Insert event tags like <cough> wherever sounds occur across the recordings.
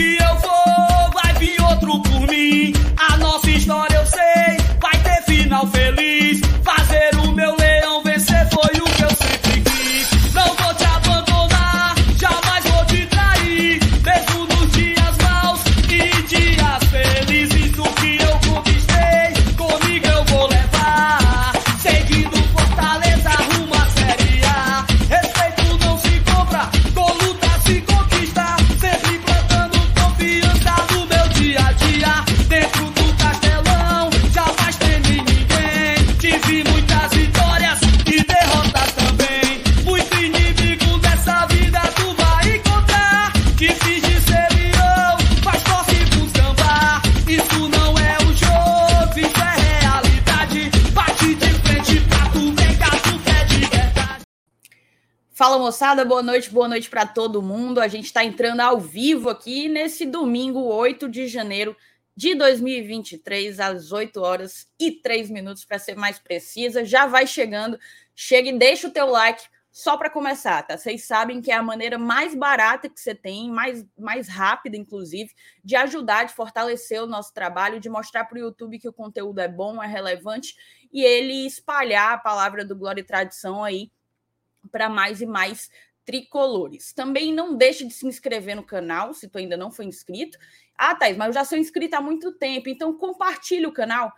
que eu vou, Boa noite, boa noite para todo mundo. A gente está entrando ao vivo aqui nesse domingo, 8 de janeiro de 2023, às 8 horas e 3 minutos, para ser mais precisa. Já vai chegando, chega e deixa o teu like só para começar, tá? Vocês sabem que é a maneira mais barata que você tem, mais, mais rápida, inclusive, de ajudar, de fortalecer o nosso trabalho, de mostrar para o YouTube que o conteúdo é bom, é relevante e ele espalhar a palavra do Glória e Tradição aí para mais e mais tricolores. Também não deixe de se inscrever no canal, se tu ainda não foi inscrito. Ah, Thaís, mas eu já sou inscrita há muito tempo, então compartilhe o canal.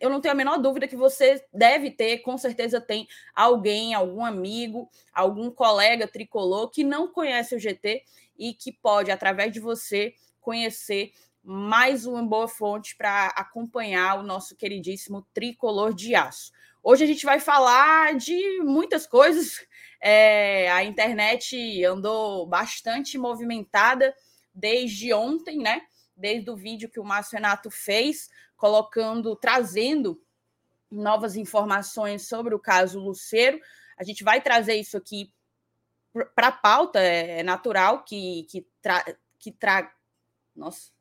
Eu não tenho a menor dúvida que você deve ter, com certeza tem alguém, algum amigo, algum colega tricolor que não conhece o GT e que pode, através de você, conhecer mais uma boa fonte para acompanhar o nosso queridíssimo tricolor de aço. Hoje a gente vai falar de muitas coisas. É, a internet andou bastante movimentada desde ontem, né? Desde o vídeo que o Márcio Renato fez, colocando, trazendo novas informações sobre o caso Luceiro. A gente vai trazer isso aqui para a pauta, é natural que, que, tra, que traga. Nossa.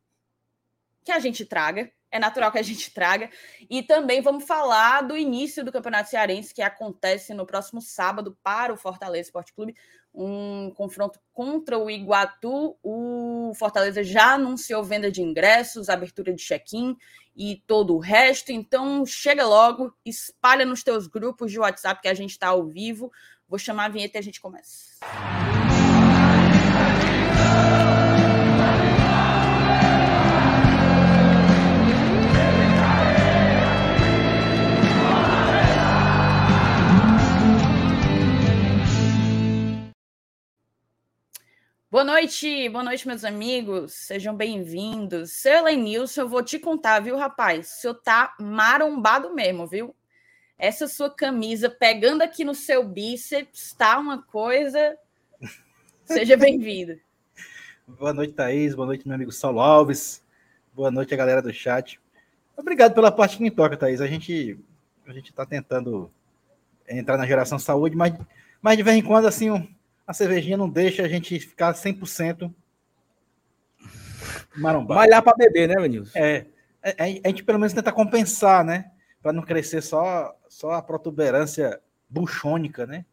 Que a gente traga, é natural que a gente traga. E também vamos falar do início do Campeonato Cearense, que acontece no próximo sábado para o Fortaleza Esporte Clube. Um confronto contra o Iguatu. O Fortaleza já anunciou venda de ingressos, abertura de check-in e todo o resto. Então, chega logo, espalha nos teus grupos de WhatsApp que a gente está ao vivo. Vou chamar a vinheta e a gente começa. Boa noite, boa noite, meus amigos. Sejam bem-vindos. Seu Elenilson, eu vou te contar, viu, rapaz? O senhor tá marombado mesmo, viu? Essa sua camisa pegando aqui no seu bíceps, tá uma coisa. Seja bem-vindo. <laughs> boa noite, Thaís. Boa noite, meu amigo Saulo Alves. Boa noite, a galera do chat. Obrigado pela parte que me toca, Thaís. A gente a gente tá tentando entrar na geração saúde, mas, mas de vez em quando, assim, a cervejinha não deixa a gente ficar 100% marombado. Malhar para beber, né, Lenilson? É, a, a gente pelo menos tenta compensar, né? Para não crescer só, só a protuberância buchônica, né?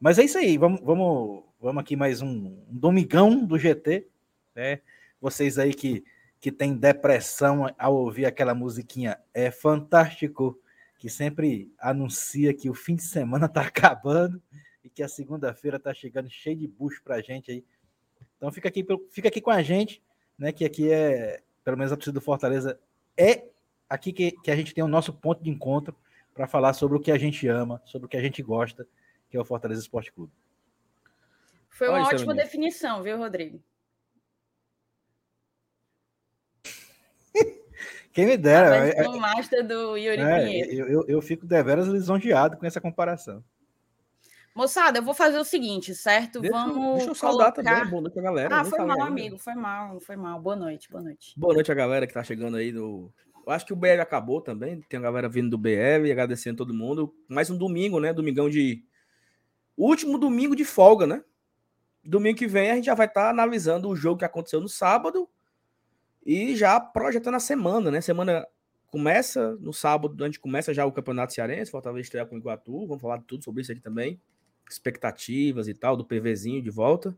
Mas é isso aí, vamos, vamos, vamos aqui mais um, um domingão do GT, né? Vocês aí que, que tem depressão ao ouvir aquela musiquinha é fantástico, que sempre anuncia que o fim de semana tá acabando e que a segunda-feira tá chegando cheio de bucho pra gente aí. Então fica aqui, fica aqui com a gente, né? Que aqui é, pelo menos a torcida do Fortaleza, é aqui que, que a gente tem o nosso ponto de encontro para falar sobre o que a gente ama, sobre o que a gente gosta, que é o Fortaleza Esporte Clube. Foi uma Olha ótima definição, viu, Rodrigo? <laughs> Quem me dera. É, o master do Yuri é, eu, eu, eu fico deveras lisonjeado com essa comparação. Moçada, eu vou fazer o seguinte, certo? Deixa, Vamos. Deixa eu saudar colocar... também. Boa noite a galera. Ah, foi mal, amigo. Foi mal, foi mal. Boa noite, boa noite. Boa noite a galera que tá chegando aí no. Eu acho que o BL acabou também. Tem a galera vindo do BL, agradecendo todo mundo. Mais um domingo, né? Domingão de. Último domingo de folga, né? Domingo que vem a gente já vai estar tá analisando o jogo que aconteceu no sábado e já projetando a semana, né? Semana começa no sábado, a gente começa já o Campeonato Cearense, Fortaleza estreia com o Iguatu. Vamos falar de tudo sobre isso aqui também expectativas e tal, do PVzinho de volta.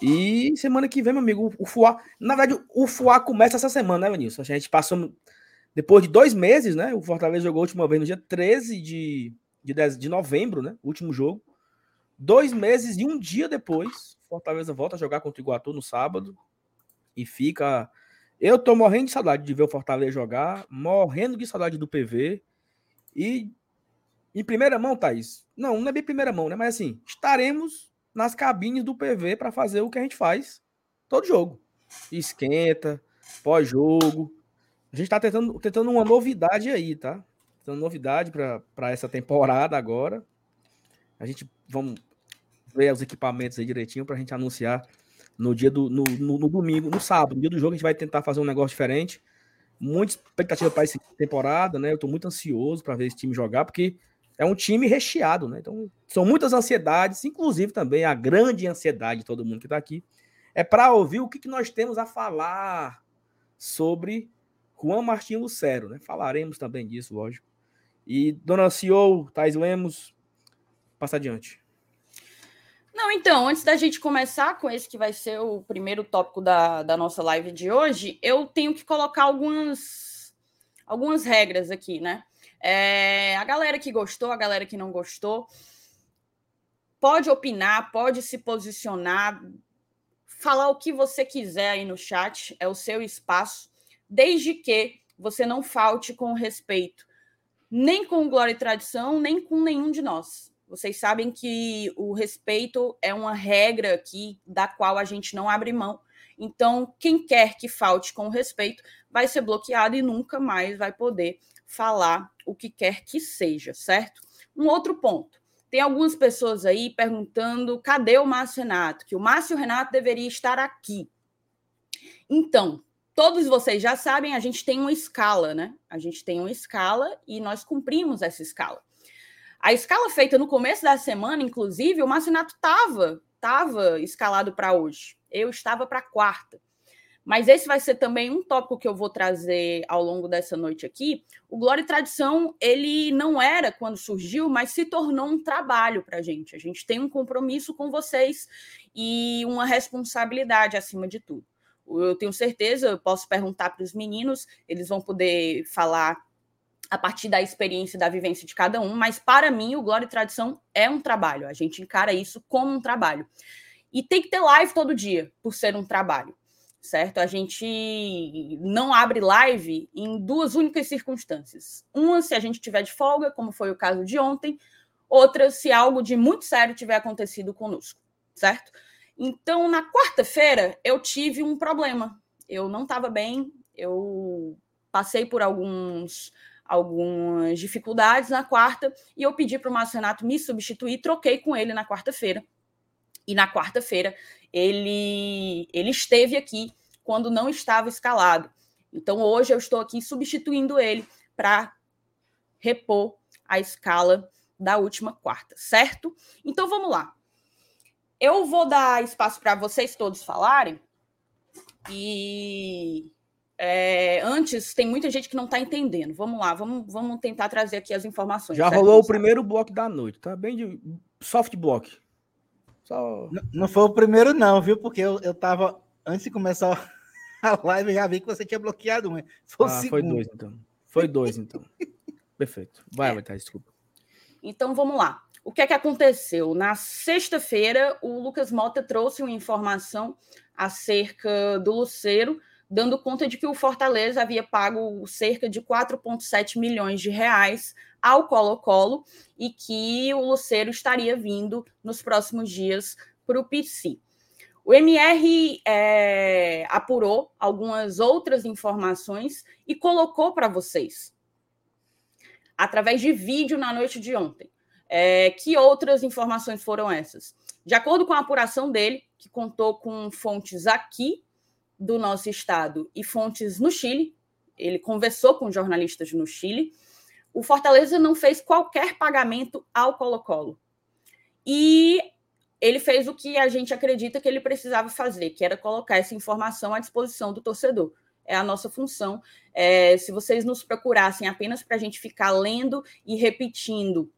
E semana que vem, meu amigo, o Fuá. Na verdade, o Fuá começa essa semana, né, Vinícius? A gente passou. Depois de dois meses, né? O Fortaleza jogou a última vez no dia 13 de, de, 10, de novembro, né? Último jogo. Dois meses e um dia depois, Fortaleza volta a jogar contra o Iguatu no sábado. E fica. Eu tô morrendo de saudade de ver o Fortaleza jogar, morrendo de saudade do PV. E em primeira mão, Thaís, não, não é bem primeira mão, né? Mas assim, estaremos nas cabines do PV para fazer o que a gente faz todo jogo. Esquenta, pós-jogo. A gente está tentando, tentando uma novidade aí, tá? Tentando novidade para essa temporada agora. A gente vamos ver os equipamentos aí direitinho para a gente anunciar no dia do no, no, no, domingo, no sábado, no dia do jogo, a gente vai tentar fazer um negócio diferente. Muita expectativa para essa temporada, né? Eu estou muito ansioso para ver esse time jogar, porque é um time recheado, né? Então, são muitas ansiedades, inclusive também a grande ansiedade de todo mundo que está aqui, é para ouvir o que, que nós temos a falar sobre Juan Martin Lucero, né? Falaremos também disso, lógico. E dona CEO, Thais Lemos, passa adiante. Não, então, antes da gente começar com esse que vai ser o primeiro tópico da, da nossa live de hoje, eu tenho que colocar algumas, algumas regras aqui, né? É, a galera que gostou, a galera que não gostou, pode opinar, pode se posicionar, falar o que você quiser aí no chat, é o seu espaço, desde que você não falte com respeito, nem com Glória e Tradição, nem com nenhum de nós. Vocês sabem que o respeito é uma regra aqui da qual a gente não abre mão. Então, quem quer que falte com respeito vai ser bloqueado e nunca mais vai poder falar o que quer que seja, certo? Um outro ponto. Tem algumas pessoas aí perguntando cadê o Márcio Renato? Que o Márcio Renato deveria estar aqui. Então, todos vocês já sabem, a gente tem uma escala, né? A gente tem uma escala e nós cumprimos essa escala. A escala feita no começo da semana, inclusive, o Márcio Renato estava tava escalado para hoje. Eu estava para quarta. Mas esse vai ser também um tópico que eu vou trazer ao longo dessa noite aqui. O Glória e Tradição, ele não era quando surgiu, mas se tornou um trabalho para a gente. A gente tem um compromisso com vocês e uma responsabilidade acima de tudo. Eu tenho certeza, eu posso perguntar para os meninos, eles vão poder falar a partir da experiência da vivência de cada um, mas para mim o Glória e Tradição é um trabalho. A gente encara isso como um trabalho. E tem que ter live todo dia, por ser um trabalho certo? A gente não abre live em duas únicas circunstâncias. Uma, se a gente tiver de folga, como foi o caso de ontem, outra, se algo de muito sério tiver acontecido conosco, certo? Então, na quarta-feira, eu tive um problema. Eu não estava bem, eu passei por alguns algumas dificuldades na quarta e eu pedi para o Márcio Renato me substituir, troquei com ele na quarta-feira. E na quarta-feira ele, ele esteve aqui quando não estava escalado. Então, hoje eu estou aqui substituindo ele para repor a escala da última quarta, certo? Então, vamos lá. Eu vou dar espaço para vocês todos falarem. E é, antes, tem muita gente que não está entendendo. Vamos lá, vamos, vamos tentar trazer aqui as informações. Já certo? rolou o primeiro bloco da noite, tá? Bem de soft block. Só... Não, não, foi o primeiro, não, viu? Porque eu, eu tava. Antes de começar <laughs> a live, já vi que você tinha bloqueado um. Foi, ah, foi dois, então. Foi dois, então. <laughs> Perfeito. Vai, é. vai, tá, desculpa. Então vamos lá. O que é que aconteceu? Na sexta-feira, o Lucas Mota trouxe uma informação acerca do Luceiro, dando conta de que o Fortaleza havia pago cerca de 4,7 milhões de reais ao Colo-Colo e que o Luceiro estaria vindo nos próximos dias para o PC. O MR é, apurou algumas outras informações e colocou para vocês, através de vídeo na noite de ontem. É, que outras informações foram essas? De acordo com a apuração dele, que contou com fontes aqui do nosso estado e fontes no Chile, ele conversou com jornalistas no Chile o Fortaleza não fez qualquer pagamento ao Colo-Colo. E ele fez o que a gente acredita que ele precisava fazer, que era colocar essa informação à disposição do torcedor. É a nossa função. É, se vocês nos procurassem apenas para a gente ficar lendo e repetindo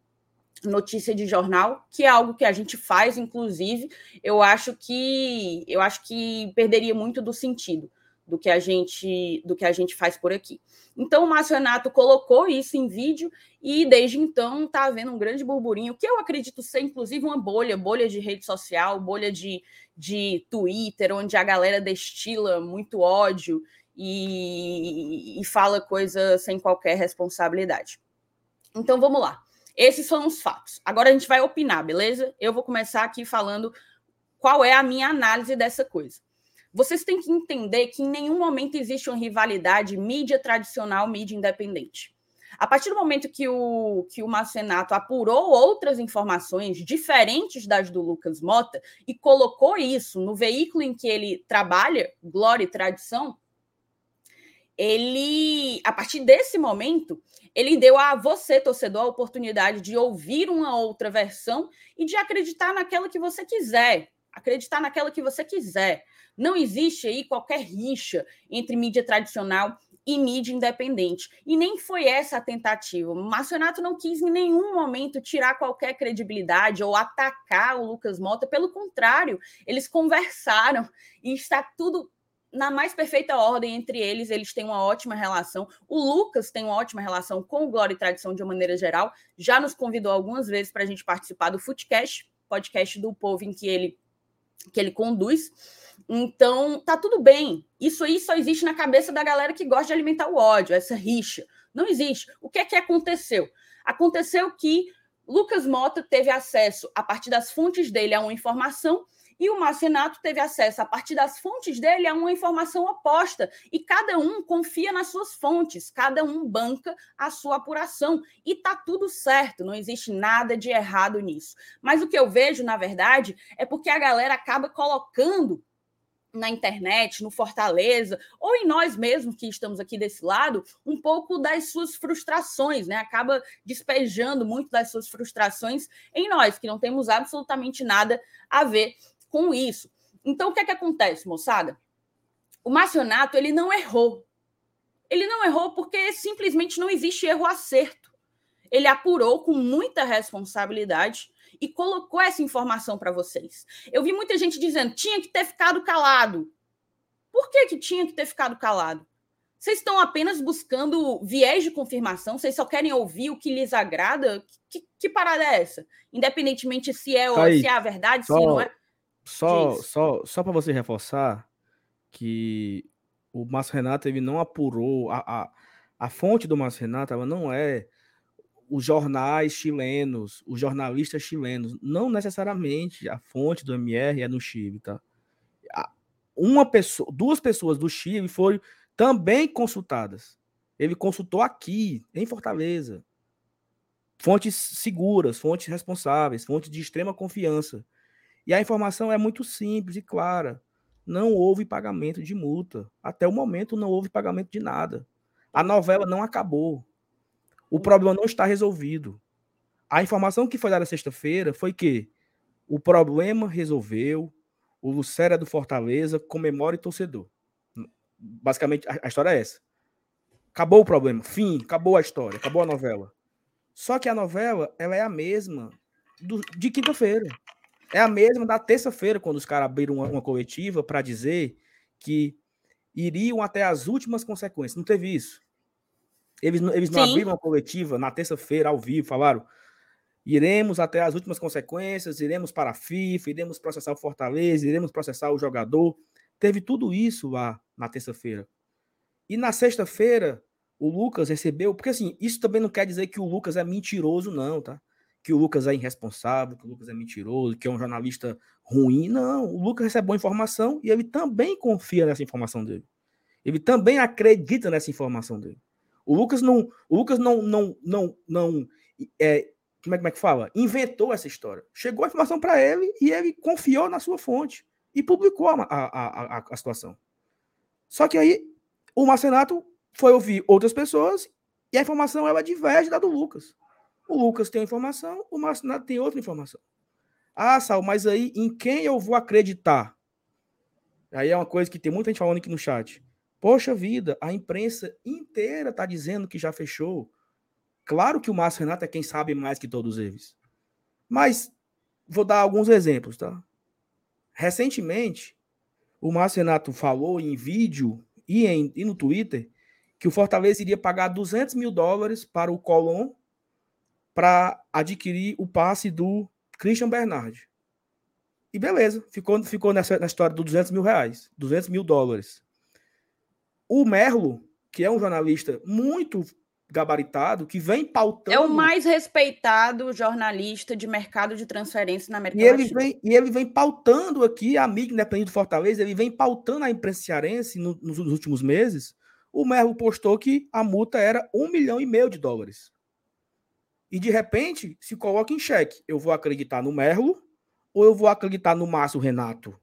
notícia de jornal, que é algo que a gente faz, inclusive, eu acho que eu acho que perderia muito do sentido do que a gente do que a gente faz por aqui. Então o Márcio Renato colocou isso em vídeo e desde então está havendo um grande burburinho, que eu acredito ser inclusive uma bolha, bolha de rede social, bolha de, de Twitter, onde a galera destila muito ódio e, e fala coisas sem qualquer responsabilidade. Então vamos lá. Esses são os fatos. Agora a gente vai opinar, beleza? Eu vou começar aqui falando qual é a minha análise dessa coisa. Vocês têm que entender que em nenhum momento existe uma rivalidade mídia tradicional, mídia independente. A partir do momento que o, que o Marcenato apurou outras informações diferentes das do Lucas Mota e colocou isso no veículo em que ele trabalha, Glória e Tradição, ele, a partir desse momento, ele deu a você, torcedor, a oportunidade de ouvir uma outra versão e de acreditar naquela que você quiser. Acreditar naquela que você quiser. Não existe aí qualquer rixa entre mídia tradicional e mídia independente. E nem foi essa a tentativa. O Marcionato não quis em nenhum momento tirar qualquer credibilidade ou atacar o Lucas Mota. Pelo contrário, eles conversaram e está tudo na mais perfeita ordem entre eles, eles têm uma ótima relação. O Lucas tem uma ótima relação com o Glória e Tradição de uma maneira geral. Já nos convidou algumas vezes para a gente participar do Footcast, podcast do povo em que ele que ele conduz. Então, tá tudo bem. Isso aí só existe na cabeça da galera que gosta de alimentar o ódio, essa rixa. Não existe. O que é que aconteceu? Aconteceu que Lucas Mota teve acesso, a partir das fontes dele, a uma informação e o Marcenato teve acesso, a partir das fontes dele, a uma informação oposta. E cada um confia nas suas fontes, cada um banca a sua apuração. E tá tudo certo, não existe nada de errado nisso. Mas o que eu vejo, na verdade, é porque a galera acaba colocando na internet, no Fortaleza, ou em nós mesmos que estamos aqui desse lado, um pouco das suas frustrações, né? Acaba despejando muito das suas frustrações em nós, que não temos absolutamente nada a ver com isso. Então, o que é que acontece, moçada? O Marcionato, ele não errou. Ele não errou porque simplesmente não existe erro-acerto. Ele apurou com muita responsabilidade e colocou essa informação para vocês. Eu vi muita gente dizendo tinha que ter ficado calado. Por que, que tinha que ter ficado calado? Vocês estão apenas buscando viés de confirmação? Vocês só querem ouvir o que lhes agrada? Que, que parada é essa? Independentemente se é, ou, se é a verdade, só, se não é. Só, só, só para você reforçar que o Márcio Renato ele não apurou a, a, a fonte do Márcio Renato ela não é os jornais chilenos, os jornalistas chilenos, não necessariamente a fonte do MR é no Chile, tá? Uma pessoa, duas pessoas do Chile foram também consultadas. Ele consultou aqui, em Fortaleza. Fontes seguras, fontes responsáveis, fontes de extrema confiança. E a informação é muito simples e clara. Não houve pagamento de multa. Até o momento não houve pagamento de nada. A novela não acabou. O problema não está resolvido. A informação que foi dada sexta-feira foi que o problema resolveu, o Lucéria do Fortaleza comemora e torcedor. Basicamente, a história é essa. Acabou o problema, fim, acabou a história, acabou a novela. Só que a novela, ela é a mesma do, de quinta-feira. É a mesma da terça-feira, quando os caras abriram uma, uma coletiva para dizer que iriam até as últimas consequências. Não teve isso. Eles, eles não abriram uma coletiva na terça-feira, ao vivo, falaram: iremos até as últimas consequências, iremos para a FIFA, iremos processar o Fortaleza, iremos processar o jogador. Teve tudo isso lá na terça-feira. E na sexta-feira, o Lucas recebeu, porque assim, isso também não quer dizer que o Lucas é mentiroso, não, tá? Que o Lucas é irresponsável, que o Lucas é mentiroso, que é um jornalista ruim. Não, o Lucas recebe boa informação e ele também confia nessa informação dele. Ele também acredita nessa informação dele. O Lucas não, o Lucas não, não, não, não é, como é, como é que fala? Inventou essa história. Chegou a informação para ele e ele confiou na sua fonte e publicou a, a, a, a situação. Só que aí o Marcenato foi ouvir outras pessoas e a informação ela diverge da do Lucas. O Lucas tem uma informação, o Marcinato tem outra informação. Ah, Sal, mas aí em quem eu vou acreditar? Aí é uma coisa que tem muita gente falando aqui no chat. Poxa vida, a imprensa inteira está dizendo que já fechou. Claro que o Márcio Renato é quem sabe mais que todos eles. Mas vou dar alguns exemplos, tá? Recentemente, o Márcio Renato falou em vídeo e, em, e no Twitter que o Fortaleza iria pagar 200 mil dólares para o Colón para adquirir o passe do Christian Bernard. E beleza, ficou, ficou nessa, na história dos 200 mil reais, 200 mil dólares. O Merlo, que é um jornalista muito gabaritado, que vem pautando. É o mais respeitado jornalista de mercado de transferência na América e ele Latina. Vem, e ele vem pautando aqui, a mídia independente do Fortaleza, ele vem pautando a imprensa cearense no, nos últimos meses. O Merlo postou que a multa era um milhão e meio de dólares. E de repente se coloca em xeque. Eu vou acreditar no Merlo ou eu vou acreditar no Márcio Renato?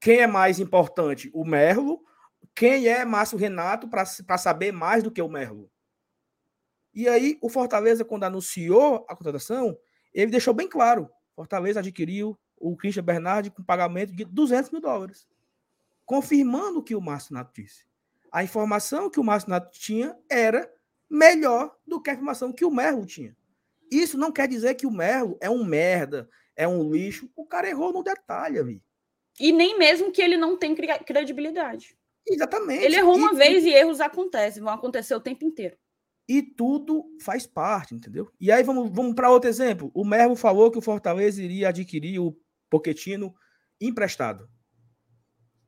Quem é mais importante? O Merlo? Quem é Márcio Renato para saber mais do que o Merlo? E aí, o Fortaleza, quando anunciou a contratação, ele deixou bem claro: Fortaleza adquiriu o Christian Bernardi com pagamento de 200 mil dólares, confirmando o que o Márcio Nato disse. A informação que o Márcio Nato tinha era melhor do que a informação que o Merlo tinha. Isso não quer dizer que o Merlo é um merda, é um lixo. O cara errou no detalhe, ali. E nem mesmo que ele não tem credibilidade. Exatamente. Ele errou uma e, vez e erros acontecem, vão acontecer o tempo inteiro. E tudo faz parte, entendeu? E aí vamos, vamos para outro exemplo. O Mervo falou que o Fortaleza iria adquirir o Poquetino emprestado.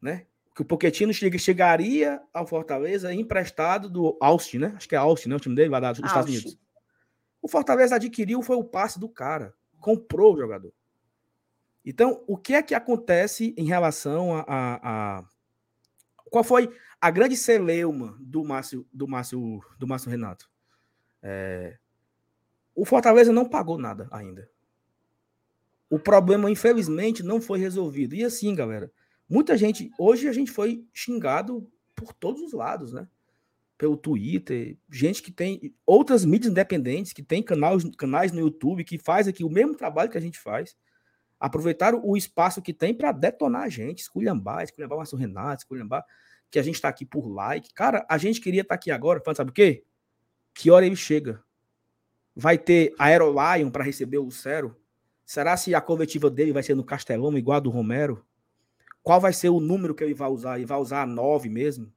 Né? Que o Poquetino chegaria ao Fortaleza emprestado do Austin, né? Acho que é Austin, né? O time dele vai dar dos Estados Unidos. O Fortaleza adquiriu, foi o passe do cara. Comprou o jogador. Então, o que é que acontece em relação a, a, a qual foi a grande celeuma do Márcio, do Márcio, do Márcio Renato? É... O Fortaleza não pagou nada ainda. O problema, infelizmente, não foi resolvido. E assim, galera, muita gente. Hoje a gente foi xingado por todos os lados, né? Pelo Twitter, gente que tem outras mídias independentes, que tem canais, canais no YouTube, que faz aqui o mesmo trabalho que a gente faz. Aproveitaram o espaço que tem para detonar a gente, esculhambar, esculhambar o Márcio Renato, esculhambar que a gente está aqui por like. Cara, a gente queria estar tá aqui agora, falando, sabe o quê? Que hora ele chega? Vai ter Aerolion para receber o Lucero? Será se a coletiva dele vai ser no Castelão, igual a do Romero? Qual vai ser o número que ele vai usar? Ele vai usar 9 mesmo?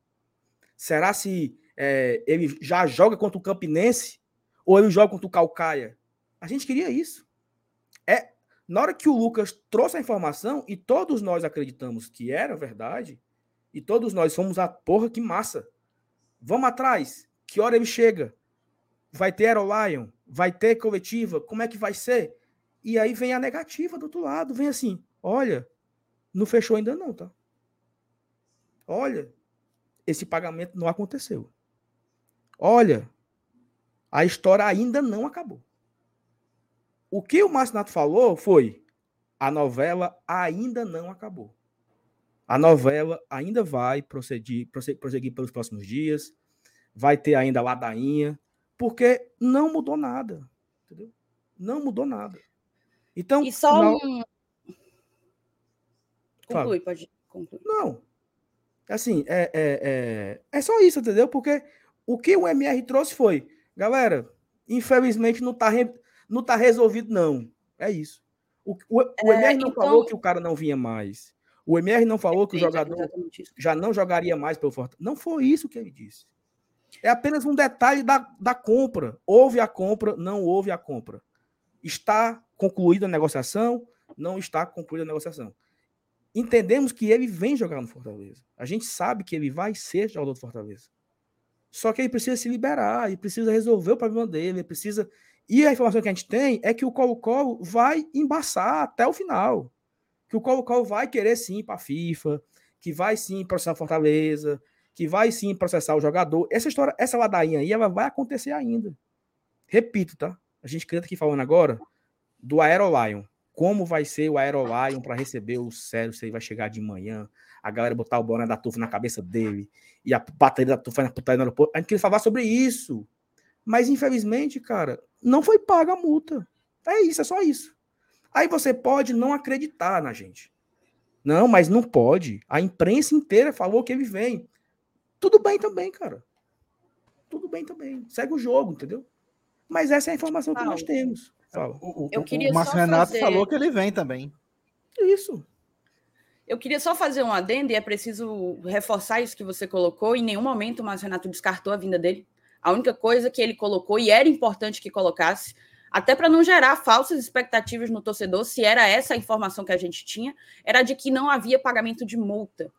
Será se é, ele já joga contra o Campinense? Ou ele joga contra o Calcaia? A gente queria isso. É, na hora que o Lucas trouxe a informação e todos nós acreditamos que era verdade, e todos nós somos a porra que massa. Vamos atrás. Que hora ele chega? Vai ter Aerolion? Vai ter coletiva? Como é que vai ser? E aí vem a negativa do outro lado. Vem assim: olha, não fechou ainda não, tá? Olha, esse pagamento não aconteceu. Olha, a história ainda não acabou. O que o Márcio falou foi: a novela ainda não acabou. A novela ainda vai prosseguir, prosseguir pelos próximos dias, vai ter ainda a ladainha, porque não mudou nada, entendeu? Não mudou nada. Então, e só na... um... Conclui, pode concluir. Não. Assim, é, é, é, é só isso, entendeu? Porque o que o MR trouxe foi, galera, infelizmente não está re... não tá resolvido, não. É isso. O, o, o MR não então... falou que o cara não vinha mais. O MR não falou que o jogador já não jogaria mais pelo Fortaleza. Não foi isso que ele disse. É apenas um detalhe da, da compra. Houve a compra, não houve a compra. Está concluída a negociação, não está concluída a negociação. Entendemos que ele vem jogar no Fortaleza. A gente sabe que ele vai ser jogador do Fortaleza. Só que ele precisa se liberar, ele precisa resolver o problema dele, ele precisa. E a informação que a gente tem é que o Colo-Colo vai embaçar até o final que o Colo-Colo vai querer sim para a FIFA, que vai sim processar Fortaleza, que vai sim processar o jogador. Essa história, essa ladainha aí, ela vai acontecer ainda. Repito, tá? A gente está aqui falando agora do Aerolion. Como vai ser o Aerolion para receber o Célio, se ele vai chegar de manhã, a galera botar o boné da tufa na cabeça dele e a bateria da tufa na putaria no aeroporto. A gente queria falar sobre isso. Mas, infelizmente, cara, não foi paga a multa. É isso, é só isso. Aí você pode não acreditar na gente. Não, mas não pode. A imprensa inteira falou que ele vem. Tudo bem também, cara. Tudo bem também. Segue o jogo, entendeu? Mas essa é a informação que nós temos. Fala. O, o, eu queria o Márcio Renato fazer... falou que ele vem também. Isso. Eu queria só fazer um adendo, e é preciso reforçar isso que você colocou. Em nenhum momento o Márcio Renato descartou a vinda dele. A única coisa que ele colocou, e era importante que colocasse, até para não gerar falsas expectativas no torcedor, se era essa a informação que a gente tinha, era de que não havia pagamento de multa.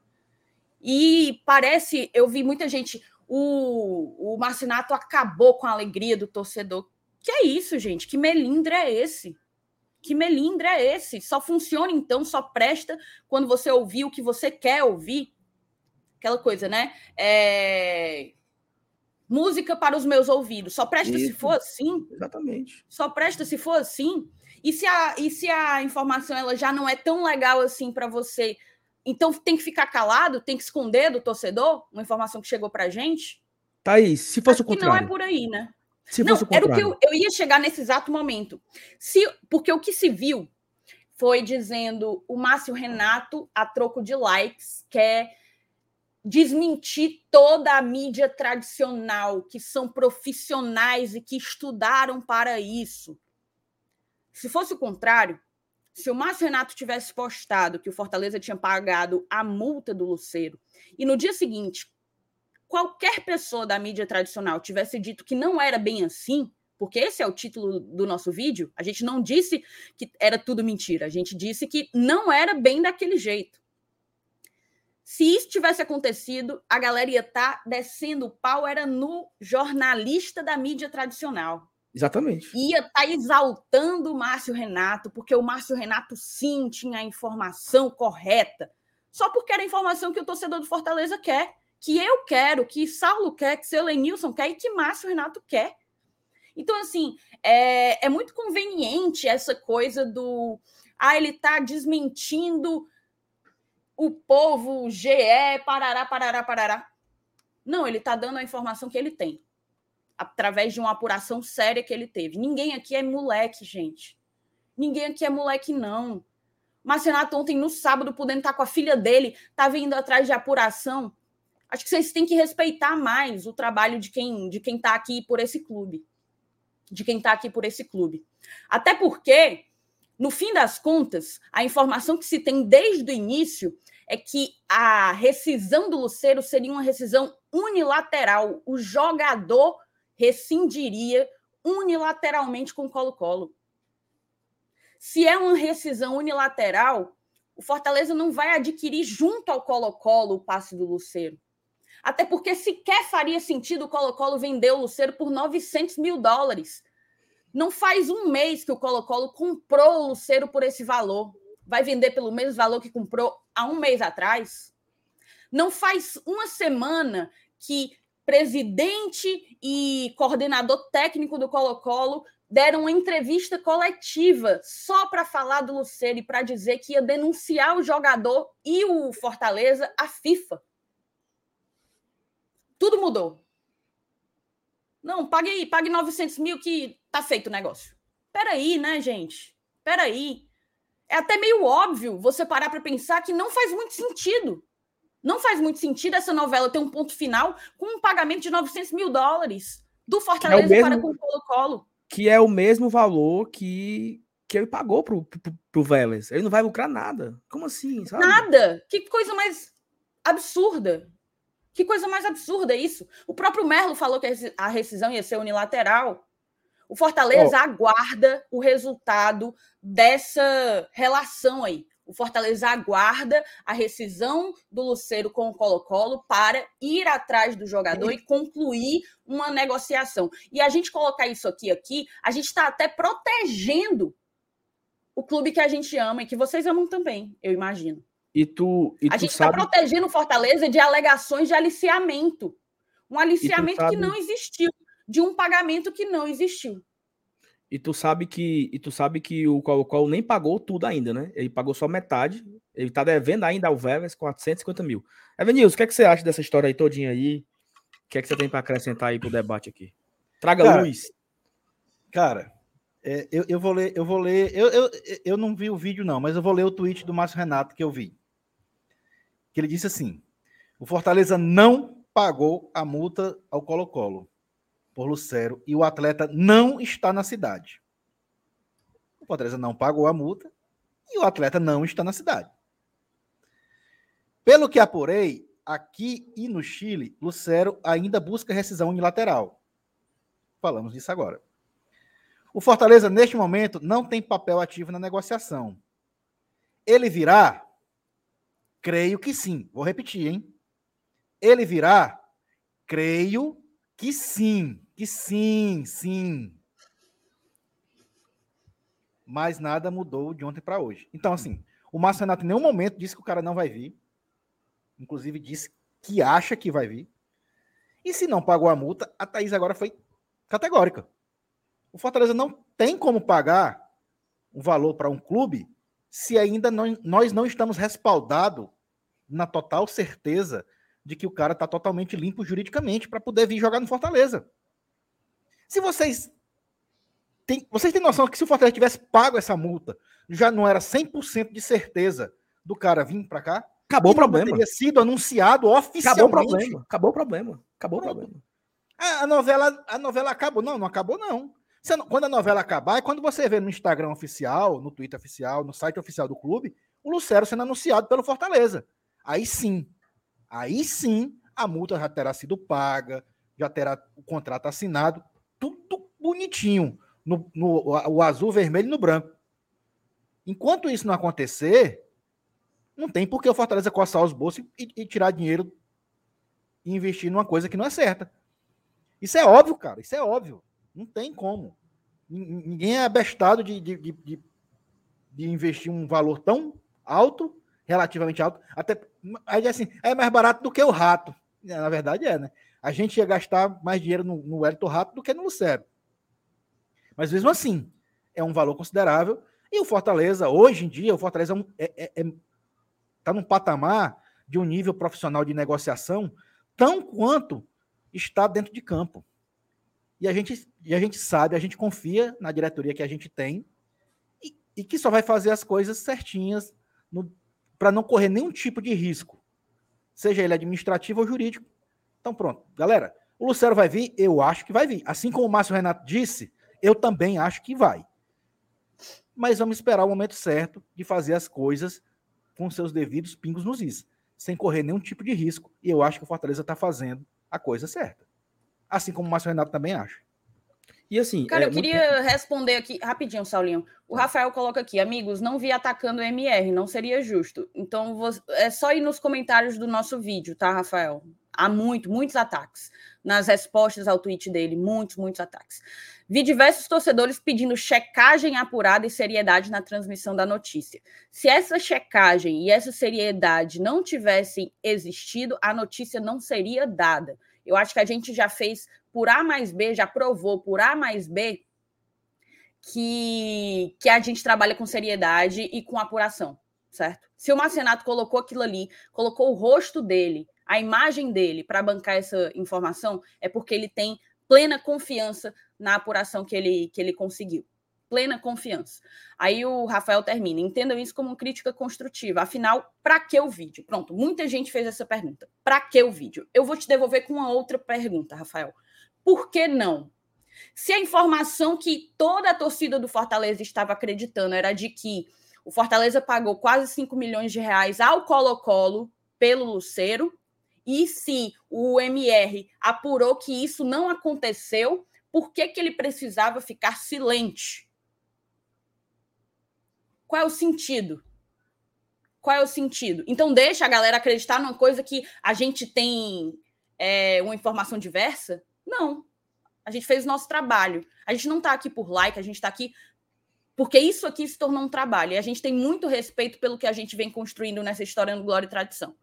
E parece, eu vi muita gente, o, o Marcinato acabou com a alegria do torcedor. Que é isso, gente? Que melindre é esse? Que melindre é esse? Só funciona então, só presta quando você ouvir o que você quer ouvir. Aquela coisa, né? É... Música para os meus ouvidos. Só presta Isso. se for assim. Exatamente. Só presta se for assim. E se a, e se a informação ela já não é tão legal assim para você, então tem que ficar calado, tem que esconder do torcedor uma informação que chegou para gente? Thaís, se fosse Acho o contrário. não é por aí, né? Se não, era o que eu, eu ia chegar nesse exato momento. Se, porque o que se viu foi dizendo o Márcio Renato, a troco de likes, quer desmentir toda a mídia tradicional, que são profissionais e que estudaram para isso. Se fosse o contrário, se o Márcio Renato tivesse postado que o Fortaleza tinha pagado a multa do Luceiro e no dia seguinte qualquer pessoa da mídia tradicional tivesse dito que não era bem assim, porque esse é o título do nosso vídeo, a gente não disse que era tudo mentira, a gente disse que não era bem daquele jeito. Se isso tivesse acontecido, a galera ia estar tá descendo o pau, era no jornalista da mídia tradicional. Exatamente. Ia estar tá exaltando o Márcio Renato, porque o Márcio Renato sim tinha a informação correta, só porque era a informação que o torcedor do Fortaleza quer que eu quero, que Saulo quer, que seu Lenilson quer e que Márcio Renato quer. Então, assim, é, é muito conveniente essa coisa do. Ah, ele está desmentindo o povo, GE, parará, parará, parará. Não, ele está dando a informação que ele tem, através de uma apuração séria que ele teve. Ninguém aqui é moleque, gente. Ninguém aqui é moleque, não. Mas Renato ontem, no sábado, podendo estar com a filha dele, tá vindo atrás de apuração. Acho que vocês têm que respeitar mais o trabalho de quem de quem está aqui por esse clube, de quem está aqui por esse clube. Até porque, no fim das contas, a informação que se tem desde o início é que a rescisão do Luceiro seria uma rescisão unilateral. O jogador rescindiria unilateralmente com o Colo-Colo. Se é uma rescisão unilateral, o Fortaleza não vai adquirir junto ao Colo-Colo o passe do Luceiro. Até porque sequer faria sentido o Colo-Colo vender o Luceiro por 900 mil dólares. Não faz um mês que o Colo-Colo comprou o Luceiro por esse valor. Vai vender pelo mesmo valor que comprou há um mês atrás? Não faz uma semana que presidente e coordenador técnico do Colo-Colo deram uma entrevista coletiva só para falar do Luceiro e para dizer que ia denunciar o jogador e o Fortaleza à FIFA. Tudo mudou. Não, pague aí, pague 900 mil que tá feito o negócio. Peraí, né, gente? Peraí. É até meio óbvio você parar para pensar que não faz muito sentido. Não faz muito sentido essa novela ter um ponto final com um pagamento de 900 mil dólares do Fortaleza é mesmo, para com o Colo-Colo. Que é o mesmo valor que, que ele pagou pro, pro, pro Vélez. Ele não vai lucrar nada. Como assim? Sabe? Nada. Que coisa mais absurda. Que coisa mais absurda isso. O próprio Merlo falou que a rescisão ia ser unilateral. O Fortaleza oh. aguarda o resultado dessa relação aí. O Fortaleza aguarda a rescisão do Luceiro com o Colo-Colo para ir atrás do jogador e concluir uma negociação. E a gente colocar isso aqui aqui, a gente está até protegendo o clube que a gente ama e que vocês amam também, eu imagino. E tu, e a tu gente está sabe... protegendo Fortaleza de alegações de aliciamento. Um aliciamento sabe... que não existiu, de um pagamento que não existiu. E tu sabe que, e tu sabe que o Colo-Colo nem pagou tudo ainda, né? Ele pagou só metade. Ele tá devendo ainda ao Vélez 450 mil. Evanilson, o que, é que você acha dessa história aí todinha aí? O que é que você tem para acrescentar aí pro debate aqui? Traga cara, luz. Cara, é, eu, eu, vou ler, eu vou ler. Eu, eu, eu não vi o vídeo, não, mas eu vou ler o tweet do Márcio Renato que eu vi que ele disse assim: o Fortaleza não pagou a multa ao Colo-Colo. por Lucero e o atleta não está na cidade. O Fortaleza não pagou a multa e o atleta não está na cidade. Pelo que apurei, aqui e no Chile, Lucero ainda busca rescisão unilateral. Falamos disso agora. O Fortaleza, neste momento, não tem papel ativo na negociação. Ele virá? Creio que sim. Vou repetir, hein? Ele virá? Creio que sim. Que sim, sim. Mas nada mudou de ontem para hoje. Então, assim, o Márcio Renato em nenhum momento disse que o cara não vai vir. Inclusive disse que acha que vai vir. E se não pagou a multa, a Thaís agora foi categórica. O Fortaleza não tem como pagar um valor para um clube se ainda não, nós não estamos respaldados na total certeza de que o cara está totalmente limpo juridicamente para poder vir jogar no Fortaleza. Se vocês têm, vocês têm noção que se o Fortaleza tivesse pago essa multa, já não era 100% de certeza do cara vir para cá? Acabou o problema. Teria sido anunciado oficialmente. Acabou o problema. Acabou o problema. Acabou o problema. A, a, novela, a novela acabou. Não, não acabou, não quando a novela acabar, é quando você vê no Instagram oficial, no Twitter oficial, no site oficial do clube, o Lucero sendo anunciado pelo Fortaleza. Aí sim, aí sim, a multa já terá sido paga, já terá o contrato assinado, tudo bonitinho, no, no o azul, vermelho e no branco. Enquanto isso não acontecer, não tem por que o Fortaleza coçar os bolsos e, e tirar dinheiro e investir numa coisa que não é certa. Isso é óbvio, cara, isso é óbvio. Não tem como. Ninguém é abestado de, de, de, de, investir um valor tão alto, relativamente alto, até aí assim, é mais barato do que o rato. É, na verdade é, né? A gente ia gastar mais dinheiro no, no Elton Rato do que no Lucero. Mas mesmo assim, é um valor considerável. E o Fortaleza, hoje em dia, o Fortaleza é, é, é, tá num patamar de um nível profissional de negociação tão quanto está dentro de campo. E a gente, e a gente sabe, a gente confia na diretoria que a gente tem e, e que só vai fazer as coisas certinhas para não correr nenhum tipo de risco, seja ele administrativo ou jurídico. Então, pronto. Galera, o Lucero vai vir? Eu acho que vai vir. Assim como o Márcio Renato disse, eu também acho que vai. Mas vamos esperar o momento certo de fazer as coisas com seus devidos pingos nos is, sem correr nenhum tipo de risco. E eu acho que o Fortaleza está fazendo a coisa certa assim como o Márcio Renato também acha. E assim. Cara, é, eu queria muito... responder aqui rapidinho, Saulinho. O Rafael coloca aqui, amigos, não vi atacando o MR, não seria justo. Então é só ir nos comentários do nosso vídeo, tá, Rafael? Há muito, muitos ataques nas respostas ao tweet dele, muitos, muitos ataques. Vi diversos torcedores pedindo checagem apurada e seriedade na transmissão da notícia. Se essa checagem e essa seriedade não tivessem existido, a notícia não seria dada. Eu acho que a gente já fez por A mais B, já provou por A mais B que, que a gente trabalha com seriedade e com apuração, certo? Se o Marcenato colocou aquilo ali, colocou o rosto dele, a imagem dele para bancar essa informação, é porque ele tem plena confiança na apuração que ele, que ele conseguiu plena confiança. Aí o Rafael termina. Entendam isso como crítica construtiva. Afinal, para que o vídeo? Pronto, muita gente fez essa pergunta. Para que o vídeo? Eu vou te devolver com uma outra pergunta, Rafael. Por que não? Se a informação que toda a torcida do Fortaleza estava acreditando era de que o Fortaleza pagou quase 5 milhões de reais ao Colo-Colo pelo Luceiro, e se o MR apurou que isso não aconteceu, por que, que ele precisava ficar silente? Qual é o sentido? Qual é o sentido? Então, deixa a galera acreditar numa coisa que a gente tem é, uma informação diversa? Não. A gente fez o nosso trabalho. A gente não está aqui por like, a gente está aqui porque isso aqui se tornou um trabalho. E a gente tem muito respeito pelo que a gente vem construindo nessa história no Glória e Tradição.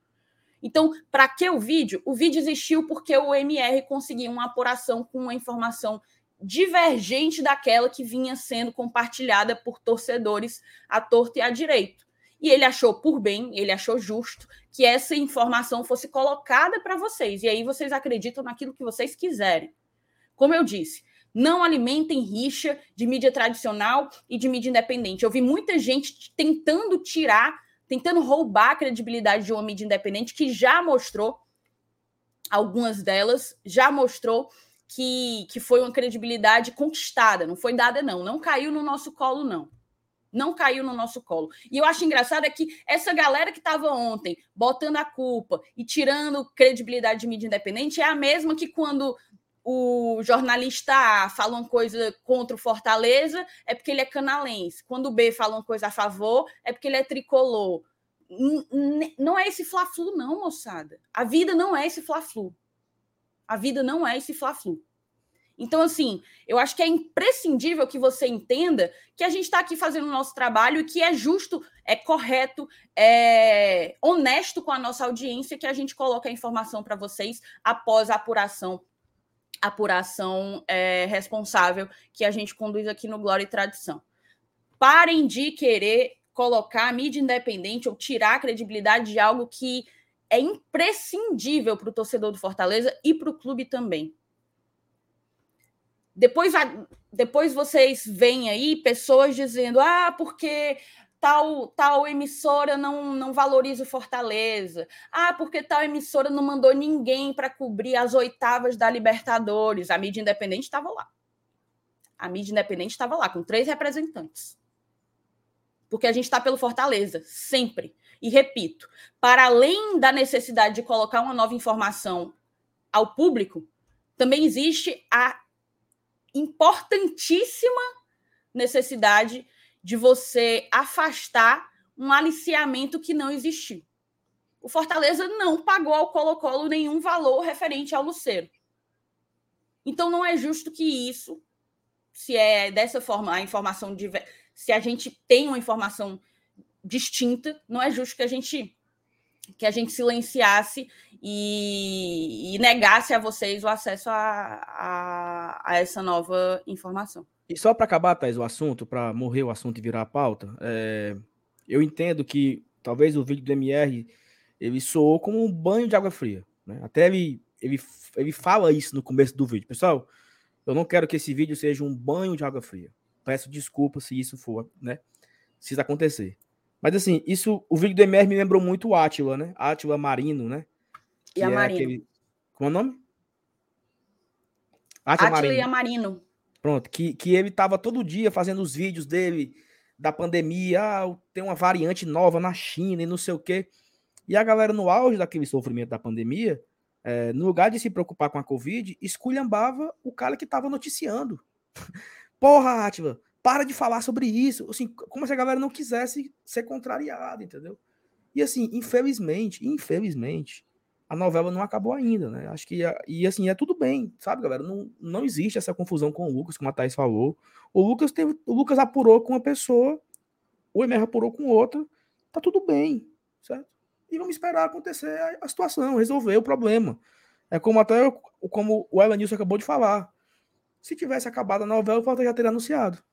Então, para que o vídeo? O vídeo existiu porque o MR conseguiu uma apuração com uma informação divergente daquela que vinha sendo compartilhada por torcedores à torta e à direito. E ele achou por bem, ele achou justo que essa informação fosse colocada para vocês. E aí vocês acreditam naquilo que vocês quiserem. Como eu disse, não alimentem rixa de mídia tradicional e de mídia independente. Eu vi muita gente tentando tirar, tentando roubar a credibilidade de uma mídia independente que já mostrou, algumas delas, já mostrou que, que foi uma credibilidade conquistada, não foi dada, não. Não caiu no nosso colo, não. Não caiu no nosso colo. E eu acho engraçado é que essa galera que estava ontem botando a culpa e tirando credibilidade de mídia independente é a mesma que quando o jornalista A fala uma coisa contra o Fortaleza, é porque ele é canalense. Quando o B fala uma coisa a favor, é porque ele é tricolor. Não é esse fla-flu, não, moçada. A vida não é esse fla-flu. A vida não é esse fla-flu. Então, assim, eu acho que é imprescindível que você entenda que a gente está aqui fazendo o nosso trabalho e que é justo, é correto, é honesto com a nossa audiência que a gente coloca a informação para vocês após a apuração apuração é, responsável que a gente conduz aqui no Glória e Tradição. Parem de querer colocar a mídia independente ou tirar a credibilidade de algo que é imprescindível para o torcedor do Fortaleza e para o clube também. Depois, depois vocês veem aí pessoas dizendo: ah, porque tal, tal emissora não, não valoriza o Fortaleza. Ah, porque tal emissora não mandou ninguém para cobrir as oitavas da Libertadores. A mídia independente estava lá. A mídia independente estava lá, com três representantes. Porque a gente está pelo Fortaleza, sempre. E repito, para além da necessidade de colocar uma nova informação ao público, também existe a importantíssima necessidade de você afastar um aliciamento que não existiu. O Fortaleza não pagou ao Colo-Colo nenhum valor referente ao Luceiro. Então não é justo que isso, se é dessa forma a informação de, se a gente tem uma informação distinta, não é justo que a gente que a gente silenciasse e, e negasse a vocês o acesso a, a, a essa nova informação. E só para acabar, Thais, o assunto, para morrer o assunto e virar a pauta, é, eu entendo que talvez o vídeo do MR ele soou como um banho de água fria. Né? Até ele, ele, ele fala isso no começo do vídeo. Pessoal, eu não quero que esse vídeo seja um banho de água fria. Peço desculpa se isso for, né? Se isso acontecer. Mas assim, isso, o vídeo do MR me lembrou muito o Átila, né? Átila Marino, né? Que e a é Marino. Aquele... Como é o nome? Átila, Átila e a Marino. Pronto, que, que ele tava todo dia fazendo os vídeos dele da pandemia, ah, tem uma variante nova na China e não sei o quê. E a galera no auge daquele sofrimento da pandemia, é, no lugar de se preocupar com a Covid, esculhambava o cara que tava noticiando. <laughs> Porra, Átila, para de falar sobre isso. Assim, como se a galera não quisesse ser contrariada, entendeu? E assim, infelizmente, infelizmente, a novela não acabou ainda, né? Acho que, e assim, é tudo bem, sabe, galera? Não, não existe essa confusão com o Lucas, como a Thaís falou. O Lucas teve, o Lucas apurou com uma pessoa, o Emer apurou com outra, tá tudo bem, certo? E vamos esperar acontecer a, a situação, resolver o problema. É como até como o Elenilson acabou de falar. Se tivesse acabado a novela, o Fortaleza já teria anunciado.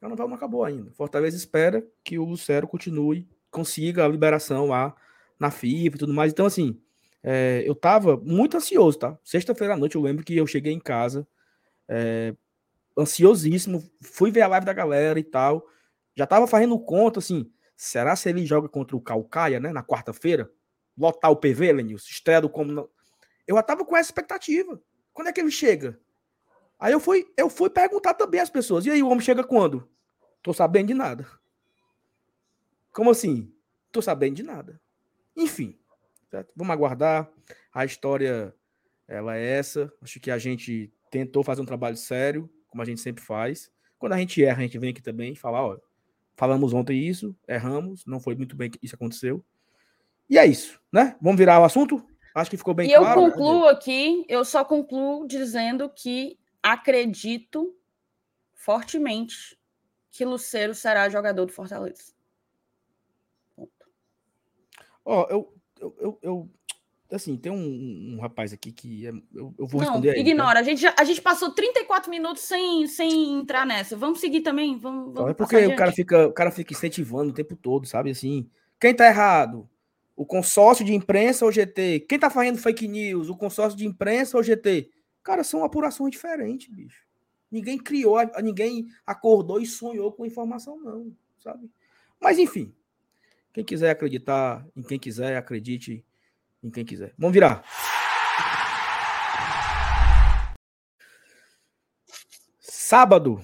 A novela não acabou ainda. Fortaleza espera que o Lucero continue, consiga a liberação lá na FIFA e tudo mais. Então, assim, é, eu tava muito ansioso, tá? Sexta-feira à noite eu lembro que eu cheguei em casa, é, ansiosíssimo, fui ver a live da galera e tal. Já tava fazendo conta, assim, será se ele joga contra o Calcaia, né, na quarta-feira? Lotar o PV, Lenilson, estreia do como. Eu já tava com essa expectativa. Quando é que ele chega? Aí eu fui, eu fui perguntar também às pessoas. E aí, o homem chega quando? Tô sabendo de nada. Como assim? Tô sabendo de nada. Enfim, certo? vamos aguardar. A história ela é essa. Acho que a gente tentou fazer um trabalho sério, como a gente sempre faz. Quando a gente erra, a gente vem aqui também falar, ó, falamos ontem isso, erramos, não foi muito bem que isso aconteceu. E é isso, né? Vamos virar o assunto? Acho que ficou bem e claro. E eu concluo aqui, eu só concluo dizendo que acredito fortemente que Luceiro será jogador do Fortaleza. Ó, oh, eu, eu, eu, eu, assim, tem um, um, rapaz aqui que é, eu, eu vou responder Não, aí, ignora. Tá? A, gente já, a gente passou 34 minutos sem, sem entrar nessa. Vamos seguir também? Vamos, vamos é porque o cara, fica, o cara fica incentivando o tempo todo, sabe? Assim, quem tá errado? O consórcio de imprensa ou GT? Quem tá fazendo fake news? O consórcio de imprensa ou GT? Cara, são apurações diferentes, bicho. Ninguém criou, ninguém acordou e sonhou com informação, não, sabe? Mas enfim, quem quiser acreditar em quem quiser, acredite em quem quiser. Vamos virar. Sábado.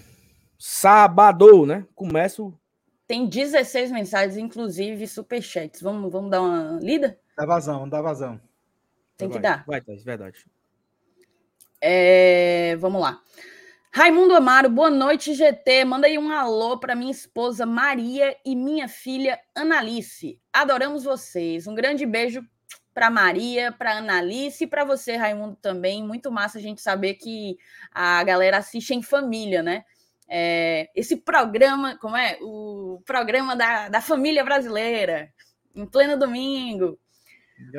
Sábado, né? Começo. Tem 16 mensagens, inclusive superchats. Vamos, vamos dar uma lida? Dá vazão, dá vazão. Tem que vai, dar. Vai, Thaís, verdade. É, vamos lá. Raimundo Amaro, boa noite, GT. Manda aí um alô para minha esposa Maria e minha filha Analice. Adoramos vocês. Um grande beijo para Maria, para Analice e para você, Raimundo, também. Muito massa a gente saber que a galera assiste em família, né? É, esse programa, como é? O programa da, da família brasileira, em pleno domingo.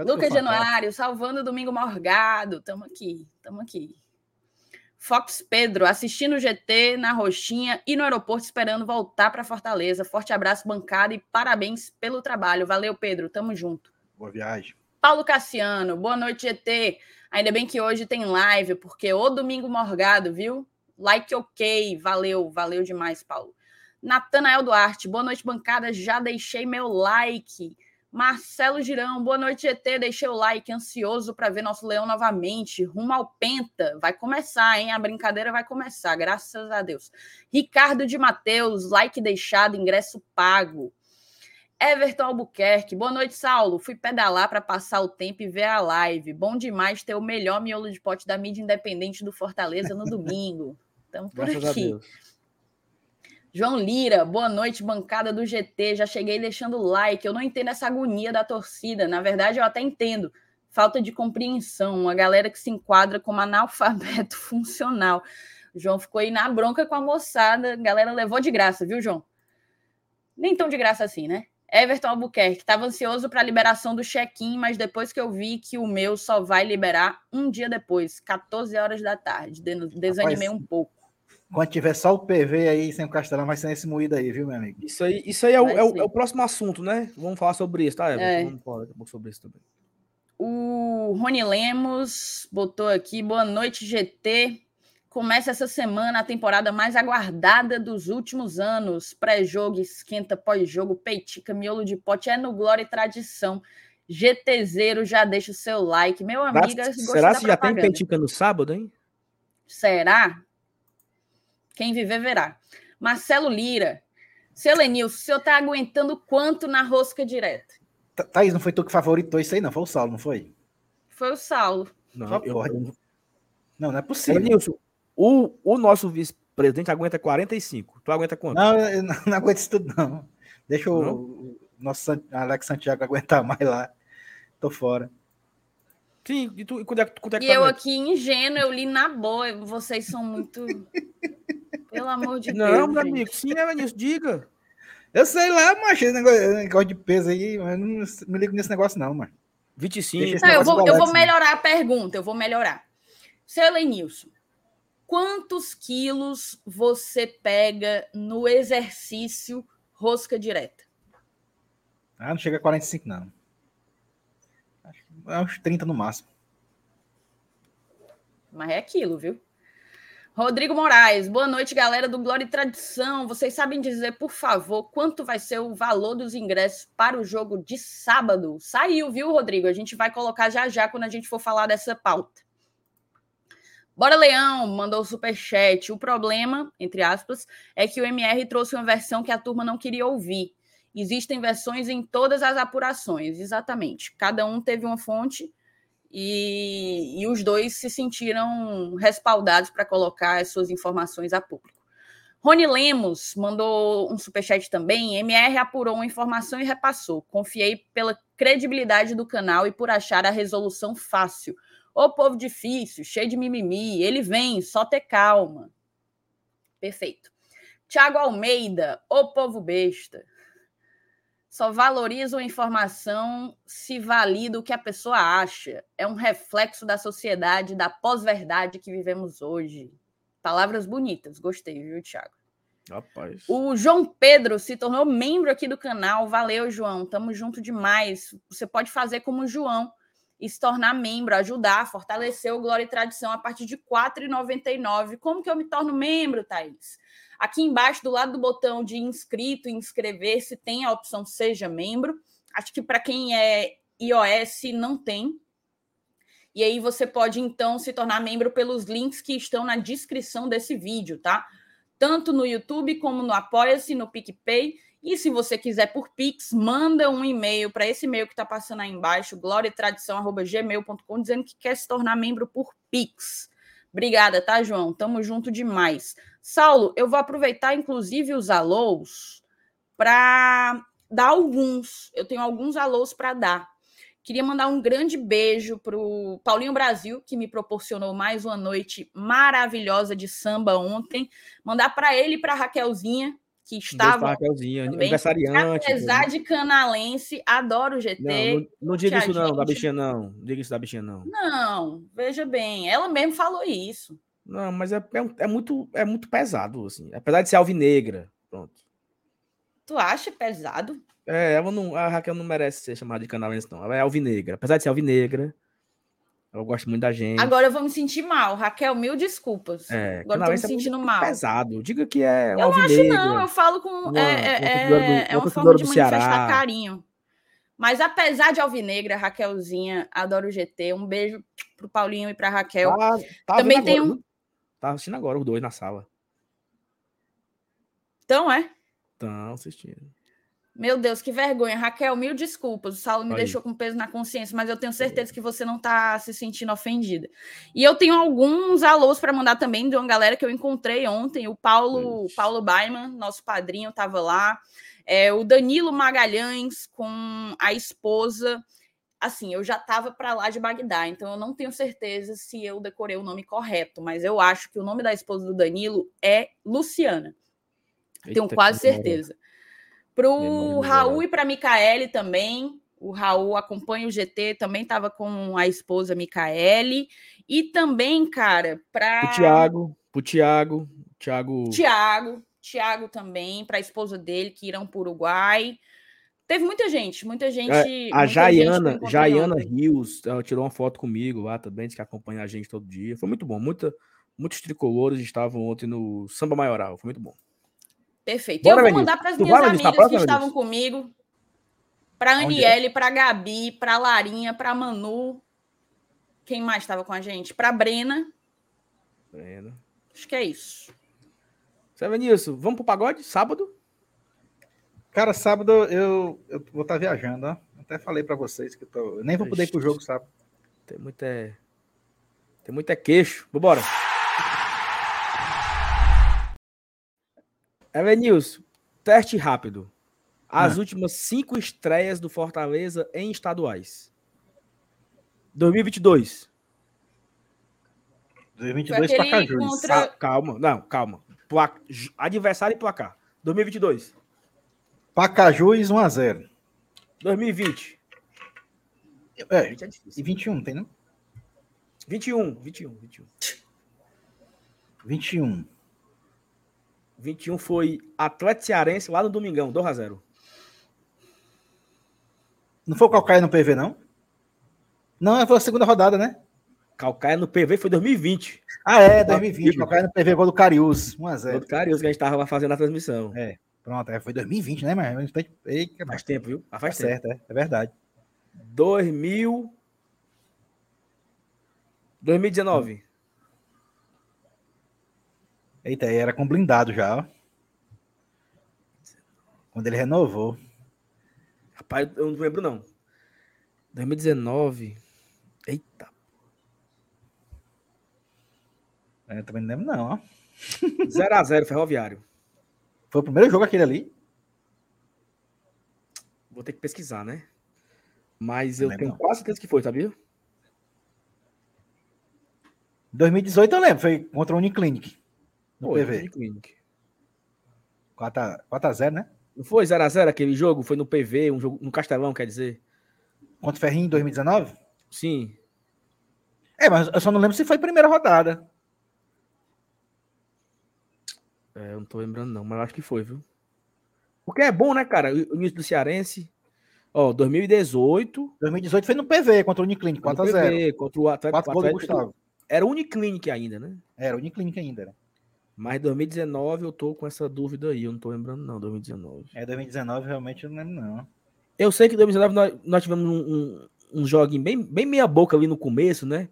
Lucas Januário, salvando o Domingo Morgado. Tamo aqui, tamo aqui. Fox Pedro, assistindo o GT na Roxinha e no aeroporto, esperando voltar para Fortaleza. Forte abraço, bancada, e parabéns pelo trabalho. Valeu, Pedro. Tamo junto. Boa viagem. Paulo Cassiano, boa noite, GT. Ainda bem que hoje tem live, porque o domingo morgado, viu? Like ok. Valeu, valeu demais, Paulo. Natanael Duarte, boa noite, bancada. Já deixei meu like. Marcelo Girão, boa noite, GT. Deixei o like, ansioso para ver nosso leão novamente. Rumo ao Penta. Vai começar, hein? A brincadeira vai começar, graças a Deus. Ricardo de Mateus, like deixado, ingresso pago. Everton Albuquerque, boa noite, Saulo. Fui pedalar para passar o tempo e ver a live. Bom demais ter o melhor miolo de pote da mídia independente do Fortaleza no domingo. Estamos por Graças aqui. João Lira, boa noite, bancada do GT. Já cheguei deixando like. Eu não entendo essa agonia da torcida. Na verdade, eu até entendo. Falta de compreensão. Uma galera que se enquadra como analfabeto <laughs> funcional. O João ficou aí na bronca com a moçada. A galera levou de graça, viu, João? Nem tão de graça assim, né? Everton Albuquerque, estava ansioso para a liberação do check-in, mas depois que eu vi que o meu só vai liberar um dia depois, 14 horas da tarde. de- Desanimei Rapaz, um pouco. Quando tiver só o PV aí sem o Castelão, vai ser esse moído aí, viu, meu amigo? Isso aí, isso aí é, o, é o- é o próximo assunto, né? Vamos falar sobre isso, tá? É. Vamos falar daqui a pouco sobre isso também. O Rony Lemos botou aqui, boa noite, GT. Começa essa semana a temporada mais aguardada dos últimos anos. Pré-jogo, esquenta, pós-jogo, peitica, miolo de pote, é no Glória e Tradição. GTZero, já deixa o seu like. Meu amigo, Será, se já tem petica no sábado, hein? Será? Quem viver, verá. Marcelo Lira. Seu Lenilson, o senhor tá aguentando quanto na rosca direta? Tha- Thaís, não foi tu que favoritou isso aí, não? Foi o Saulo, não foi? Foi o Saulo. Não, eu, Não, não é possível. Nilson, o, o nosso vice-presidente aguenta 45. Tu aguenta quanto? Não, eu não, <laughs> não aguento isso tudo, não. Deixa o, Não? o nosso San- Alex Santiago aguentar mais lá. Tô fora. Sim, e tu, e quanto é, que- quanto é que E tu eu aguenta? aqui, ingênuo, eu li na boa. Vocês são muito. <laughs> Pelo amor de Não, Deus. meu gente. amigo, sim, é, Nilson, diga. Eu sei lá, macho, esse negócio, negócio de peso aí, mas eu não me ligo nesse negócio, não, mano. 25. Deixa esse Não, eu vou, do eu vou né? melhorar a pergunta, eu vou melhorar. Seu Elenilson, quantos quilos você pega no exercício rosca direta? Ah, não chega a 45, não. Acho que é uns 30 no máximo. Mas é aquilo, viu? Rodrigo Moraes, boa noite, galera do Glória e Tradição. Vocês sabem dizer, por favor, quanto vai ser o valor dos ingressos para o jogo de sábado? Saiu, viu, Rodrigo? A gente vai colocar já já quando a gente for falar dessa pauta. Bora Leão mandou o superchat. O problema, entre aspas, é que o MR trouxe uma versão que a turma não queria ouvir. Existem versões em todas as apurações, exatamente. Cada um teve uma fonte e, e os dois se sentiram respaldados para colocar as suas informações a público. Rony Lemos mandou um superchat também. MR apurou uma informação e repassou. Confiei pela credibilidade do canal e por achar a resolução fácil. Ô povo difícil, cheio de mimimi, ele vem, só ter calma. Perfeito. Tiago Almeida, ô povo besta. Só valoriza a informação se valida o que a pessoa acha. É um reflexo da sociedade, da pós-verdade que vivemos hoje. Palavras bonitas, gostei, viu, Tiago? Rapaz. O João Pedro se tornou membro aqui do canal. Valeu, João. Tamo junto demais. Você pode fazer como o João e se tornar membro, ajudar, fortalecer o Glória e Tradição a partir de R$ 4,99. Como que eu me torno membro, Thaís? Aqui embaixo, do lado do botão de inscrito inscrever-se, tem a opção Seja Membro. Acho que para quem é iOS não tem. E aí você pode então se tornar membro pelos links que estão na descrição desse vídeo, tá? Tanto no YouTube como no Apoia-se, no PicPay. E se você quiser por Pix, manda um e-mail para esse e-mail que está passando aí embaixo, gloriatradição.gmail.com, dizendo que quer se tornar membro por Pix. Obrigada, tá, João? Tamo junto demais. Saulo, eu vou aproveitar, inclusive, os alôs para dar alguns. Eu tenho alguns alôs para dar. Queria mandar um grande beijo para o Paulinho Brasil, que me proporcionou mais uma noite maravilhosa de samba ontem. Mandar para ele e para Raquelzinha, que estava. Também, aniversariante. Apesar de canalense, adoro o GT. Não, não, não diga isso, não, da bichinha, não. Não diga isso da bichinha, não. Não, veja bem, ela mesmo falou isso. Não, mas é, é, é muito, é muito pesado, assim. Apesar de ser alvinegra. Pronto. Tu acha pesado? É, ela não, a Raquel não merece ser chamada de canalense, não. Ela é alvinegra. Apesar de ser alvinegra, eu gosto muito da gente. Agora eu vou me sentir mal. Raquel, mil desculpas. É, Agora eu tô me sentindo é mal. pesado. Diga que é um Eu acho, não. Eu falo com. Uma, é, é, do, é uma forma de manifestar Ceará. carinho. Mas apesar de alvinegra, Raquelzinha, adoro o GT. Um beijo pro Paulinho e pra Raquel. Tá, tá Também tem agora, um. Tá assistindo agora os dois na sala. Então, é? Estão assistindo. Meu Deus, que vergonha. Raquel, mil desculpas. O Saulo me Aí. deixou com peso na consciência, mas eu tenho certeza que você não está se sentindo ofendida. E eu tenho alguns alôs para mandar também de uma galera que eu encontrei ontem. O Paulo, Paulo Baiman, nosso padrinho, estava lá. É, o Danilo Magalhães com a esposa. Assim, eu já estava para lá de Bagdá, então eu não tenho certeza se eu decorei o nome correto, mas eu acho que o nome da esposa do Danilo é Luciana. Eita, tenho quase certeza. Para o Raul e para a Micaele também. O Raul acompanha o GT, também estava com a esposa Micaele. E também, cara, para. O Tiago, o Tiago, Tiago. Tiago, Tiago também, para a esposa dele, que irão para o Uruguai. Teve muita gente, muita gente. É, a Jaiana, Jaiana Rios, ela tirou uma foto comigo lá também, disse que acompanha a gente todo dia. Foi muito bom. Muita, muitos tricolores estavam ontem no Samba Maioral. Foi muito bom. Perfeito. Bora, eu vou mandar para as minhas amigas que estavam comigo, para a Aniele, para a Gabi, para a Larinha, para a Manu. Quem mais estava com a gente? Para a Brena. Brena. Acho que é isso. Sevenilson, vamos pro pagode? Sábado? Cara, sábado eu, eu vou estar tá viajando, ó. Até falei para vocês que eu, tô... eu nem vou poder ir pro jogo sábado. Tem muita. Tem muita queixo. Vambora. Evanilson, teste rápido. As ah. últimas cinco estreias do Fortaleza em estaduais. 2022. 2022 Pacajus. Contra... Ah, calma, não, calma. Pla... Adversário e placar. 2022. Pacajus 1x0. 2020. É, é e 21, tem não? 21, 21, 21. 21. 21 foi Atlético Cearense lá no Domingão, 2x0. Não foi o Calcaia no PV, não? Não, foi a segunda rodada, né? Calcaia no PV foi 2020. Ah, é, 2020. Tá Calcaia no PV, gol do Carius, 1x0. Gol do Carius, que a gente tava fazendo a transmissão. É, pronto, é, foi 2020, né, mas Eita, faz tempo, viu? Ah, faz tá tempo. certo, é, é verdade. 2000... 2019. Eita, era com blindado já, ó. Quando ele renovou. Rapaz, eu não lembro, não. 2019. Eita. Eu também não lembro, não, ó. <laughs> 0x0, Ferroviário. Foi o primeiro jogo aquele ali? Vou ter que pesquisar, né? Mas eu, eu tenho quase certeza que foi, sabia? 2018 eu lembro, foi contra o Uniclinic. No Pô, PV. 4x0, né? Não foi 0x0 aquele jogo? Foi no PV, um jogo no Castelão, quer dizer? Contra o Ferrinho em 2019? Sim. É, mas eu só não lembro se foi primeira rodada. É, eu não tô lembrando, não, mas eu acho que foi, viu? Porque é bom, né, cara? O início do Cearense. Ó, 2018. 2018 foi no PV contra o Uniclinic, 4x0. Contra o Atlético. 4 Atlético, Gustavo. Era o Uniclinic ainda, né? Era o Uniclinic ainda, né? Mas 2019 eu tô com essa dúvida aí, eu não tô lembrando não, 2019. É, 2019 realmente eu não lembro não. Eu sei que 2019 nós, nós tivemos um, um, um joguinho bem, bem meia boca ali no começo, né?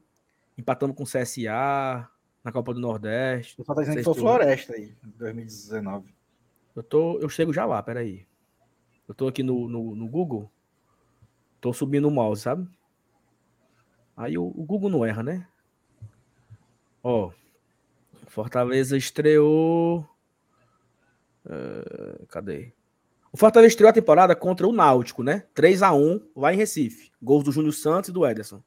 Empatando com o CSA na Copa do Nordeste. O tá dizendo que foi Floresta aí, em 2019. Eu, tô, eu chego já lá, peraí. Eu tô aqui no, no, no Google. Tô subindo o mouse, sabe? Aí o, o Google não erra, né? Ó. Fortaleza estreou. Uh, cadê? O Fortaleza estreou a temporada contra o Náutico, né? 3 a 1 lá em Recife. Gols do Júnior Santos e do Ederson.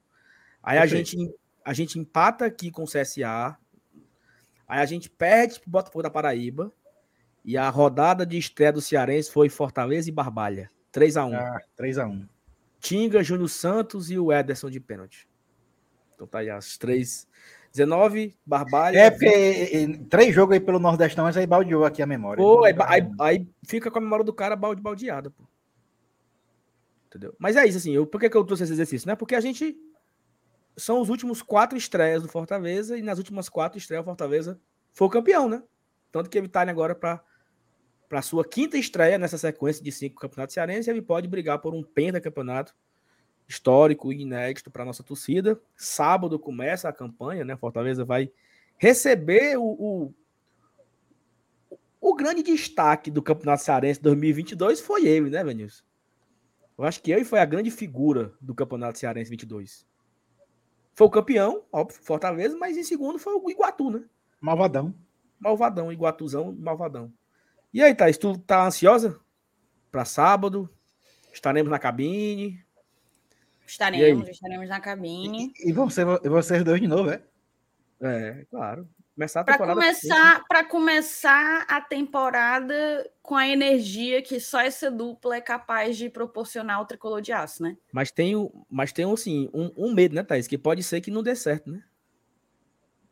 Aí a gente, a gente empata aqui com o CSA. Aí a gente perde pro Botafogo da Paraíba. E a rodada de estreia do Cearense foi Fortaleza e Barbalha. 3 a 1 ah, 3 a 1 Tinga, Júnior Santos e o Ederson de pênalti. Então tá aí as três. 19, Barbalha. É, porque três jogos aí pelo Nordestão, mas aí baldeou aqui a memória. Pô, aí, aí, aí, fica com a memória do cara balde, baldeada, pô. Entendeu? Mas é isso, assim. Eu, por que, que eu trouxe esse exercício? Né? Porque a gente. São os últimos quatro estreias do Fortaleza, e nas últimas quatro estreias, o Fortaleza foi o campeão, né? Tanto que ele tá agora para para sua quinta estreia nessa sequência de cinco campeonatos cearenses, ele pode brigar por um pentacampeonato histórico e inédito para nossa torcida. Sábado começa a campanha, né? Fortaleza vai receber o, o, o grande destaque do Campeonato Cearense 2022 foi ele, né, Vinícius? Eu acho que ele foi a grande figura do Campeonato Cearense 22. Foi o campeão, óbvio, Fortaleza, mas em segundo foi o Iguatu, né? Malvadão. Malvadão, Iguatuzão, Malvadão. E aí, Thaís, tu tá ansiosa para sábado? Estaremos na cabine. Estaremos, estaremos na cabine. E, e você, vocês dois de novo, é? É, claro. Começar a Para começar, para começar a temporada com a energia que só essa dupla é capaz de proporcionar ao tricolor de aço, né? Mas tem, mas tem assim, um, um medo, né, Thaís? Que pode ser que não dê certo, né?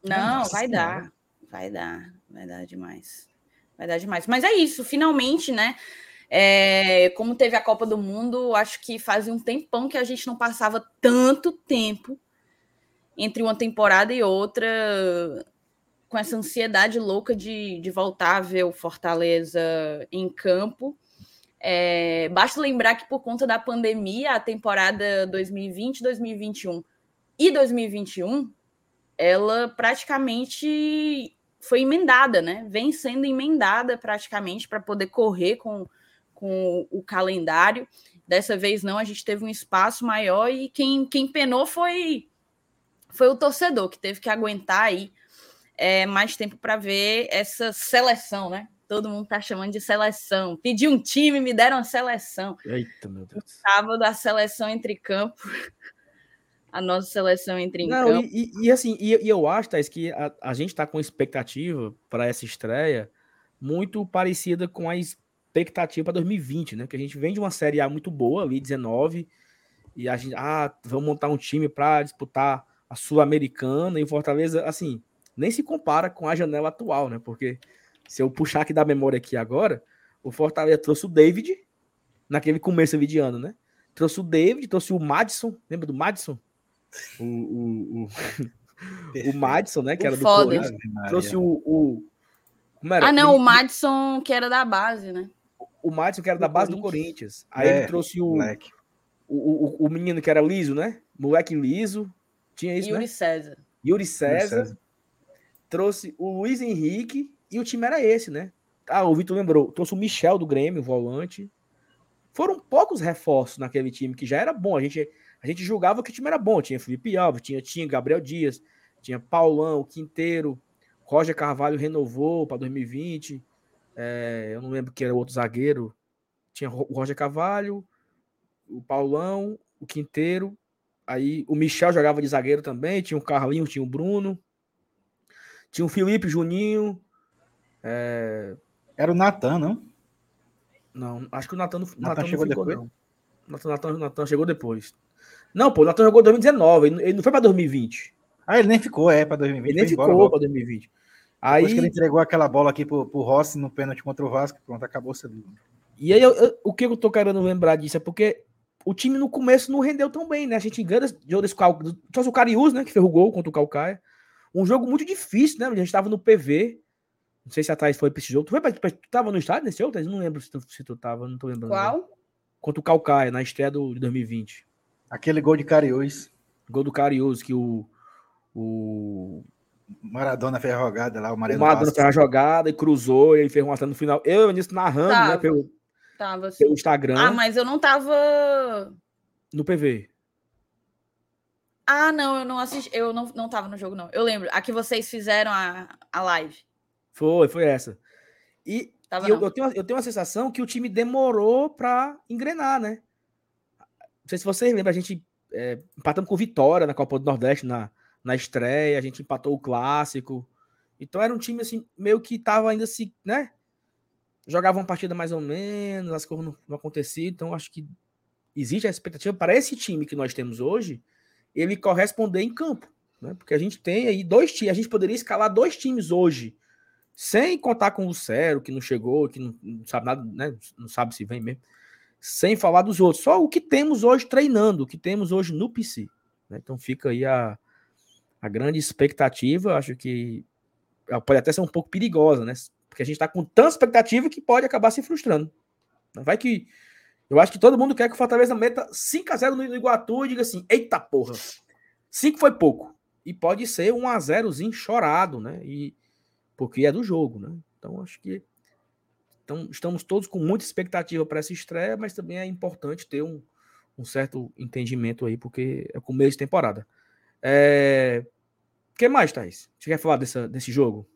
Não, Nossa, vai dar. Vai dar. Vai dar demais. Vai dar demais. Mas é isso, finalmente, né? É, como teve a Copa do Mundo, acho que fazia um tempão que a gente não passava tanto tempo entre uma temporada e outra com essa ansiedade louca de, de voltar a ver o Fortaleza em campo. É, basta lembrar que por conta da pandemia, a temporada 2020, 2021 e 2021, ela praticamente foi emendada, né? Vem sendo emendada praticamente para poder correr com, com o calendário. Dessa vez não, a gente teve um espaço maior e quem, quem penou foi, foi o torcedor, que teve que aguentar aí é, mais tempo para ver essa seleção, né? Todo mundo tá chamando de seleção. Pedi um time, me deram a seleção. Eita, meu Deus. Sábado, a seleção entre campo <laughs> a nossa seleção entre em Não, campo. E, e, assim, e, e, eu acho, Thais, que a, a gente está com expectativa para essa estreia muito parecida com a expectativa para 2020, né? Que a gente vem de uma Série A muito boa, ali 19, e a gente, ah, vamos montar um time para disputar a Sul-Americana e o Fortaleza, assim, nem se compara com a janela atual, né? Porque se eu puxar aqui da memória aqui agora, o Fortaleza trouxe o David naquele começo de ano, né? Trouxe o David, trouxe o Madison, lembra do Madison? o, o, o, <laughs> o Madison, né? Que era do Corinthians. Trouxe o, o. Como era? Ah, não, o Madison, que era da base, né? O Madison, que era da base do Corinthians. Aí é, ele trouxe o, o, o, o menino que era liso, né? Moleque liso. Tinha isso, Yuri né? César. Yuri César. Yuri César. Trouxe o Luiz Henrique e o time era esse, né? Ah, o Vitor lembrou. Trouxe o Michel do Grêmio, volante. Foram poucos reforços naquele time que já era bom. A gente a gente julgava que o time era bom. Tinha Felipe Alves, tinha, tinha Gabriel Dias, tinha Paulão, Quinteiro, Roger Carvalho renovou para 2020. É, eu não lembro que era o outro zagueiro. Tinha o Roger Carvalho, o Paulão, o Quinteiro. Aí o Michel jogava de zagueiro também. Tinha o Carlinho, tinha o Bruno. Tinha o Felipe Juninho. É... Era o Natan, não? Não, acho que o Natan não chegou ficou, depois. não. Natan, Natan, Natan chegou depois. Não, pô, o Natan jogou 2019, ele não foi para 2020. Ah, ele nem ficou, é, para 2020. Ele nem ficou para 2020. Aí Depois que ele entregou aquela bola aqui pro, pro Rossi no pênalti contra o Vasco, pronto, acabou sendo. E aí, eu, eu, o que eu tô querendo lembrar disso é porque o time no começo não rendeu tão bem, né? A gente engana de desse cal... Só o Cariús, né? Que fez o gol contra o Calcaia. Um jogo muito difícil, né? A gente tava no PV. Não sei se a Thais foi pra esse jogo. Tu, foi pra... tu tava no estádio nesse jogo, Thais? Não lembro se tu, se tu tava, não tô lembrando. Qual? Contra o Calcaia, na estreia do, de 2020. Aquele gol de Cariús. Gol do Cariús, que o. O Maradona fez a jogada lá, o Maradona, o Maradona fez a jogada e cruzou, e ele fez um no final. Eu, nisso, narrando, Tava. né, pelo, Tava pelo Instagram, Ah, mas eu não tava. no PV. Ah, não, eu não assisti. Eu não, não tava no jogo, não. Eu lembro. A que vocês fizeram a, a live. Foi, foi essa. E, Tava e eu, eu tenho, eu tenho uma sensação que o time demorou para engrenar, né? Não sei se vocês lembram, a gente é, empatamos com Vitória na Copa do Nordeste na, na estreia, a gente empatou o clássico. Então era um time assim, meio que tava ainda se, né? Jogava uma partida mais ou menos, as coisas não, não aconteciam, então acho que existe a expectativa para esse time que nós temos hoje, ele corresponder em campo, né? Porque a gente tem aí dois times, a gente poderia escalar dois times hoje, sem contar com o Cero, que não chegou, que não, não sabe nada, né? Não sabe se vem mesmo sem falar dos outros. Só o que temos hoje treinando, o que temos hoje no PC. né? Então fica aí a, a grande expectativa. Acho que pode até ser um pouco perigosa, né? Porque a gente está com tanta expectativa que pode acabar se frustrando. Vai que. Eu acho que todo mundo quer que o Fortaleza meta 5x0 no Iguatu e diga assim: eita porra, 5 foi pouco. E pode ser um a 0zinho chorado, né? E, porque é do jogo, né? Então acho que então, estamos todos com muita expectativa para essa estreia, mas também é importante ter um, um certo entendimento aí, porque é começo de temporada. É... O que mais, Thaís? Você quer falar dessa, desse jogo?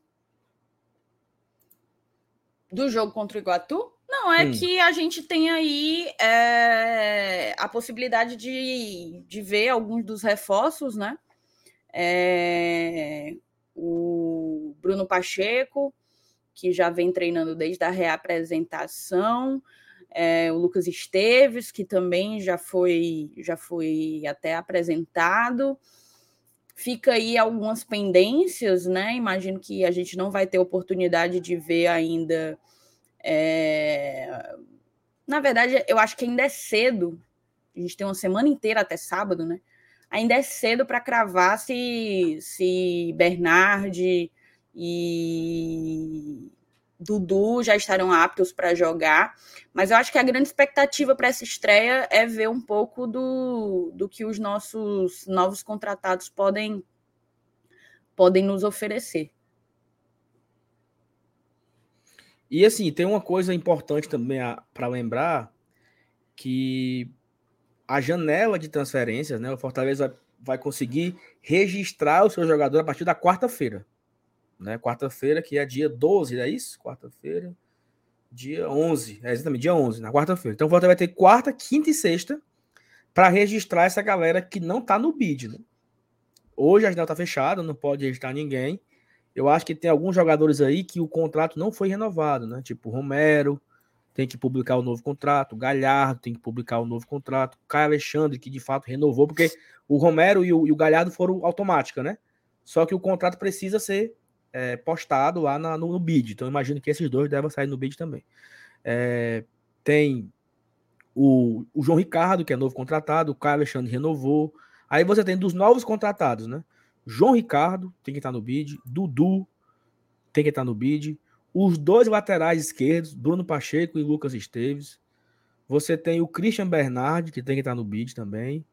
Do jogo contra o Iguatu? Não, é Hum. que a gente tem aí é, a possibilidade de, de ver alguns dos reforços, né? É, o Bruno Pacheco, que já vem treinando desde a reapresentação, é, o Lucas Esteves, que também já foi, já foi até apresentado. Fica aí algumas pendências, né? Imagino que a gente não vai ter oportunidade de ver ainda. é, Na verdade, eu acho que ainda é cedo. A gente tem uma semana inteira até sábado, né? Ainda é cedo para cravar se, se Bernard e Dudu já estarão aptos para jogar. Mas eu acho que a grande expectativa para essa estreia é ver um pouco do, do que os nossos novos contratados podem, podem nos oferecer. E assim, tem uma coisa importante também para lembrar que a janela de transferências, né? O Fortaleza vai, vai conseguir registrar o seu jogador a partir da quarta-feira. Né? Quarta-feira, que é dia 12, é isso? Quarta-feira, dia 11. É exatamente, dia 11, na quarta-feira. Então Fortaleza vai ter quarta, quinta e sexta para registrar essa galera que não está no bid. Né? Hoje a janela está fechada, não pode registrar ninguém. Eu acho que tem alguns jogadores aí que o contrato não foi renovado, né? Tipo Romero, tem que publicar o novo contrato, Galhardo tem que publicar o novo contrato, Caio Alexandre, que de fato renovou, porque o Romero e o, e o Galhardo foram automática, né? Só que o contrato precisa ser é, postado lá na, no, no, bid. Então, imagino que esses dois devem sair no bid também. É, tem o, o, João Ricardo, que é novo contratado, o Caio Alexandre renovou. Aí você tem dos novos contratados, né? João Ricardo tem que estar no bid, Dudu tem que estar no bid, os dois laterais esquerdos, Bruno Pacheco e Lucas Esteves. Você tem o Christian Bernard, que tem que estar no bid também.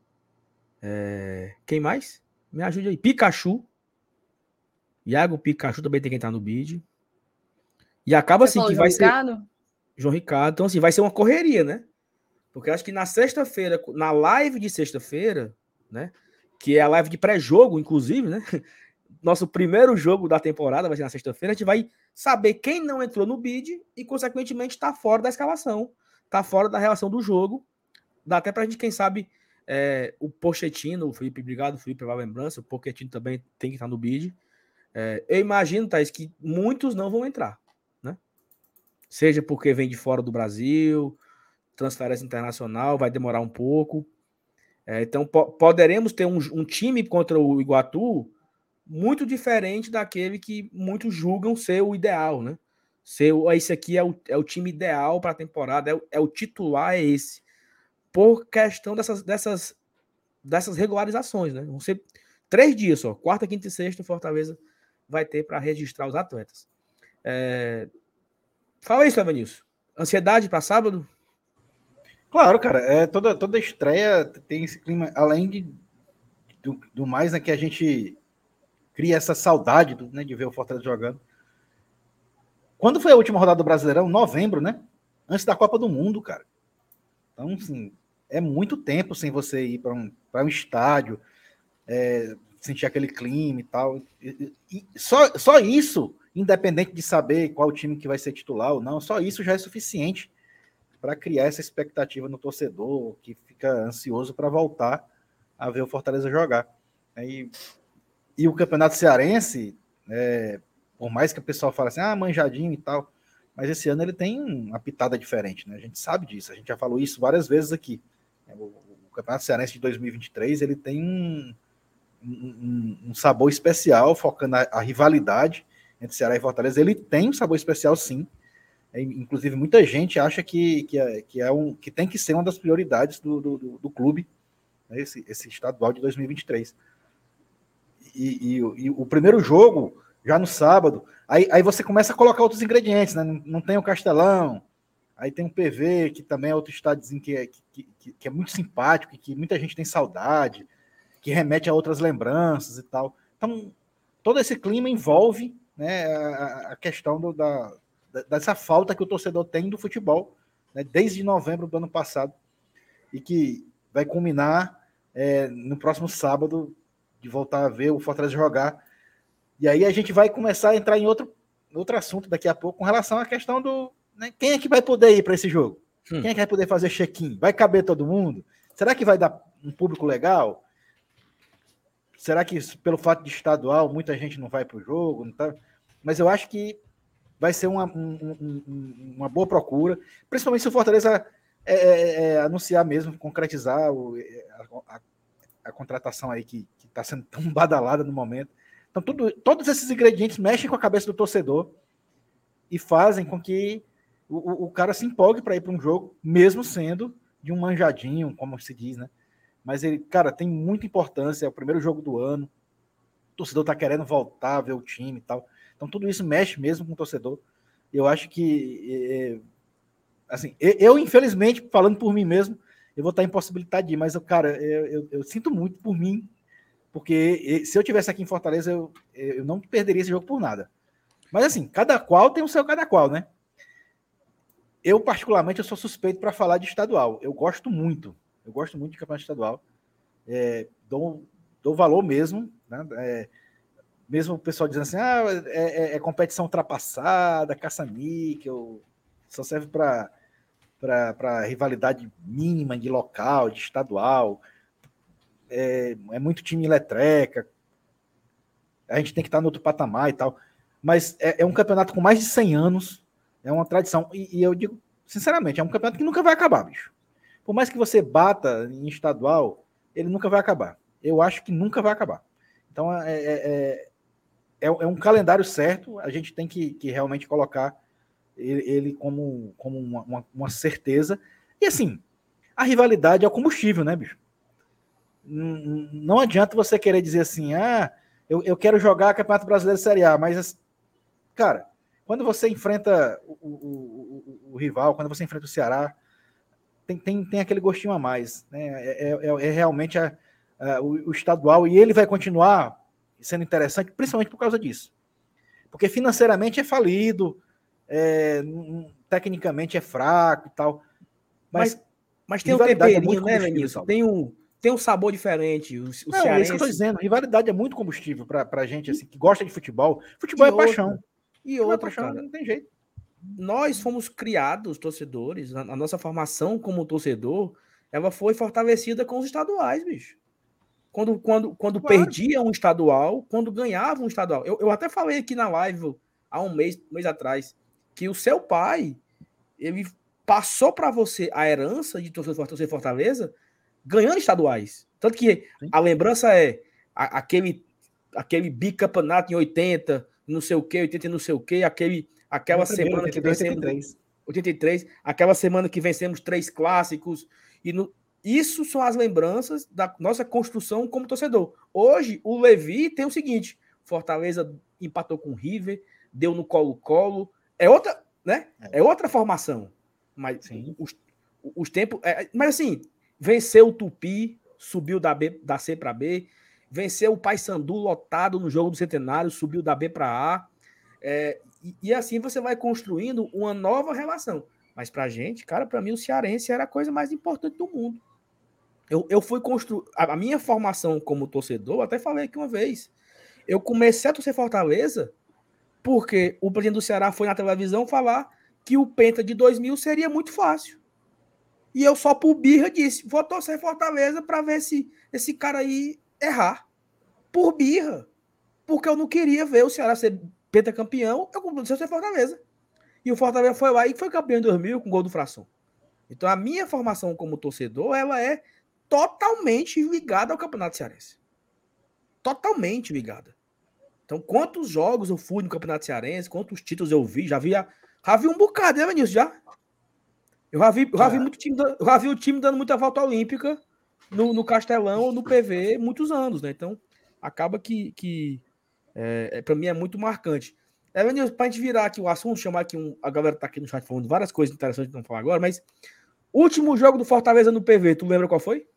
É... Quem mais? Me ajude aí. Pikachu. Iago Pikachu também tem que estar no bid. E acaba Você assim que vai Ricardo? ser. João Ricardo. Então, assim, vai ser uma correria, né? Porque acho que na sexta-feira, na live de sexta-feira, né? Que é a live de pré-jogo, inclusive, né? <laughs> Nosso primeiro jogo da temporada vai ser na sexta-feira. A gente vai saber quem não entrou no bid e, consequentemente, está fora da escalação, está fora da relação do jogo. Dá até para a gente, quem sabe, é, o Pochettino, o Felipe, obrigado, Felipe, pela lembrança. O Pochettino também tem que estar no bid. É, eu imagino, Thaís, que muitos não vão entrar, né? Seja porque vem de fora do Brasil, transferência internacional, vai demorar um pouco. É, então, po poderemos ter um, um, time contra o Iguatu muito diferente daquele que muitos julgam ser o ideal, né? Ser, esse aqui é o, é o time ideal para a temporada, é o, é o titular, é esse. Por questão dessas, dessas, dessas regularizações, né? Vão ser três dias só, quarta, quinta e sexta, Fortaleza vai ter para registrar os atletas. É... Fala isso, Evanilson. Ansiedade para sábado? Claro, cara, é, toda, toda estreia tem esse clima, além de, do, do mais, né, que a gente cria essa saudade do, né, de ver o Fortaleza jogando. Quando foi a última rodada do Brasileirão? Novembro, né? Antes da Copa do Mundo, cara. Então, assim, é muito tempo sem você ir para um, um estádio, é, sentir aquele clima e tal. E, e, só, só isso, independente de saber qual time que vai ser titular ou não, só isso já é suficiente para criar essa expectativa no torcedor que fica ansioso para voltar a ver o Fortaleza jogar. E, e o Campeonato Cearense, é, por mais que o pessoal fale assim, ah, manjadinho e tal, mas esse ano ele tem uma pitada diferente, né? A gente sabe disso, a gente já falou isso várias vezes aqui. O, o Campeonato Cearense de 2023 ele tem um, um, um sabor especial, focando a, a rivalidade entre Ceará e Fortaleza. Ele tem um sabor especial, sim, é, inclusive, muita gente acha que, que, é, que, é um, que tem que ser uma das prioridades do, do, do clube, né, esse, esse estadual de 2023. E, e, e, o primeiro jogo, já no sábado, aí, aí você começa a colocar outros ingredientes, né? Não, não tem o Castelão, aí tem o PV, que também é outro estádiozinho que é, que, que, que é muito simpático que muita gente tem saudade, que remete a outras lembranças e tal. Então, todo esse clima envolve né, a, a questão do, da, dessa falta que o torcedor tem do futebol, né, desde novembro do ano passado, e que vai culminar é, no próximo sábado, de voltar a ver o Fortaleza jogar. E aí a gente vai começar a entrar em outro, outro assunto daqui a pouco, com relação à questão do. Né, quem é que vai poder ir para esse jogo? Hum. Quem é que vai poder fazer check-in? Vai caber todo mundo? Será que vai dar um público legal? Será que pelo fato de estadual muita gente não vai para o jogo? Tá? Mas eu acho que vai ser uma, um, um, uma boa procura, principalmente se o Fortaleza é, é, é, anunciar mesmo, concretizar o, a, a, a, contratação aí que está sendo tão <laughs> badalada no momento. Então, tudo, todos esses ingredientes mexem com a cabeça do torcedor e fazem com que o, o cara se empolgue para ir para um jogo, mesmo sendo de um manjadinho, como se diz, né? Mas ele, cara, tem muita importância, é o primeiro jogo do ano, o torcedor está querendo voltar ver o time e tal. Então tudo isso mexe mesmo com o torcedor. Eu acho que, é, assim, eu infelizmente, falando por mim mesmo, eu vou estar impossibilitado de ir, mas, cara, eu, eu, eu, sinto muito por mim, porque se eu tivesse aqui em Fortaleza, eu, eu não perderia esse jogo por nada. Mas assim, cada qual tem o seu cada qual, né? Eu, particularmente, eu sou suspeito para falar de estadual. Eu gosto muito. Eu gosto muito de campeonato estadual. É, dou, dou valor mesmo. Né? É, mesmo o pessoal dizendo assim, ah, é, é, é competição ultrapassada, caça-níquel, só serve para rivalidade mínima de local, de estadual, é, é muito time letreca, a gente tem que estar no outro patamar e tal, mas é, é um campeonato com mais de 100 anos, é uma tradição, e, e, eu digo, sinceramente, é um campeonato que nunca vai acabar, bicho. Por mais que você bata em estadual, ele nunca vai acabar. Eu acho que nunca vai acabar. Então, é, é, é é, é um calendário certo, a gente tem que, que realmente colocar ele, ele como, como uma, uma, uma, certeza. E assim, a rivalidade é o combustível, né, bicho? Não adianta você querer dizer assim, ah, eu, eu quero jogar Campeonato Brasileiro Série A, mas, cara, quando você enfrenta o, o, o, o rival, quando você enfrenta o Ceará, tem, tem, tem aquele gostinho a mais, né? É, é, é realmente a, a, o, o estadual, e ele vai continuar sendo interessante, principalmente por causa disso. Porque financeiramente é falido, é, tecnicamente é fraco e tal. Mas, mas, mas tem um é temperinho, é né, Lenilson? Tem um, tem um sabor diferente. O, o Não, cearense... é isso que eu tô dizendo. Rivalidade é muito combustível para a gente assim, que gosta de futebol. Futebol e é outra, paixão. E outra, é paixão, cara, não tem jeito. Nós fomos criados, torcedores, a, a nossa formação como torcedor, ela foi fortalecida com os estaduais, bicho quando, quando, quando claro. perdia um estadual, quando ganhava um estadual. Eu, eu até falei aqui na live há um mês, um mês atrás, que o seu pai, ele passou para você a herança de torcer Fortaleza ganhando estaduais. Tanto que Sim. a lembrança é a, aquele, aquele bicampeonato em 80, não sei o que, 80 e não sei o que, aquele, aquela semana 82, que vencemos. 83. 83, aquela semana que vencemos três clássicos. E no, isso são as lembranças da nossa construção como torcedor. Hoje, o Levi tem o seguinte: Fortaleza empatou com o River, deu no colo-colo. É outra, né? É, é outra formação. Mas o, os tempos. É, mas assim, venceu o Tupi, subiu da, B, da C para B, venceu o Paysandu lotado no jogo do Centenário, subiu da B para A. É, e, e, assim você vai construindo uma nova relação. Mas pra gente, cara, para mim o cearense era a coisa mais importante do mundo. Eu, eu fui construir. A, minha formação como torcedor, até falei aqui uma vez. Eu comecei a torcer Fortaleza porque o presidente do Ceará foi na televisão falar que o Penta de 2000 seria muito fácil. E eu só por birra disse, vou torcer Fortaleza para ver se esse cara aí errar. Por birra. Porque eu não queria ver o Ceará ser pentacampeão, eu comecei ser Fortaleza. E o Fortaleza foi lá e foi campeão em 2000 com gol do Fração. Então a minha formação como torcedor, ela é totalmente ligada ao Campeonato Cearense. Totalmente ligada. Então, quantos jogos eu fui no Campeonato Cearense, quantos títulos eu vi, já vi, já vi um bocado, né, Vinícius? Já? Eu já vi, já vi, é. muito time, já vi o time dando muita volta olímpica no, no Castelão ou no PV muitos anos, né? Então, acaba que, que é, é para mim é muito marcante. É, Vinícius, para a gente virar aqui o assunto, chamar aqui um. A galera tá aqui no chat falando várias coisas interessantes que não falar agora, mas último jogo do Fortaleza no PV, tu lembra qual foi?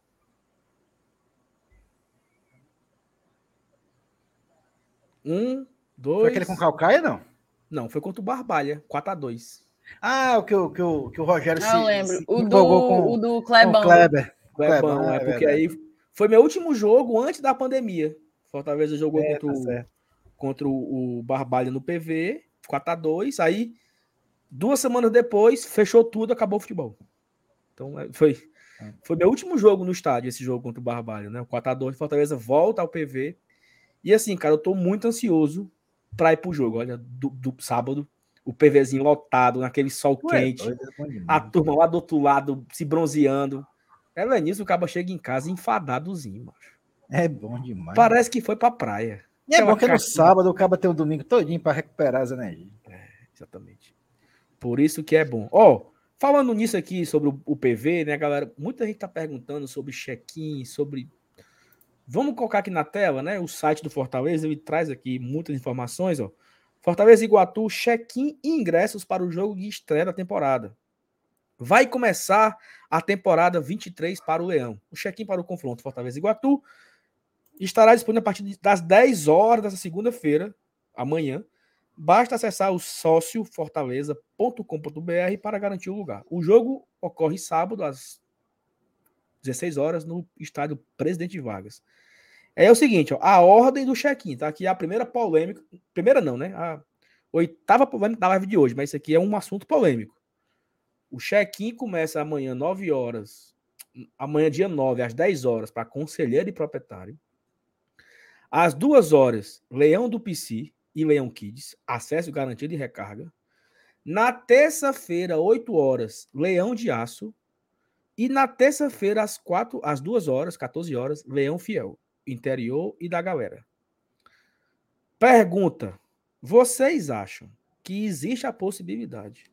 Um, dois. Foi aquele com Calcaia, não? Não, foi contra o Barbalha, 4x2. Ah, o que o, que o, que o Rogério se. Eu lembro. Se o, do, com, o do Clebão. Kleber. Clebão, Clebão, é, é porque aí foi meu último jogo antes da pandemia. Fortaleza jogou é, contra, tá o, contra o, Barbalha no PV, 4x2. Aí, duas semanas depois, fechou tudo, acabou o futebol. Então, é, foi, foi meu último jogo no estádio, esse jogo contra o Barbalha, né? O 4x2, Fortaleza volta ao PV e assim, cara, eu tô muito ansioso para ir pro jogo. Olha, do, do, sábado, o PVzinho lotado, naquele sol Ué, quente, é a turma lá do outro lado se bronzeando. É nisso, o cara chega em casa enfadadozinho, macho. É bom demais. Parece que foi pra praia. E é bom que no sábado o cara tem o domingo todinho para recuperar as energias. É, exatamente. Por isso que é bom. Ó, oh, falando nisso aqui sobre o, o PV, né, galera? Muita gente tá perguntando sobre check-in, sobre Vamos colocar aqui na tela, né? O site do Fortaleza, ele traz aqui muitas informações, ó. Fortaleza Iguatu, check-in e ingressos para o jogo de estreia da temporada. Vai começar a temporada 23 para o Leão. O check-in para o confronto Fortaleza Iguatu estará disponível a partir das 10 horas dessa segunda-feira, amanhã. Basta acessar o sóciofortaleza.com.br para garantir o lugar. O jogo ocorre sábado às 16 horas no estádio Presidente Vargas. É o seguinte, ó, a ordem do check-in, tá? Aqui é a primeira polêmica, primeira não, né? A oitava polêmica da live de hoje, mas isso aqui é um assunto polêmico. O check-in começa amanhã, 9 horas, amanhã, dia 9, às 10 horas, para conselheiro e proprietário. Às 2 horas, Leão do PC e Leão Kids, acesso garantido e recarga. Na terça-feira, 8 horas, Leão de Aço. E na terça-feira, às, 4, às 2 horas, 14 horas, Leão Fiel interior e da galera. Pergunta: vocês acham que existe a possibilidade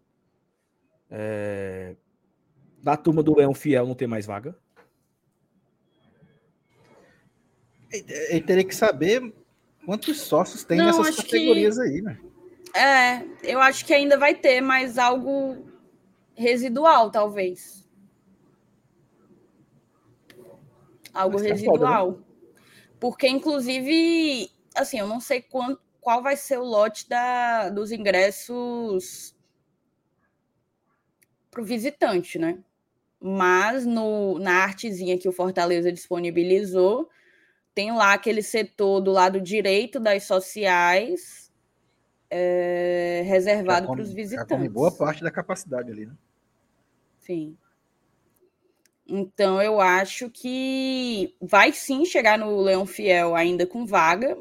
é, da turma do Leão Fiel não ter mais vaga? Ele teria que saber quantos sócios tem não, nessas categorias que... aí, né? É, eu acho que ainda vai ter, mas algo residual, talvez. Algo tá residual. Foda, né? Porque, inclusive, assim, eu não sei quando, qual vai ser o lote da, dos ingressos para o visitante, né? Mas no, na artezinha que o Fortaleza disponibilizou, tem lá aquele setor do lado direito das sociais é, reservado para os visitantes. boa parte da capacidade ali, né? Sim. Então eu acho que vai sim chegar no Leão Fiel ainda com vaga,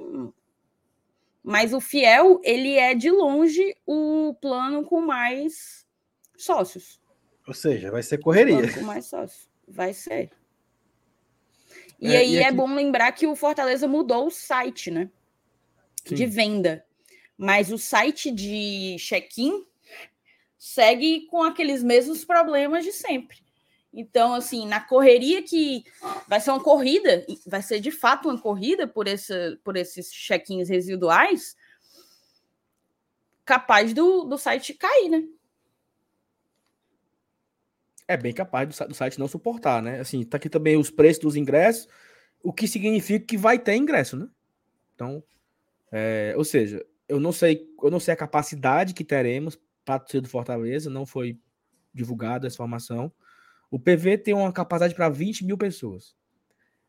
mas o Fiel ele é de longe o plano com mais sócios. Ou seja, vai ser correria. Com mais sócios, vai ser. E é, aí e aqui... é bom lembrar que o Fortaleza mudou o site, né? Sim. De venda. Mas o site de check-in segue com aqueles mesmos problemas de sempre. Então, assim, na correria que vai ser uma corrida, vai ser de fato uma corrida por, esse, por esses check-ins residuais, capaz do, do site cair, né? É bem capaz do, do, site não suportar, né? Assim, tá aqui também os preços dos ingressos, o que significa que vai ter ingresso, né? Então, é, ou seja, eu não sei, eu não sei a capacidade que teremos para torcida do Fortaleza, não foi divulgada essa informação. O PV tem uma capacidade para 20 mil pessoas.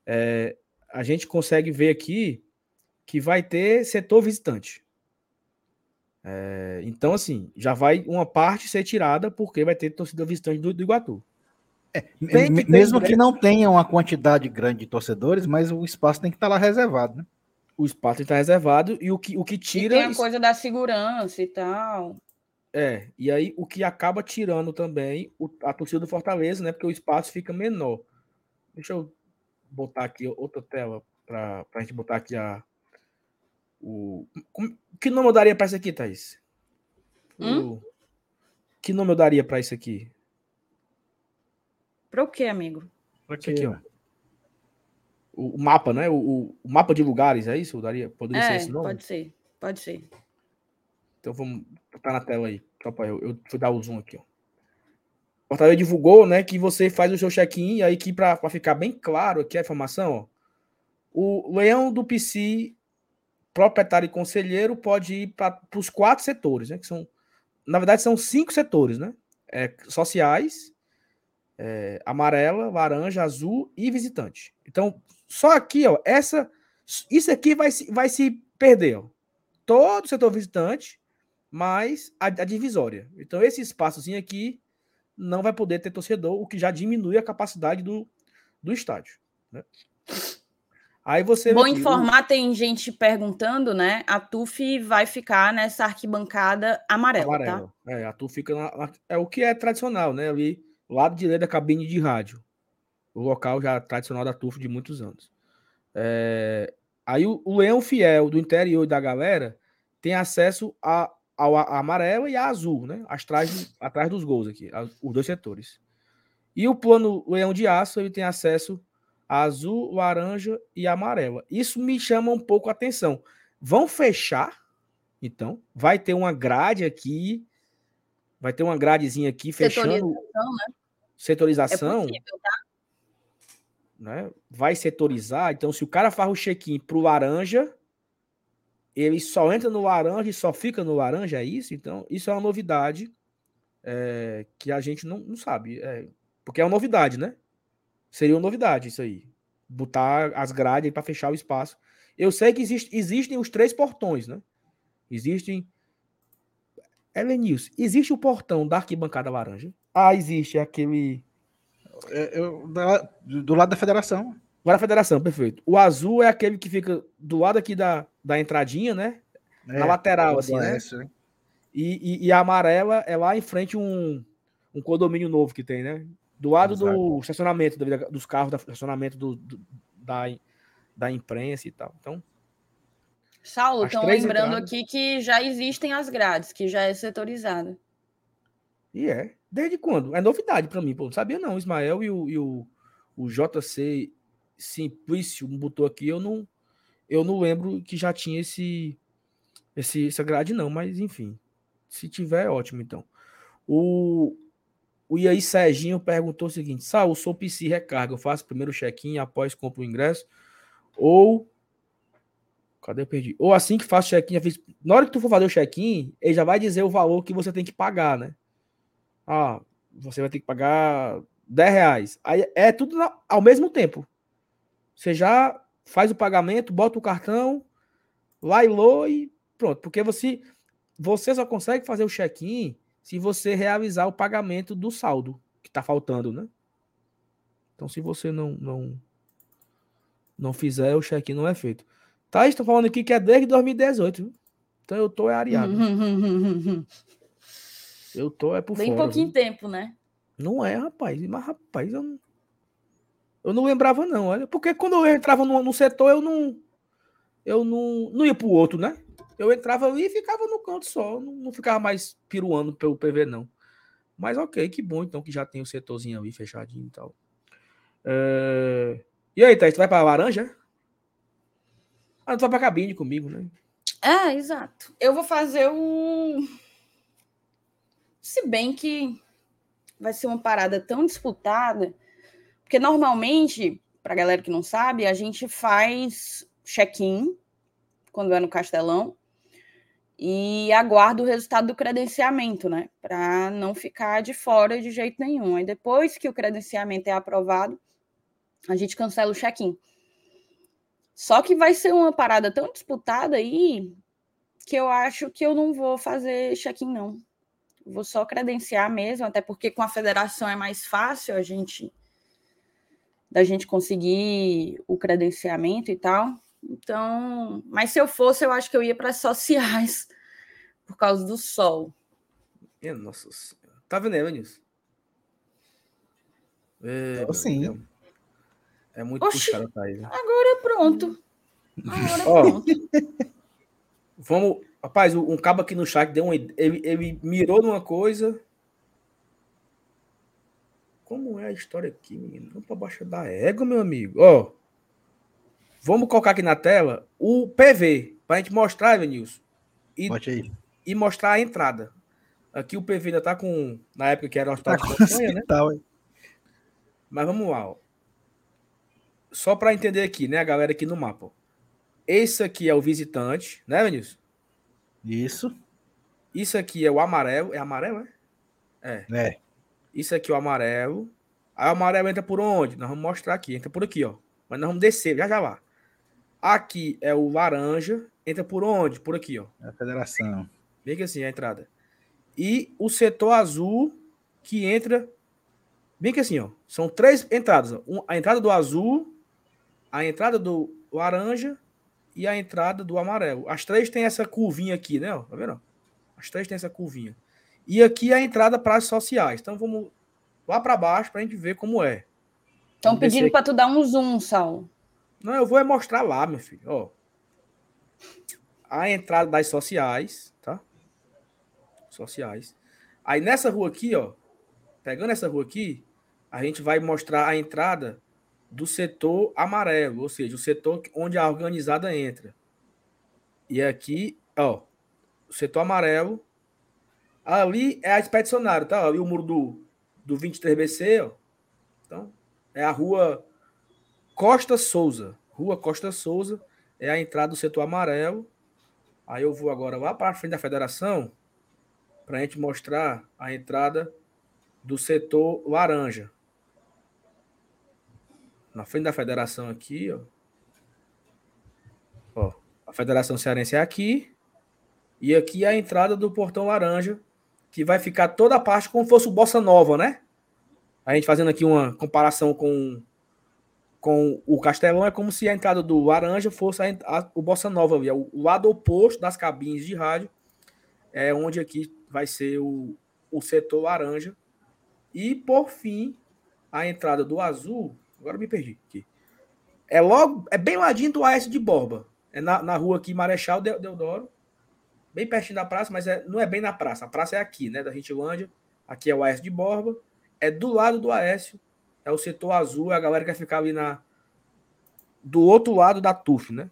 É, a gente consegue ver aqui que vai ter setor visitante. É, então, assim, já vai uma parte ser tirada porque vai ter torcida visitante do, do Iguatu. É, que mesmo que não tenha uma quantidade grande de torcedores, mas o espaço tem que estar lá reservado, né? O espaço está reservado e o que, o que tira. E tem a coisa da segurança e tal. É, e aí o que acaba tirando também o, a torcida do Fortaleza, né? Porque o espaço fica menor. Deixa eu botar aqui outra tela para a gente botar aqui a. O, que nome eu daria para isso aqui, Thaís? Hum? O, que nome eu daria para isso aqui? Para o quê, amigo? Para aqui, ó. O, o, mapa, né? O, o, mapa de lugares, é isso? Eu daria, poderia é, ser esse nome? Pode ser, pode ser. Então vamos botar na tela aí. Para eu, eu fui dar o zoom aqui, ó. O Fortaleza divulgou, né, que você faz o seu check-in e aí que para ficar bem claro aqui a informação, ó, o leão do PC proprietário e conselheiro pode ir para os quatro setores, né? Que são, na verdade, são cinco setores, né? É, sociais, é, amarela, laranja, azul e visitante. Então, só aqui, ó, essa, isso aqui vai, vai se perder, ó. Todo o setor visitante, mais a, a divisória. Então, esse espaçozinho aqui não vai poder ter torcedor, o que já diminui a capacidade do, do estádio. Né? Aí você. Bom informar, o... tem gente perguntando, né? A TUF vai ficar nessa arquibancada amarela. Tá? Amarela. Tá? É, a TUF fica na, é o que é tradicional, né? Ali, lado direito da cabine de rádio. O local já tradicional da TUF de muitos anos. É, aí o, o Leão Fiel do interior da galera tem acesso a, ao a, amarela e a azul, né? Atrás, atrás dos gols aqui, os dois setores. E o plano Leão de Aço ele tem acesso azul, laranja e amarela. Isso me chama um pouco a atenção. Vão fechar, então, vai ter uma grade aqui, vai ter uma gradezinha aqui fechando. Setorização, né? Setorização. É possível, tá? Né? Vai setorizar. Então, se o cara faz o check-in pro laranja, ele só entra no laranja e só fica no laranja, é isso? Então, isso é uma novidade é, que a gente não, não sabe. É, porque é uma novidade, né? Seria uma novidade isso aí. Botar as grades para fechar o espaço. Eu sei que existe, existem os três portões, né? Existem. Elenils, existe o portão da arquibancada laranja? Ah, existe aquele. É, eu, do lado da federação. Agora a federação, perfeito. O azul é aquele que fica do lado aqui da, da entradinha, né? É, Na lateral, assim, né? né? E, e, e, a amarela é lá em frente um, um condomínio novo que tem, né? Do lado Exato. do estacionamento, dos carros, do estacionamento do, do, da, da imprensa e tal. Então. Saulo, estão lembrando entradas... aqui que já existem as grades, que já é setorizada. E é. Desde quando? É novidade para mim, pô. Não sabia não. O Ismael e o, e o, o JC Simplício botou aqui, eu não, eu não lembro que já tinha esse, esse essa grade, não, mas enfim. Se tiver, ótimo, então. O, o Iaí Serginho perguntou o seguinte: Sal, sou PC recarga, eu faço primeiro check-in, após compro o ingresso, ou. Cadê eu perdi? Ou assim que faço check-in, na hora que tu for fazer o check-in, ele já vai dizer o valor que você tem que pagar, né? Ah, você vai ter que pagar 10 reais. Aí é tudo ao mesmo tempo. Você já faz o pagamento, bota o cartão, lailou e pronto. Porque você, você só consegue fazer o check-in se você realizar o pagamento do saldo que está faltando, né? Então, se você não não, não fizer, o check-in não é feito. Tá, estão falando aqui que é desde 2018. Viu? Então eu tô é areado. <laughs> eu tô é por Bem fora. pouquinho viu? tempo, né? Não é, rapaz. Mas, rapaz, eu não, eu não lembrava, não. Olha, porque quando eu entrava no, no setor, eu não. Eu não, não ia pro outro, né? Eu entrava ali e ficava no canto só, não, não ficava mais piruando pelo PV, não. Mas ok, que bom então que já tem o setorzinho ali fechadinho e tal. É... E aí, Thaís, tu vai pra laranja? Ah, tu vai pra cabine comigo, né? É, exato. Eu vou fazer o. Se bem que vai ser uma parada tão disputada, porque normalmente, para a galera que não sabe, a gente faz check-in quando é no Castelão e aguarda o resultado do credenciamento, né? Para não ficar de fora de jeito nenhum. Aí depois que o credenciamento é aprovado, a gente cancela o check-in. Só que vai ser uma parada tão disputada aí que eu acho que eu não vou fazer check-in, não. Vou só credenciar mesmo, até porque com a federação é mais fácil a gente da gente conseguir o credenciamento e tal. Então, mas se eu fosse, eu acho que eu ia para as sociais <laughs> por causa do sol. É, nossa senhora. Tá vendo aí, Nilson? É, sim. É muito Oxi, puxado, Thaís. Né? Agora pronto. Agora pronto. Vamos. Rapaz, um cabo aqui no chat deu um. Ele, ele mirou numa coisa. Como é a história aqui, menino? Vamos para baixo da égua, meu amigo. Ó. Vamos colocar aqui na tela o PV, para a gente mostrar, Evanilson. E, e mostrar a entrada. Aqui o PV ainda tá com. Na época que era o hospital tá de campanha, né? Tá, Mas vamos lá. Ó. Só para entender aqui, né, a galera aqui no mapa. Esse aqui é o visitante, né, Evanilson? Isso. Isso aqui é o amarelo. É amarelo, é? É. É. Isso aqui é o amarelo. Aí o amarelo entra por onde? Nós vamos mostrar aqui. Entra por aqui, ó. Mas nós vamos descer, já já lá. Aqui é o laranja. Entra por onde? Por aqui, ó. É a federação. Vê que assim, a entrada. E o setor azul que entra. Bem que assim, ó. São três entradas. Ó. a entrada do azul, a entrada do laranja e a entrada do amarelo. As três têm essa curvinha aqui, né? Ó, tá vendo? As três têm essa curvinha. E aqui a entrada para as sociais. Então vamos lá para baixo para a gente ver como é. Estão pedindo para tu dar um zoom, Sal. Não, eu vou é mostrar lá, meu filho. Ó, a entrada das sociais, tá? Sociais. Aí nessa rua aqui, ó, pegando essa rua aqui, a gente vai mostrar a entrada do setor amarelo, ou seja, o setor onde a organizada entra. E aqui, ó, o setor amarelo. Ali é a expedicionária, tá? Ali o muro do, do 23BC, ó. Então, é a rua Costa Souza. Rua Costa Souza é a entrada do setor amarelo. Aí eu vou agora lá para frente da federação para a gente mostrar a entrada do setor laranja. Na frente da federação aqui, ó. ó a Federação Cearense é aqui. E aqui é a entrada do portão laranja, que vai ficar toda a parte como se fosse o Bossa Nova, né? A gente fazendo aqui uma comparação com com o Castelão é como se a entrada do Laranja fosse a, a, o Bossa Nova ali, é o, lado oposto das cabines de rádio, é onde aqui vai ser o, o setor laranja. E por fim, a entrada do azul, agora me perdi aqui. É logo, é bem ladinho do AS de Borba. É na, na rua aqui, Marechal Deodoro, bem pertinho da praça, mas é, não é bem na praça. A praça é aqui, né, da Gentilândia. Aqui é o AS de Borba, é do lado do Aécio é o setor azul, é a galera que ficar ali na do outro lado da TUF, né?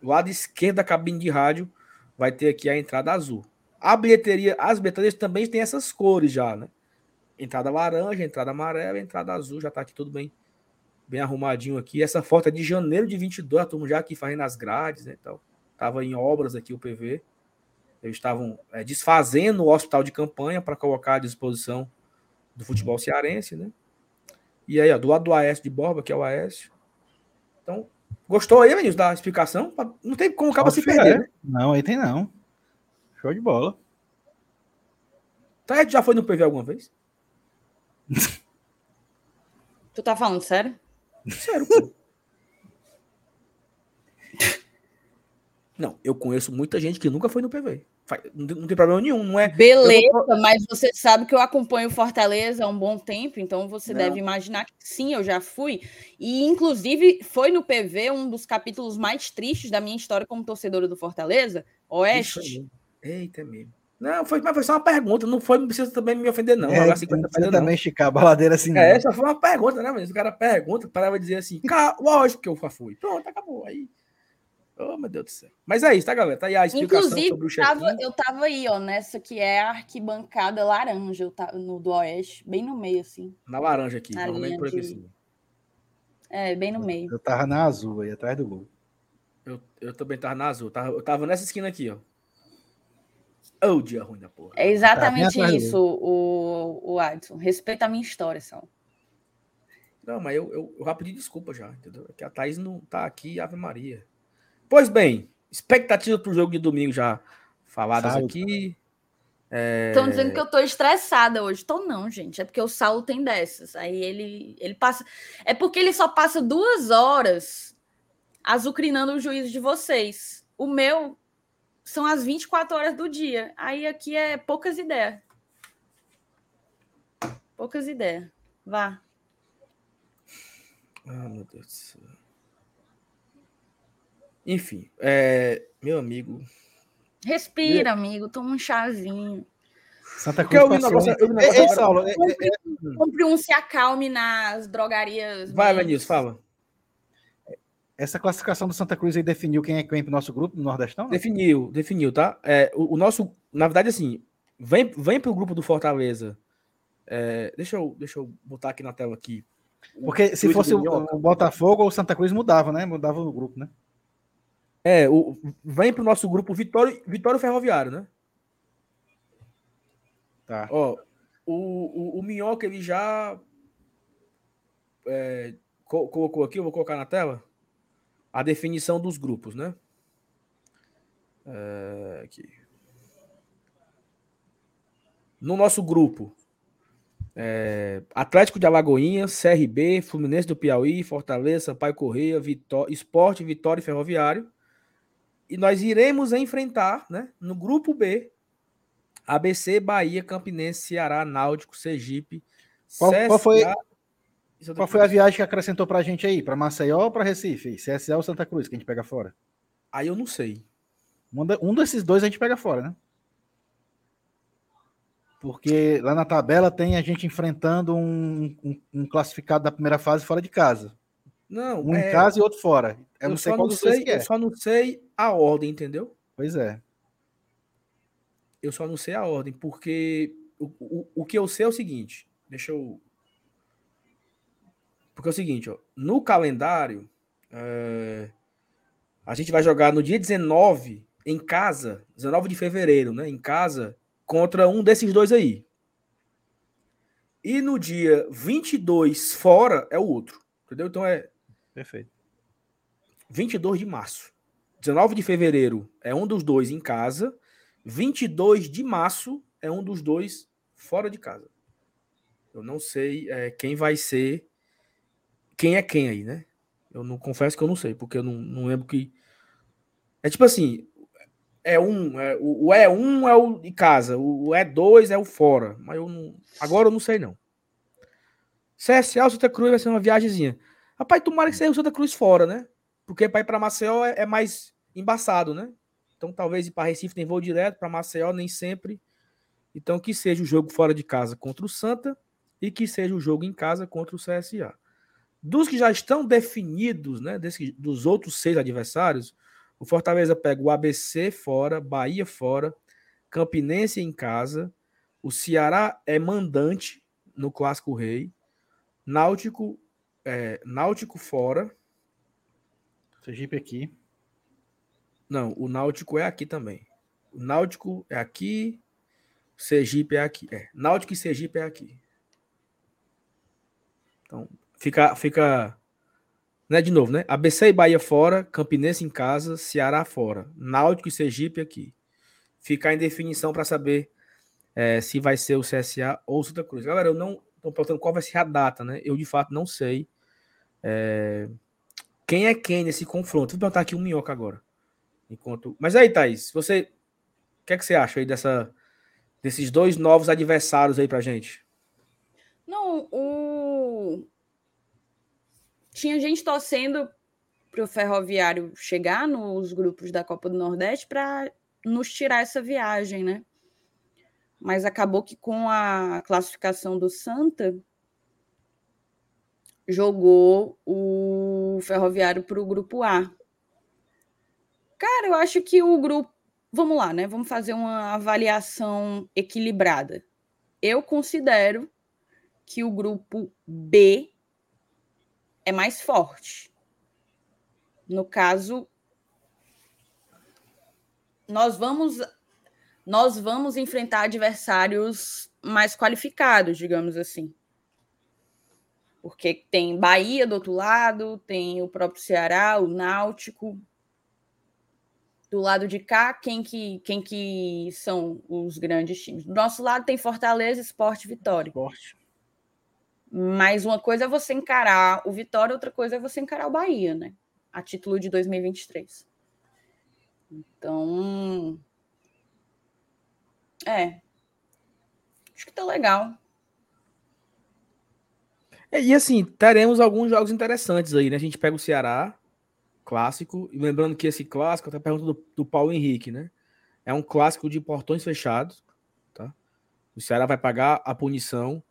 Do lado esquerdo da cabine de rádio vai ter aqui a entrada azul. A bilheteria, as bilheterias também têm essas cores já, né? Entrada laranja, entrada amarela, entrada azul, já tá aqui tudo bem bem arrumadinho aqui. Essa foto é de janeiro de 22, a turma já aqui fazendo as grades, né? Então, tava em obras aqui o PV. Eles estavam é, desfazendo o hospital de campanha para colocar à disposição do futebol cearense, né? E aí, ó, do lado do Aécio de Borba, que é o Aécio. Então, gostou aí, Vinícius, da explicação? Não tem como acaba se perder, é. né? Não, aí tem não. Show de bola. Tá, já foi no PV alguma vez? <laughs> tu tá falando sério? Sério, pô. <laughs> Não, eu conheço muita gente que nunca foi no PV. Não tem problema nenhum, não é? Beleza, vou... mas você sabe que eu acompanho Fortaleza há um bom tempo, então você não. deve imaginar que sim, eu já fui. E, inclusive, foi no PV um dos capítulos mais tristes da minha história como torcedora do Fortaleza, Oeste. Eita, mesmo. Não, foi, mas foi só uma pergunta, não foi, não precisa também me ofender, não. É, assim, não precisa também esticar a baladeira assim. É, só foi uma pergunta, né? Mas o cara pergunta, parava dizer assim, lógico que eu já fui. Pronto, acabou. Aí Oh, meu Deus do céu. Mas é isso, tá, galera? Tá aí a explicação Inclusive, sobre o tava, check-in. eu tava aí, ó, nessa que é a arquibancada laranja, eu tava no do Oeste, bem no meio, assim. Na laranja aqui. Na Normalmente por aqui, de- assim. É, bem no meio. Eu tava na azul aí, atrás do gol. Eu, eu também tava na azul. Eu tava, eu tava nessa esquina aqui, ó. Oh, dia ruim da porra. É exatamente Tá isso, o, o Adson. Respeita a minha história, só. Não, mas eu, eu, eu já pedi desculpa já, entendeu? É que a Thaís não tá aqui, Ave Maria. Pois bem, expectativa pro jogo de domingo já faladas aqui. É, Estão dizendo que eu tô estressada hoje. Tô não, gente. É porque o Saulo tem dessas. Aí ele, ele passa. É porque ele só passa duas horas azucrinando o juízo de vocês. O meu são as 24 horas do dia. Aí aqui é poucas ideias. Poucas ideias. Vá. Ah, meu Deus do céu. Enfim, é, meu amigo. Respira, amigo. Toma um chazinho. Santa Porque eu vi um passou, eu vi um Ei, negócio ei, agora- Saulo, é- é- Compre, compre um se acalme nas drogarias. Vai, bem- Vanilson, fala. essa classificação do Santa Cruz aí definiu quem é que vem pro nosso grupo no Nordestão? não? Definiu, definiu, tá? É, o, o nosso, na verdade, assim, vem, vem pro grupo do Fortaleza. É, deixa, eu, deixa eu botar aqui na tela aqui. Porque se fosse o, o Botafogo ou o Santa Cruz mudava, né? Mudava o grupo, né? É, o, vem pro nosso grupo Vitório, Vitório Ferroviário, né? Tá. Ó, o, o, o Minhoca, ele já é, co- colocou aqui, eu vou colocar na tela, a definição dos grupos, né? É, aqui. No nosso grupo, é, Atlético de Alagoinhas, CRB, Fluminense do Piauí, Fortaleza, Sampaio Correia, Vitó Esporte, Vitória e Ferroviário. E nós iremos enfrentar, né, no grupo B, ABC, Bahia, Campinense, Ceará, Náutico, Sergipe, Qual- qual foi- CSA e Santa Qual foi a viagem que acrescentou pra gente aí? Pra Maceió ou pra Recife? CSA ou Santa Cruz, que a gente pega fora? Aí eu não sei. Um, um desses dois a gente pega fora, né? Porque lá na tabela tem a gente enfrentando um, um- um classificado da primeira fase fora de casa. Não, Um é, em casa e outro fora. Eu, eu, não sei só qual não sei, que é. eu só não sei a ordem, entendeu? Pois é. Eu só não sei a ordem, porque o, o, o que eu sei é o seguinte, deixa eu... Porque é o seguinte, ó, no calendário, é, a gente vai jogar no dia 19, em casa, 19 de fevereiro, né, em casa, contra um desses dois aí. E no dia 22, fora, é o outro, entendeu? Então é Perfeito. 22 de março. 19 de fevereiro é um dos dois em casa. 22 de março é um dos dois fora de casa. Eu não sei é, quem vai ser. Quem é quem aí, né? Eu não confesso que eu não sei, porque eu não, não lembro que. É tipo assim: é um, é, o, o E1 é o de casa, o, o E2 é o fora. Mas eu não. Agora eu não sei, não. CSA Santa Cruz vai ser uma viagemzinha. Rapaz, tomara que seja o Santa Cruz fora, né? Porque para ir para Maceió é, é mais embaçado, né? Então talvez ir para Recife tem voo direto, para Maceió nem sempre. Então que seja o jogo fora de casa contra o Santa e que seja o jogo em casa contra o CSA. Dos que já estão definidos, né? Desse, dos outros seis adversários, o Fortaleza pega o ABC fora, Bahia fora, Campinense em casa, o Ceará é mandante no Clássico Rei, Náutico, é, Náutico fora. Sergipe aqui. Não, o Náutico é aqui também. O Náutico é aqui, Sergipe é aqui. É, Náutico e Sergipe é aqui. Então, fica, fica, né, de novo, né? ABC e Bahia fora, Campinense em casa, Ceará fora, Náutico e Sergipe aqui. Ficar em definição para saber é, se vai ser o CSA ou o Santa Cruz. Galera, eu não estou perguntando qual vai ser a data, né? Eu de fato não sei. É, quem é quem nesse confronto? Vou perguntar aqui um minhoca agora. Enquanto... Mas aí, Thaís, você. O que, é que você acha aí dessa, desses dois novos adversários aí pra gente? Não, o. Tinha gente torcendo para o Ferroviário chegar nos grupos da Copa do Nordeste para nos tirar essa viagem, né? Mas acabou que com a classificação do Santa jogou o Ferroviário para o grupo A. Cara, eu acho que o grupo. Vamos lá, né? Vamos fazer uma avaliação equilibrada. Eu considero que o grupo B é mais forte. No caso, nós vamos nós vamos enfrentar adversários mais qualificados, digamos assim. Porque tem Bahia do outro lado, tem o próprio Ceará, o Náutico. Do lado de cá, quem que, quem que são os grandes times? Do nosso lado tem Fortaleza, Esporte Vitória. Esporte. Mas uma coisa é você encarar o Vitória, outra coisa é você encarar o Bahia, né? A título de 2023. Então. É. Acho que tá legal. É, e assim, teremos alguns jogos interessantes aí, né? A gente pega o Ceará, clássico, e lembrando que esse clássico, até pergunta do, do Paulo Henrique, né? É um clássico de portões fechados, tá? O Ceará vai pagar a punição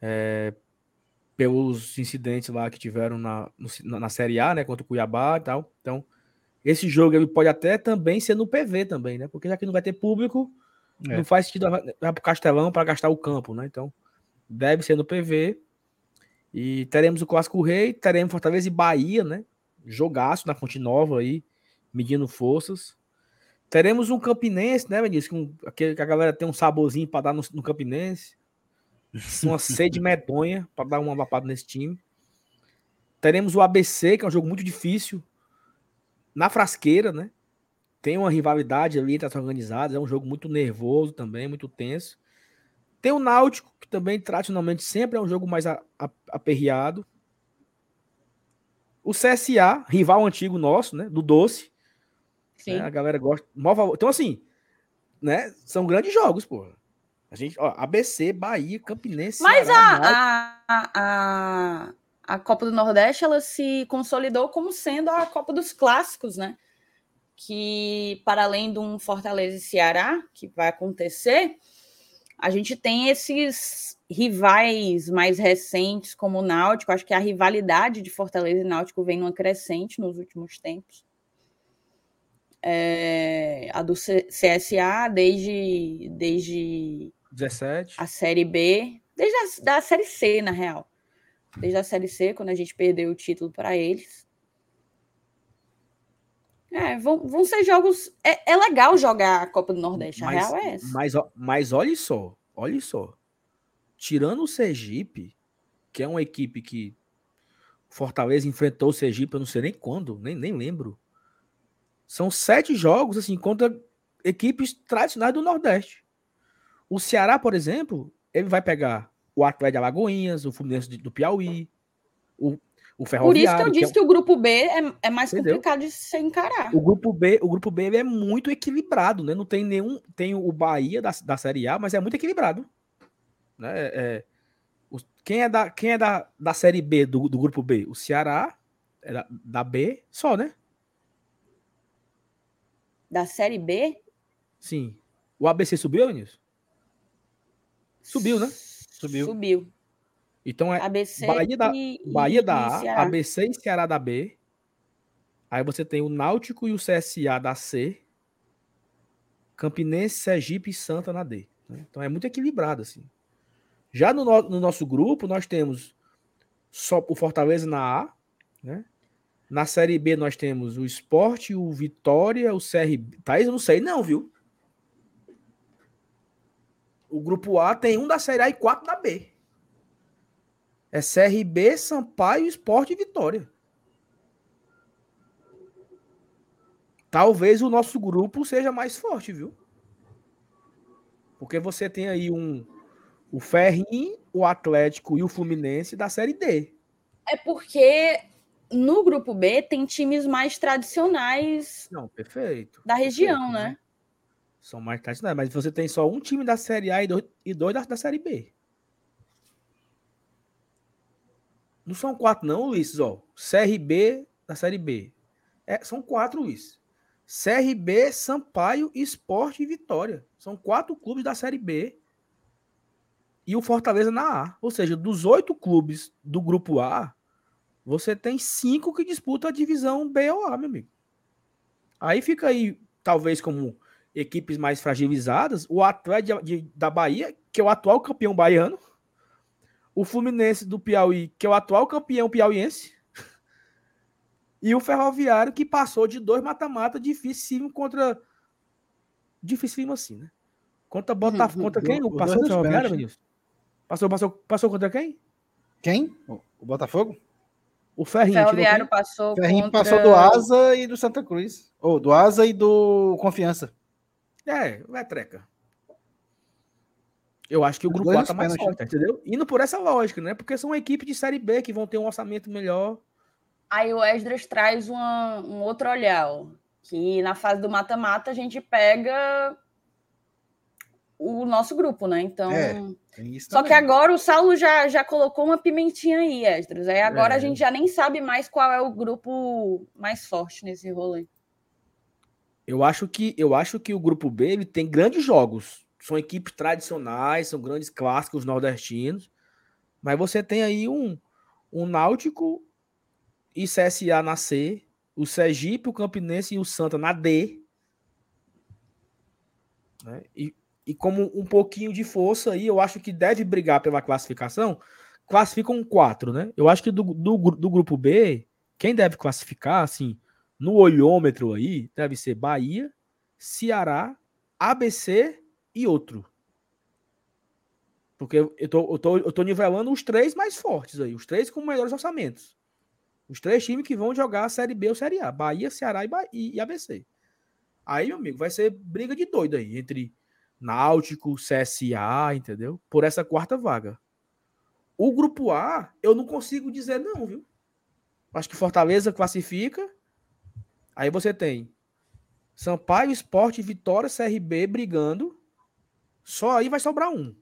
é, pelos incidentes lá que tiveram na, na Série A, né? Contra o Cuiabá e tal. Então, esse jogo ele pode até também ser no PV também, né? Porque já que não vai ter público, é. não faz sentido vai para o Castelão para gastar o campo, né? Então, deve ser no PV. E teremos o Clássico Rei, teremos Fortaleza e Bahia, né? Jogaço na Fonte Nova aí, medindo forças. Teremos um Campinense, né, Vinícius? Que, que a galera tem um saborzinho para dar no, no Campinense. <laughs> Uma sede medonha para dar uma lapada nesse time. Teremos o ABC, que é um jogo muito difícil. Na frasqueira, né? Tem uma rivalidade ali entre as organizadas. É um jogo muito nervoso também, muito tenso. Tem o Náutico, que também tradicionalmente sempre é um jogo mais a, a, aperreado. O CSA, rival antigo nosso, né? Do Doce. Sim. Né, a galera gosta. Então, assim, né? São grandes jogos, pô. A gente, ó, ABC, Bahia, Campinense. Mas Ceará, a, a, a, a Copa do Nordeste, ela se consolidou como sendo a Copa dos Clássicos, né? Que, para além de um Fortaleza e Ceará, que vai acontecer, a gente tem esses rivais mais recentes, como o Náutico. Acho que a rivalidade de Fortaleza e Náutico vem numa crescente nos últimos tempos. É, a do CSA desde, desde 17. a Série B, desde a da Série C, na real. Desde a Série C, quando a gente perdeu o título para eles. É, vão, vão ser jogos. É, é legal jogar a Copa do Nordeste, mas, a real é essa. Mas, mas olha só, olha só. Tirando o Sergipe, que é uma equipe que Fortaleza enfrentou o Sergipe, eu não sei nem quando, nem, nem lembro. São sete jogos, assim, contra equipes tradicionais do Nordeste. O Ceará, por exemplo, ele vai pegar o Atlético de Alagoinhas, o Fluminense do Piauí, o o Por isso que eu disse que, é... que o grupo B é, é mais Entendeu? complicado de se encarar. O grupo B, o grupo B é muito equilibrado, né? Não tem nenhum. Tem o Bahia da, da Série A, mas é muito equilibrado. Né? É, é quem é, da, quem é da, da Série B do, do grupo B? O Ceará, é da, da B, só, né? Da Série B? Sim. O ABC subiu, Vinícius? Subiu, né? Subiu. Subiu. Então é ABC Bahia da, e, Bahia da A, ABC e Ceará da B. Aí você tem o Náutico e o CSA da C. Campinense, Sergipe e Santa na D. Né? Então é muito equilibrado assim. Já no, no, nosso grupo, nós temos só o Fortaleza na A, né? Na Série B nós temos o Esporte, o Vitória, o CRB. Thaís, eu não sei não, viu? O grupo A tem um da Série A e quatro da B. É CRB, Sampaio, Esporte e Vitória. Talvez o nosso grupo seja mais forte, viu? Porque você tem aí um o Ferrim, o Atlético e o Fluminense da Série D. É porque no grupo B tem times mais tradicionais. Não, perfeito. Da região, perfeito, né? né? São mais tradicionais, mas você tem só um time da Série A e dois, e dois da, da Série B. Não são quatro, não, Luiz. Ó, CRB da Série B. É, são quatro, Luiz. CRB, Sampaio, Esporte e Vitória. São quatro clubes da Série B. E o Fortaleza na A. Ou seja, dos oito clubes do grupo A, você tem cinco que disputam a divisão B ou A, meu amigo. Aí fica aí, talvez, como equipes mais fragilizadas, o Atlético da Bahia, que é o atual campeão baiano, o Fluminense do Piauí, que é o atual campeão piauiense, <laughs> e o Ferroviário, que passou de dois mata-mata difícil contra. Difícil assim, né? Contra Botafogo. Uhum. Contra quem? O passou o Ferroviário, Vinícius? Passou, passou, passou contra quem? Quem? O Botafogo? O Ferrinho. O Ferroviário passou. O Ferrinho contra... passou do Asa e do Santa Cruz. Ou do Asa e do Confiança. É, é treca. Eu acho que o grupo A tá mais forte, entendeu? Indo por essa lógica, né? Porque são uma equipe de Série B que vão ter um orçamento melhor. Aí o Esdras traz uma, um outro olhar, que na fase do mata-mata a gente pega o nosso grupo, né? Então. É, só que agora o Saulo já, já colocou uma pimentinha aí, Esdras. Aí agora é. a gente já nem sabe mais qual é o grupo mais forte nesse rolê. Eu acho que eu acho que o grupo B ele tem grandes jogos. São equipes tradicionais, são grandes clássicos nordestinos. Mas você tem aí um, um Náutico e CSA na C, o Sergipe, o Campinense e o Santa na D. Né? E, e como um pouquinho de força aí, eu acho que deve brigar pela classificação. Classificam quatro, né? Eu acho que do, do, do grupo B, quem deve classificar, assim, no olhômetro aí, deve ser Bahia, Ceará, ABC e outro. Porque eu tô, eu, tô, eu tô nivelando os três mais fortes aí, os três com melhores orçamentos. Os três times que vão jogar a Série B ou Série A: Bahia, Ceará e, Bahia, e ABC. Aí, meu amigo, vai ser briga de doido aí entre Náutico, CSA, entendeu? Por essa quarta vaga. O grupo A, eu não consigo dizer não, viu? Acho que Fortaleza classifica Aí você tem Sampaio, Esporte, Vitória, CRB brigando. Só aí vai sobrar um.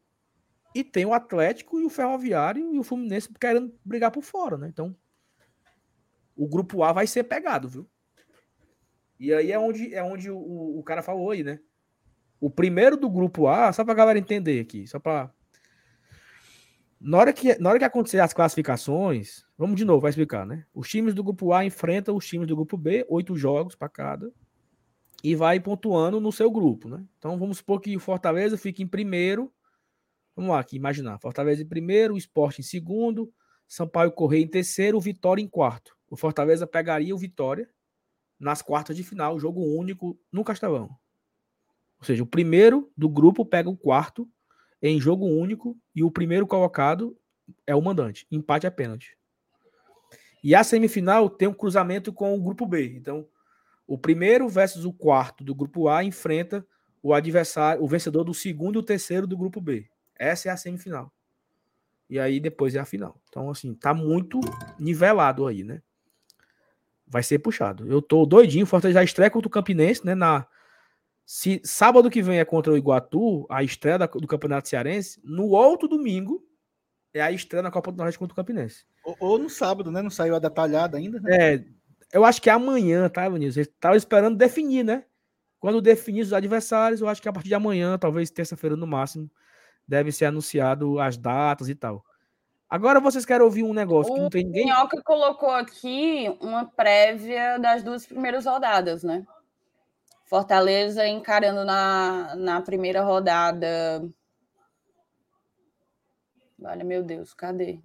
E tem o Atlético e o Ferroviário e o Fluminense querendo brigar por fora, né? Então, o grupo A vai ser pegado, viu? E aí é onde, é onde o, o cara falou aí, né? O primeiro do grupo A, só pra galera entender aqui, só pra. Na hora que, na hora que acontecer as classificações, Vamos de novo, vai explicar, né? Os times do grupo A enfrentam os times do grupo B, oito jogos para cada, e vai pontuando no seu grupo, né? Então vamos supor que o Fortaleza fique em primeiro. Vamos lá, aqui imaginar. Fortaleza em primeiro, o Sport em segundo, Sampaio Correia em terceiro, o Vitória em quarto. O Fortaleza pegaria o Vitória nas quartas de final, jogo único no Castelão. Ou seja, o primeiro do grupo pega o quarto em jogo único e o primeiro colocado é o mandante. Empate é pênalti. E a semifinal tem um cruzamento com o grupo B. Então, o primeiro versus o quarto do grupo A enfrenta o adversário, o vencedor do segundo e o terceiro do grupo B. Essa é a semifinal. E aí depois é a final. Então, assim, tá muito nivelado aí, né? Vai ser puxado. Eu tô doidinho. Fortaleza já estreia contra o Campinense, né? Na, se sábado que vem é contra o Iguatu, a estreia do Campeonato Cearense, no outro domingo é a estreia na Copa do Nordeste contra o Campinense. Ou, ou, no sábado, né? Não saiu a detalhada ainda, né? É, eu acho que é amanhã, tá, Vinícius? Ele tava esperando definir, né? Quando definir os adversários, eu acho que a partir de amanhã, talvez terça-feira no máximo, deve ser anunciado as datas e tal. Agora vocês querem ouvir um negócio o que não tem ninguém. O Minhoca colocou aqui uma prévia das duas primeiras rodadas, né? Fortaleza encarando na, na primeira rodada Olha, meu Deus, cadê?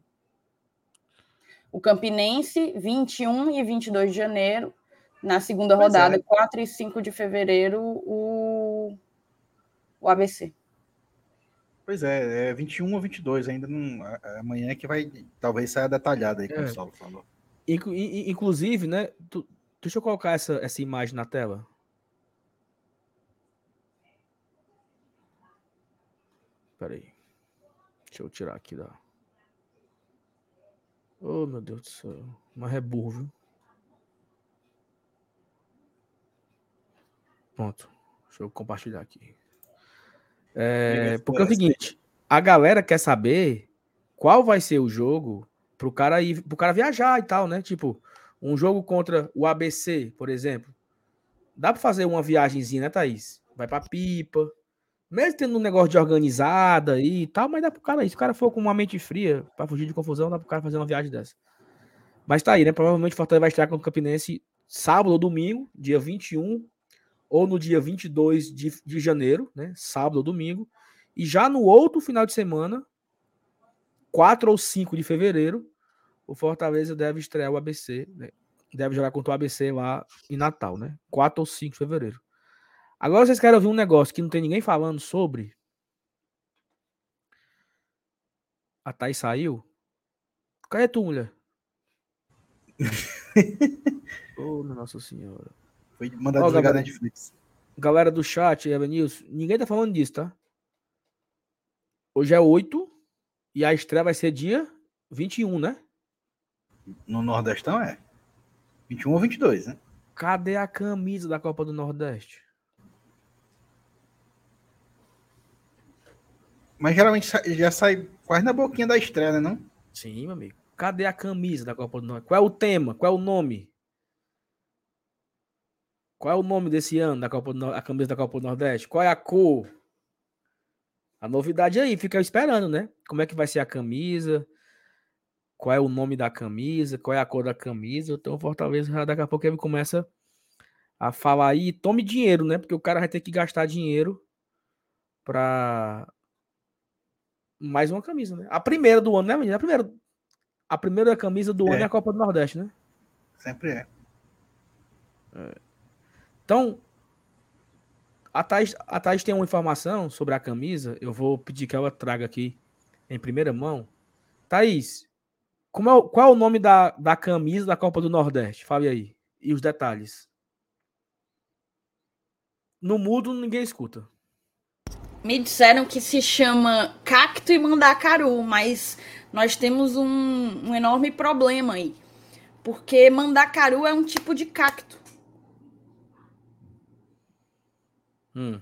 O Campinense, 21 e 22 de janeiro. Na segunda pois rodada, é. 4 e 5 de fevereiro, o, o ABC. Pois é, é 21 ou 22, ainda não. Amanhã é que vai. Talvez saia detalhada aí, como é. o Saulo falou. Inclusive, né? Tu, deixa eu colocar essa, essa imagem na tela. Peraí. Deixa eu tirar aqui da. Oh, meu Deus do céu. Mas é burro, viu? Pronto. Deixa eu compartilhar aqui. É, porque é o seguinte, a galera quer saber qual vai ser o jogo pro cara ir, pro cara viajar e tal, né? Tipo, um jogo contra o ABC, por exemplo. Dá para fazer uma viagemzinha, né, Thaís? Vai para Pipa, mesmo tendo um negócio de organizada e tal, mas dá pro cara isso. Se o cara for com uma mente fria para fugir de confusão, dá pro cara fazer uma viagem dessa. Mas tá aí, né? Provavelmente o Fortaleza vai estar com o Campinense sábado ou domingo, dia 21 ou no dia 22 de, de janeiro, né? Sábado ou domingo. E já no outro final de semana, 4 ou 5 de fevereiro, o Fortaleza deve estrear o ABC, né? deve jogar contra o ABC lá em Natal, né? 4 ou 5 de fevereiro. Agora vocês querem ouvir um negócio que não tem ninguém falando sobre? A Thaís saiu? Cadê tu, mulher? <laughs> oh, Nossa Senhora. Foi mandado oh, desligar galera, Netflix. Galera do chat, Evanils, ninguém tá falando disso, tá? Hoje é 8 e a estreia vai ser dia 21, né? No Nordestão é. 21 ou 22, né? Cadê a camisa da Copa do Nordeste? Mas geralmente já sai quase na boquinha da estreia, né, não? Sim, meu amigo. Cadê a camisa da Copa do Nordeste? Qual é o tema? Qual é o nome? Qual é o nome desse ano da Copa do, a camisa da Copa do Nordeste? Qual é a cor? A novidade aí, fica esperando, né? Como é que vai ser a camisa? Qual é o nome da camisa? Qual é a cor da camisa? Então, Fortaleza daqui a pouco ele começa a falar aí, tome dinheiro, né? Porque o cara vai ter que gastar dinheiro para mais uma camisa, né? A primeira do ano, né, menina? A primeira, a primeira camisa do é. ano é a Copa do Nordeste, né? Sempre é. é. Então, a Thais, a Thais tem uma informação sobre a camisa. Eu vou pedir que ela traga aqui em primeira mão. Thaís, como é, qual é o nome da, da camisa da Copa do Nordeste? Fale aí. E os detalhes. No mudo, ninguém escuta. Me disseram que se chama cacto e mandacaru, mas nós temos um, um enorme problema aí. Porque mandacaru é um tipo de cacto. Hum.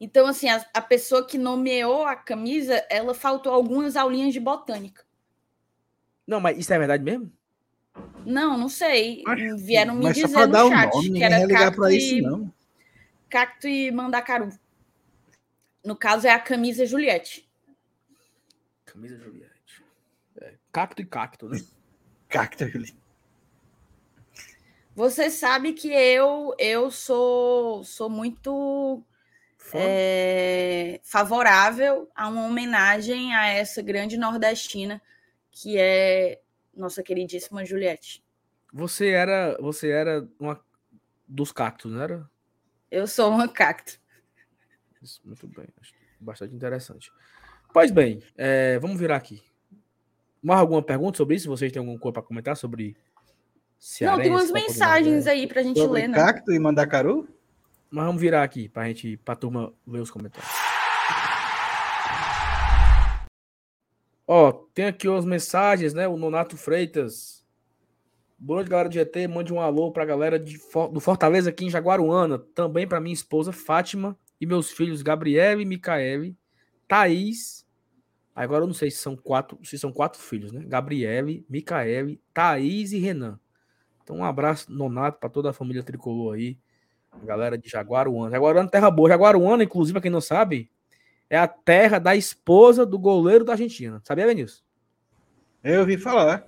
Então, assim, a, a, pessoa que nomeou a camisa, ela faltou algumas aulinhas de botânica. Não, mas isso é verdade mesmo? Não, não sei. Mas, Vieram me dizer no chat nome, que era cacto, isso, e, não. cacto e mandacaru. No caso, é a camisa Juliette. Camisa Juliette. É, cacto e cacto, né? <laughs> cacto e Juliette. Você sabe que eu eu sou sou muito é, favorável a uma homenagem a essa grande nordestina que é nossa queridíssima Juliette. Você era você era uma dos cactos, não era? Eu sou uma cacto. Isso, muito bem, bastante interessante. Pois bem, é, vamos virar aqui. Mais alguma pergunta sobre isso? Vocês têm alguma coisa para comentar sobre Cearense, não, tem umas mensagens aí pra gente Sobre ler, né? Cacto e Mandacaru? Mas vamos virar aqui pra gente, pra turma ver os comentários. Ó, tem aqui as mensagens, né? O Nonato Freitas. Boa noite, galera do GT. Mande um alô pra galera de, do Fortaleza aqui em Jaguaruana. Também pra minha esposa Fátima e meus filhos Gabriel e Micaele, Thaís. Agora eu não sei se são quatro, se são quatro filhos, né? Gabriele, Micaele, Thaís e Renan. Então, um abraço nonato para toda a família tricolor aí. Galera de Jaguaruana. Jaguaruana, terra boa. Jaguaruana, inclusive, para quem não sabe, é a terra da esposa do goleiro da Argentina. Sabia, Vinícius? Eu ouvi falar.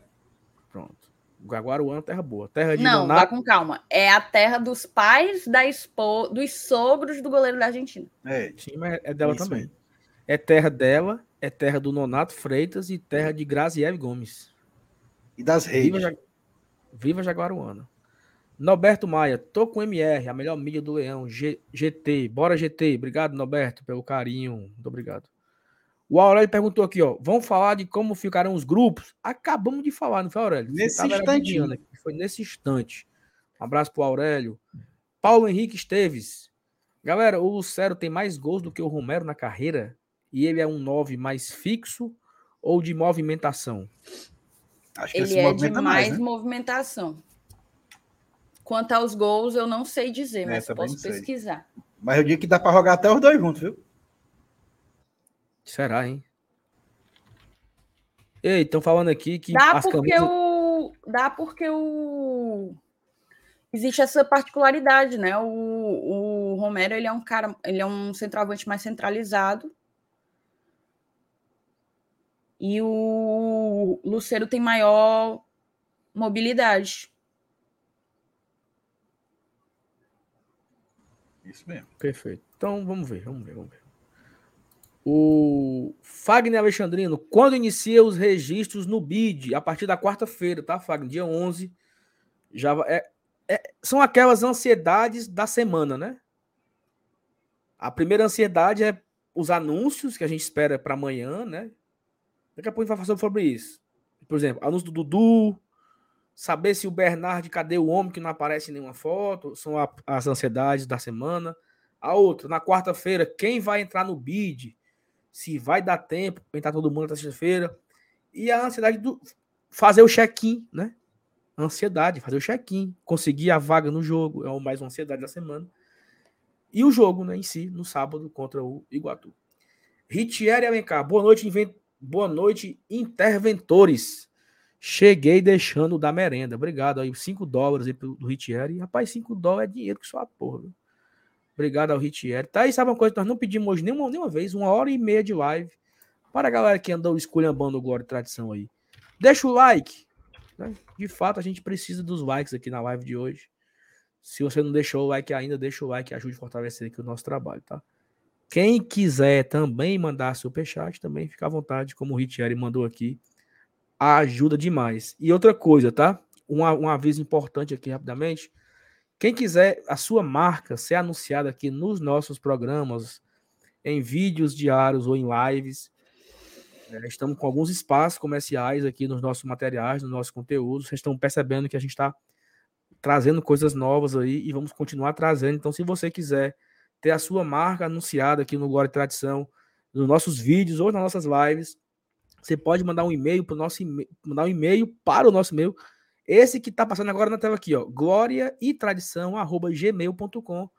Pronto. Jaguaruana, terra boa. Terra de Não, nonato. vá com calma. É a terra dos pais da esposa, dos sogros do goleiro da Argentina. É. Sim, mas é dela Isso também. Aí. É terra dela, é terra do Nonato Freitas e terra de Graziele Gomes. E das redes. Viva, Viva Jaguaruana. Norberto Maia, tô com MR, a melhor mídia do Leão. G, GT, bora GT. Obrigado, Norberto, pelo carinho. Muito obrigado. O Aurélio perguntou aqui, ó. Vamos falar de como ficarão os grupos? Acabamos de falar, não foi, Aurélio? Nesse instante. Foi nesse instante. Um abraço pro Aurélio. Paulo Henrique Esteves. Galera, o Lucero tem mais gols do que o Romero na carreira? E ele é um 9 mais fixo ou de movimentação? Acho que ele, ele é de mais, mais né? movimentação. Quanto aos gols, eu não sei dizer, é, mas posso pesquisar. Mas eu digo que dá para jogar até os dois juntos, viu? Será, hein? Ei, estão falando aqui que. Dá porque camisas... o. Dá porque o. Existe essa particularidade, né? O, o Romero ele é um cara, ele é um centroavante mais centralizado. E o Lucero tem maior mobilidade. Isso mesmo. Perfeito. Então vamos ver, vamos ver, vamos ver. O Fagner Alexandrino, quando inicia os registros no BID? A partir da quarta-feira, tá, Fagner? Dia 11. Já é, é- são aquelas ansiedades da semana, né? A primeira ansiedade é os anúncios que a gente espera para amanhã, né? Daqui a pouco a gente vai falar sobre isso. Por exemplo, anúncio do Dudu, saber se o Bernard, cadê o homem que não aparece em nenhuma foto, são a- as ansiedades da semana. A outra, na quarta-feira, quem vai entrar no bid, se vai dar tempo para entrar todo mundo na terça-feira. E a ansiedade do fazer o check-in, né? Ansiedade, fazer o check-in, conseguir a vaga no jogo, é mais uma ansiedade da semana. E o jogo, né, em si, no sábado contra o Iguatu. Ritieri Alencar, boa noite, inven- boa noite, interventores. Cheguei deixando da merenda. Obrigado aí, 5 dólares aí do Ritieri. Rapaz, 5 dólares é dinheiro que só a porra, viu? Obrigado ao Ritieri. Tá aí, sabe uma coisa nós não pedimos hoje nenhuma, nenhuma vez? Uma hora e meia de live. Para a galera que andou esculhambando o Glória e Tradição aí. Deixa o like. né? De fato, a gente precisa dos likes aqui na live de hoje. Se você não deixou o like ainda, deixa o like. Ajude a fortalecer aqui o nosso trabalho, tá? Quem quiser também mandar superchat, também fica à vontade, como o Ritieri mandou aqui. Ajuda demais. E outra coisa, tá? Um, um aviso importante aqui rapidamente. Quem quiser a sua marca ser anunciada aqui nos nossos programas, em vídeos diários ou em lives, é, estamos com alguns espaços comerciais aqui nos nossos materiais, nos nossos conteúdos. Vocês estão percebendo que a gente está trazendo coisas novas aí e vamos continuar trazendo. Então, se você quiser ter a sua marca anunciada aqui no Glória e Tradição, nos nossos vídeos ou nas nossas lives, você pode mandar um e-mail para o nosso mandar um e-mail para o nosso e-mail. Esse que está passando agora na tela aqui, ó, glória e tradição gmail.com.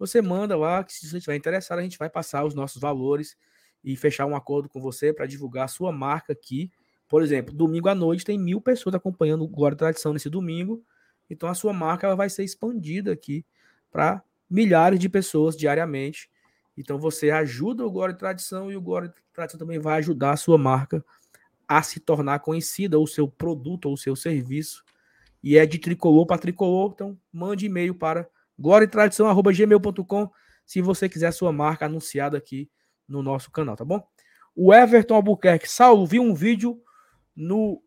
Você manda lá que se você estiver interessado, a gente vai passar os nossos valores e fechar um acordo com você para divulgar a sua marca aqui. Por exemplo, domingo à noite tem mil pessoas acompanhando o Glória e Tradição nesse domingo. Então a sua marca ela vai ser expandida aqui para milhares de pessoas diariamente. Então você ajuda o Glória e Tradição e o Glória e Tradição também vai ajudar a sua marca a se tornar conhecida, ou o seu produto ou o seu serviço. E é de tricolor para tricolor, então mande e-mail para gloriatradição.gmail.com se você quiser a sua marca anunciada aqui no nosso canal, tá bom? O Everton Albuquerque, Saulo, vi um vídeo no,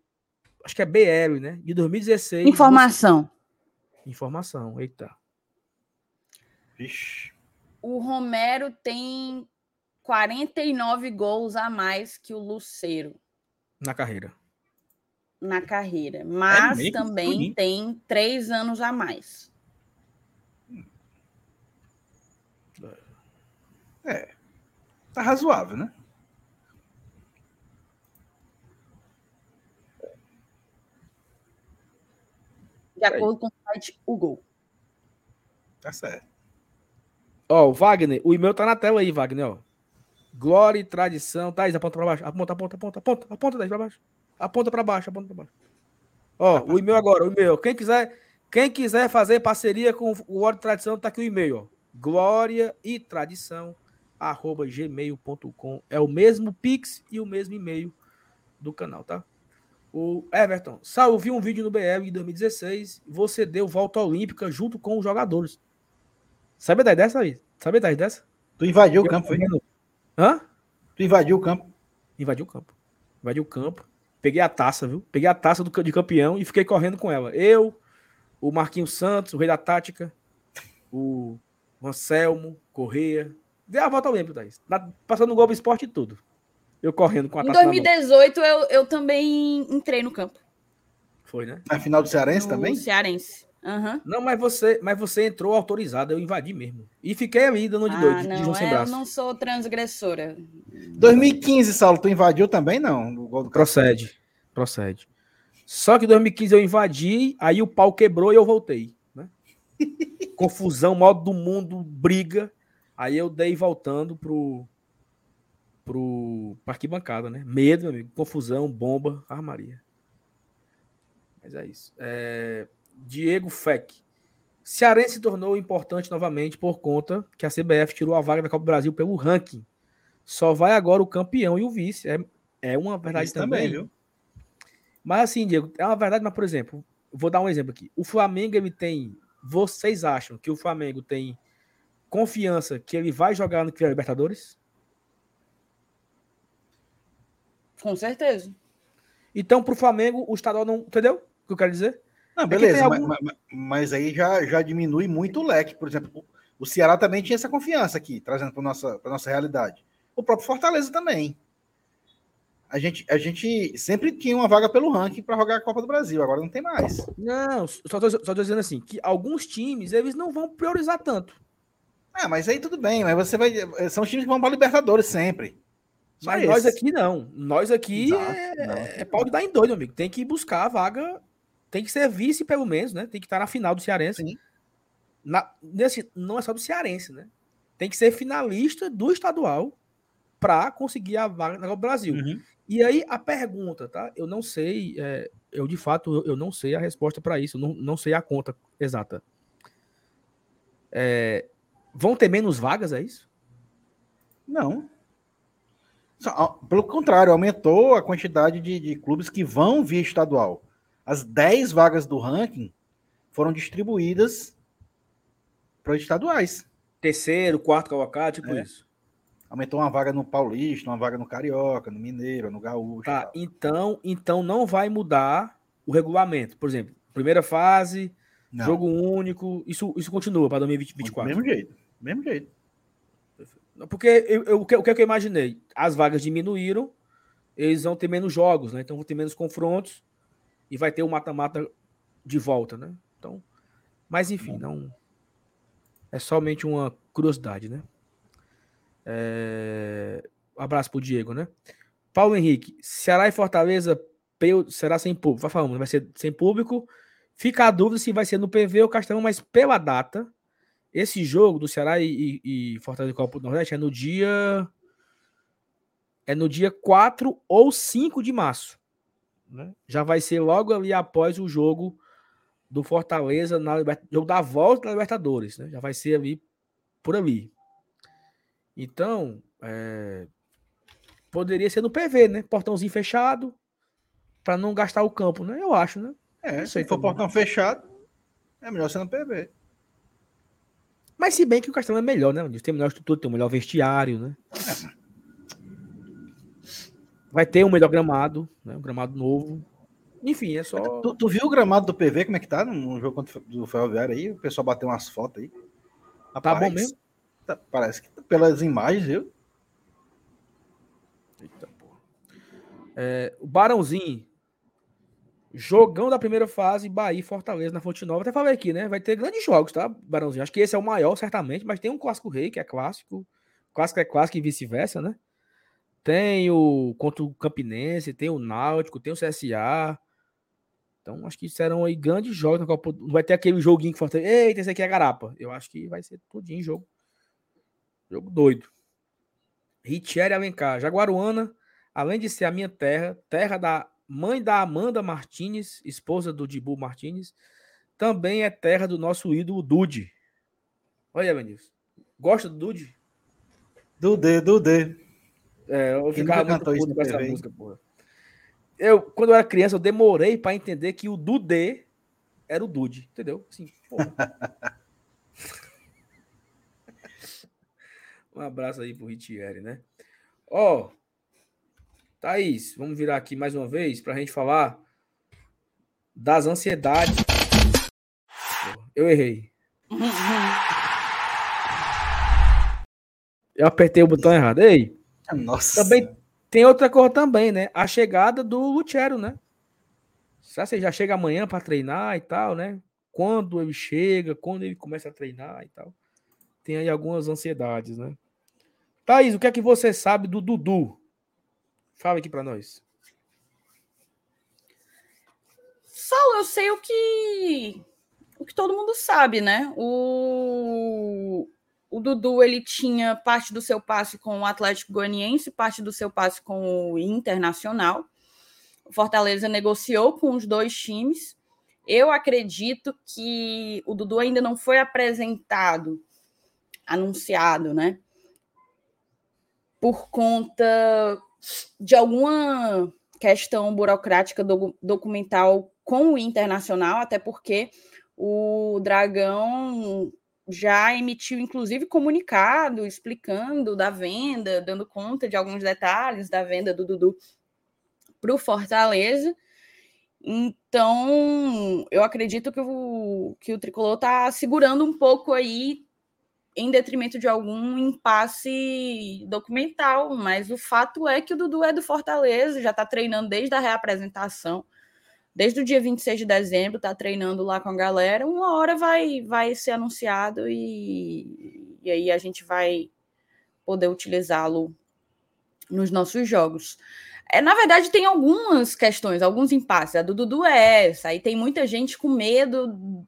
acho que é BL, né? De 2016. Informação. Você... Informação, eita. Vixe. O Romero tem 49 gols a mais que o Luceiro Na carreira. Na carreira, mas meio que também bonito. tem três anos a mais. Tá razoável, né? De acordo com o site O Gol. Tá certo. Ó, o Wagner, o e-mail tá na tela aí, Wagner, ó. Glória e tradição. Thaís, aponta pra baixo. Aponta, aponta, aponta, aponta, aponta, Thaís, pra baixo. Aponta pra baixo, aponta pra baixo. Ó, o e-mail <laughs> agora, o e-mail. Quem quiser, quem quiser fazer parceria com o Glória e Tradição, tá aqui o e-mail, ó. Glória e tradição, arroba gmail.com. É o mesmo Pix e o mesmo e-mail do canal, tá? O Everton, Sal, eu vi um vídeo no BL em 2016. Você deu volta olímpica junto com os jogadores. Sabe daí dessa aí? Sabe daí dessa? Tu invadiu o campo, foi? Hã? Tu invadiu o campo. Invadiu o campo. Invadiu o campo. Peguei a taça, viu? Peguei a taça do, de campeão e fiquei correndo com ela. Eu, o Marquinhos Santos, o Rei da Tática, o Anselmo, Correia. Dei a volta olímpica, Thaís. Na- Passando no Globo Esporte e tudo. Eu correndo com a Em taça na mão. 2018, eu, eu também entrei no campo. Foi, né? Na final do Cearense no também? Cearense. Aham. Não, mas você, mas você entrou autorizado, eu invadi mesmo. E fiquei ali dando de Ah, doido, de não, João sem é, eu braço. não sou transgressora. 2015, Saulo, tu invadiu também, não? No gol do Procede, procede. Só que em 2015 eu invadi, aí o pau quebrou e eu voltei. Né? <laughs> Confusão, modo do mundo, briga. Aí eu dei voltando pro, pro pra arquibancada, né? Medo, meu amigo. Confusão, bomba, armaria. Mas é isso. É, Diego Feck. Cearense se tornou importante novamente por conta que a CBF tirou a vaga da Copa do Brasil pelo ranking. Só vai agora o campeão e o vice. É, é uma verdade Isso também, também, viu? Mas assim, Diego, é uma verdade, mas por exemplo, vou dar um exemplo aqui. O Flamengo ele tem. Vocês acham que o Flamengo tem confiança que ele vai jogar no que é Libertadores? Com certeza. Então, para o Flamengo, o estadual não. Entendeu o que eu quero dizer? Não, beleza, algum... mas, mas, mas, aí já, já diminui muito o leque. Por exemplo, o Ceará também tinha essa confiança aqui, trazendo para nossa, a nossa realidade. O próprio Fortaleza também. A gente, a gente sempre tinha uma vaga pelo ranking para jogar a Copa do Brasil, agora não tem mais. Não, só tô, só tô dizendo assim, que alguns times eles não vão priorizar tanto. Ah, mas aí tudo bem, mas você vai. São os times que vão para Libertadores sempre. Só mas esse. nós aqui não. Nós aqui Exato, é, não. é pau de dar em doido, amigo. Tem que buscar a vaga. Tem que ser vice, pelo menos, né? Tem que estar na final do Cearense. Sim. Na, nesse, não é só do Cearense, né? Tem que ser finalista do estadual para conseguir a vaga no Brasil. Uhum. E aí a pergunta, tá? Eu não sei, é, eu de fato eu, eu, não sei a resposta para isso, não, não sei a conta exata. É, vão ter menos vagas, é isso? Não. Pelo contrário, aumentou a quantidade de, de clubes que vão via estadual. As 10 vagas do ranking foram distribuídas para os estaduais. Terceiro, quarto colocado, tipo é. isso. Aumentou uma vaga no Paulista, uma vaga no Carioca, no Mineiro, no Gaúcho. Tá, então, então não vai mudar o regulamento. Por exemplo, primeira fase, não. jogo único, isso, isso continua para 2024. Do mesmo jeito, mesmo jeito. Porque eu, eu, o, que, o que eu imaginei? As vagas diminuíram, eles vão ter menos jogos, né? Então vão ter menos confrontos e vai ter o mata-mata de volta, né? Então, mas enfim, não é somente uma curiosidade, né? É... Abraço pro Diego, né? Paulo Henrique, Ceará e Fortaleza será sem público. Vai falando, vai ser sem público. Fica a dúvida se vai ser no PV ou Castelão, mas pela data, esse jogo do Ceará e, e, e Fortaleza Copa do Nordeste é no dia. É no dia 4 ou 5 de março. Né? Já vai ser logo ali após o jogo do Fortaleza na jogo da volta da Libertadores. Né? Já vai ser ali por ali. Então, é, poderia ser no PV, né? Portãozinho fechado, para não gastar o campo, né? Eu acho, né? É, se for portão fechado, é melhor ser no PV. Mas se bem que o Castelo é melhor, né? Tem melhor estrutura, tem um melhor vestiário, né? Vai ter um melhor gramado, né? Um gramado novo. Enfim, é só. Tu, tu, viu o gramado do PV, como é que tá no jogo contra do Ferroviário aí? O pessoal bateu umas fotos aí. Tá bom mesmo? Tá, parece que pelas imagens, viu? Eita porra. É, o Barãozinho Jogão da primeira fase, Bahia Fortaleza na Fonte Nova. Até falei aqui, né? Vai ter grandes jogos, tá, Barãozinho? Acho que esse é o maior, certamente, mas tem um clássico rei, que é clássico. Clássico é clássico e vice-versa, né? Tem o contra o Campinense, tem o Náutico, tem o CSA. Então, acho que serão aí grandes jogos na Copa. Não vai ter aquele joguinho que Fortaleza. Eita, esse aqui é garapa. Eu acho que vai ser tudinho jogo. Jogo doido. Richelle Alencar. Jaguaruana, além de ser a minha terra, terra da mãe da Amanda Martinez, esposa do Dibu Martinez, também é terra do nosso ídolo Dude. Olha, Benilson. Gosta do Dude? Dude, Dude. É, eu Quem ficava muito puto com essa música, porra. Eu, quando eu era criança, eu demorei para entender que o Dude era o Dude, entendeu? Assim, <laughs> um abraço aí pro Ritieri, né? Ó, oh, Thaís, vamos virar aqui mais uma vez para a gente falar das ansiedades. Eu errei. <laughs> Eu apertei o botão errado. Ei, Nossa. também tem outra coisa também, né? A chegada do Lutero, né? Será que já chega amanhã para treinar e tal, né? Quando ele chega, quando ele começa a treinar e tal. Tem aí algumas ansiedades, né? Thaís, o que é que você sabe do Dudu? Fala aqui para nós. Saulo, eu sei o que o que todo mundo sabe, né? O, o Dudu ele tinha parte do seu passe com o Atlético Goianiense, parte do seu passe com o Internacional. O Fortaleza negociou com os dois times. Eu acredito que o Dudu ainda não foi apresentado, anunciado, né? Por conta de alguma questão burocrática do, documental com o internacional, até porque o Dragão já emitiu, inclusive, comunicado explicando da venda, dando conta de alguns detalhes da venda do Dudu para o Fortaleza. Então, eu acredito que o, que o Tricolor está segurando um pouco aí em detrimento de algum impasse documental, mas o fato é que o Dudu é do Fortaleza, já está treinando desde a reapresentação, desde o dia 26 de dezembro, está treinando lá com a galera. Uma hora vai, vai ser anunciado e, e aí a gente vai poder utilizá-lo nos nossos jogos. É, na verdade, tem algumas questões, alguns impasses. A do Dudu é essa. Aí tem muita gente com medo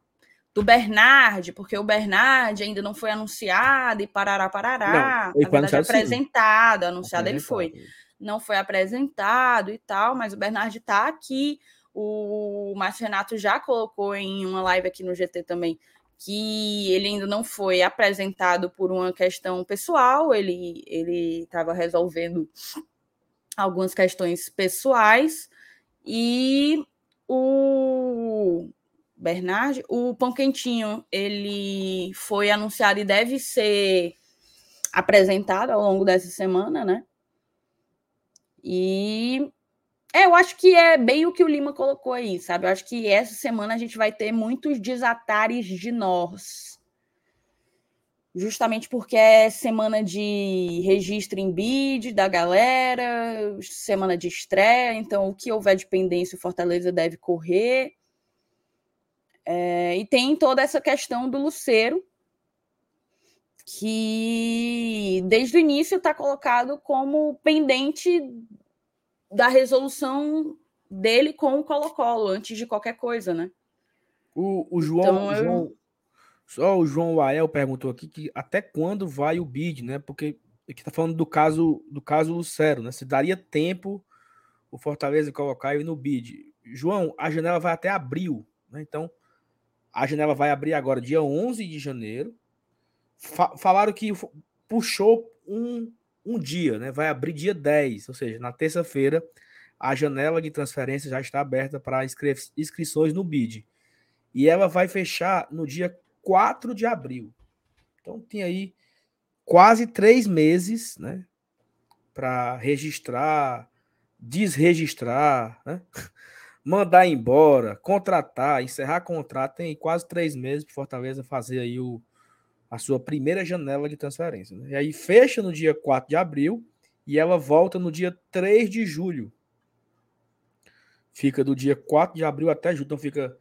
do Bernard, porque o Bernard ainda não foi anunciado e parará, parará. Não, na verdade, apresentado, sim. anunciado ele foi. Não foi apresentado e tal, mas o Bernard está aqui. O Márcio Renato já colocou em uma live aqui no GT também que ele ainda não foi apresentado por uma questão pessoal, ele estava resolvendo algumas questões pessoais e o Bernard, o pão quentinho, ele foi anunciado e deve ser apresentado ao longo dessa semana, né? E é, eu acho que é bem o que o Lima colocou aí, sabe? Eu acho que essa semana a gente vai ter muitos desatares de nós justamente porque é semana de registro em bid da galera, semana de estreia, então o que houver de pendência o Fortaleza deve correr. É, e tem toda essa questão do Luceiro, que desde o início está colocado como pendente da resolução dele com o Colo-Colo, antes de qualquer coisa, né? O, o João, então, João, só o João Wael perguntou aqui que até quando vai o bid, né? Porque aqui tá falando do caso do caso Lucero, né? Se daria tempo o Fortaleza colocar ele no bid. João, a janela vai até abril, né? Então, a janela vai abrir agora dia 11 de janeiro. Fa falaram que puxou um, um dia, né? Vai abrir dia 10, ou seja, na terça-feira a janela de transferência já está aberta para inscri inscrições no bid. E ela vai fechar no dia 4 de abril. Então tem aí quase três meses, né? Para registrar, desregistrar, né? <laughs> mandar embora, contratar, encerrar contrato. Tem quase três meses para Fortaleza fazer aí o, a sua primeira janela de transferência. Né? E aí fecha no dia 4 de abril e ela volta no dia 3 de julho. Fica do dia 4 de abril até julho. Então fica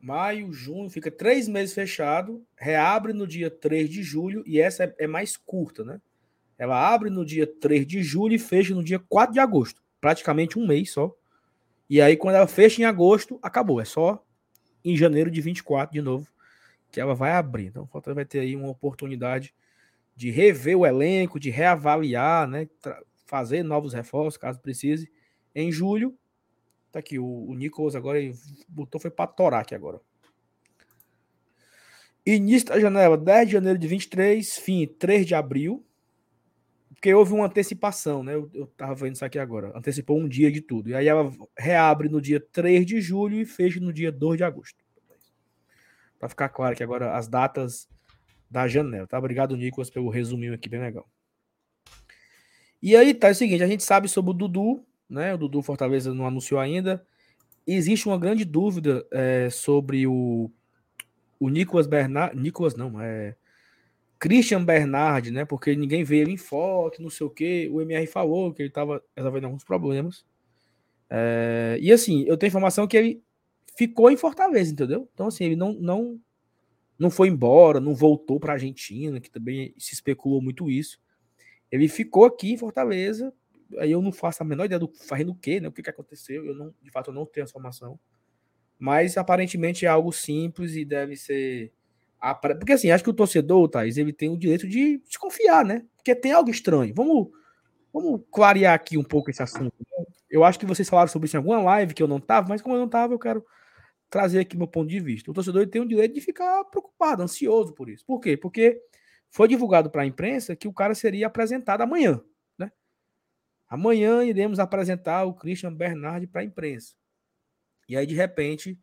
maio, junho, fica três meses fechado, reabre no dia 3 de julho, e essa é, é, mais curta, né? Ela abre no dia 3 de julho e fecha no dia 4 de agosto. Praticamente um mês só. E aí, quando ela fecha em agosto, acabou. É só em janeiro de 24, de novo, que ela vai abrir. Então, o Fortaleza vai ter aí uma oportunidade de rever o elenco, de reavaliar, né? Fazer novos reforços, caso precise, em julho Tá aqui, o, o Nicolas agora botou, foi para torar aqui agora. Início da janela, 10 de janeiro de 23, fim, 3 de abril. Porque houve uma antecipação, né? Eu, eu tava vendo isso aqui agora. Antecipou um dia de tudo. E aí ela reabre no dia 3 de julho e fecha no dia 2 de agosto. Para ficar claro que agora as datas da janela, tá? Obrigado, Nicolas, pelo resuminho aqui, bem legal. E aí tá é o seguinte, a gente sabe sobre o Dudu, né? O Dudu Fortaleza não anunciou ainda. Existe uma grande dúvida é, sobre o, o Nicolas Bernard. Nicolas não, é. Christian Bernard, né? Porque ninguém ele em foto, não sei o que. O MR falou que ele estava resolvendo alguns problemas. É, e assim, eu tenho informação que ele ficou em Fortaleza, entendeu? Então, assim, ele não, não, não foi embora, não voltou para a Argentina, que também se especulou muito isso. Ele ficou aqui em Fortaleza aí eu não faço a menor ideia do fazendo o quê, né? O que, que aconteceu? Eu não, de fato, eu não tenho essa informação. Mas aparentemente é algo simples e deve ser. Porque assim, acho que o torcedor, Thaís, ele tem o direito de desconfiar, né? Porque tem algo estranho. Vamos, vamos clarear aqui um pouco esse assunto. Né? Eu acho que vocês falaram sobre isso em alguma live que eu não estava, mas como eu não estava, eu quero trazer aqui meu ponto de vista. O torcedor tem o direito de ficar preocupado, ansioso por isso. Por quê? Porque foi divulgado para a imprensa que o cara seria apresentado amanhã. Amanhã iremos apresentar o Christian Bernard para a imprensa. E aí, de repente,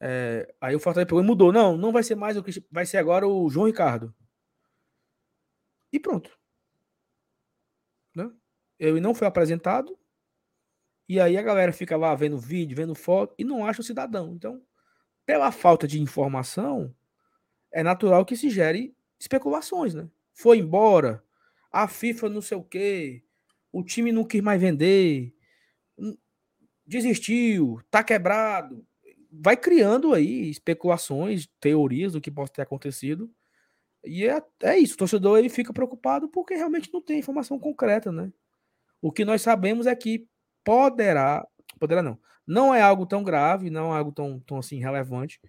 É, aí o Fortaleza pegou e mudou. Não, não vai ser mais o que vai ser agora o João Ricardo. E pronto. Né? Ele não foi apresentado. E aí a galera fica lá vendo vídeo, vendo foto e não acha o cidadão. Então, pela falta de informação, é natural que se gere especulações, né? Foi embora, a FIFA não sei o quê, o time não quis mais vender, hum, desistiu, tá quebrado. Vai criando aí especulações, teorias do que pode ter acontecido. E é, é isso, o torcedor ele fica preocupado porque realmente não tem informação concreta, né? O que nós sabemos é que poderá, poderá não, não é algo tão grave, não é algo tão, tão assim relevante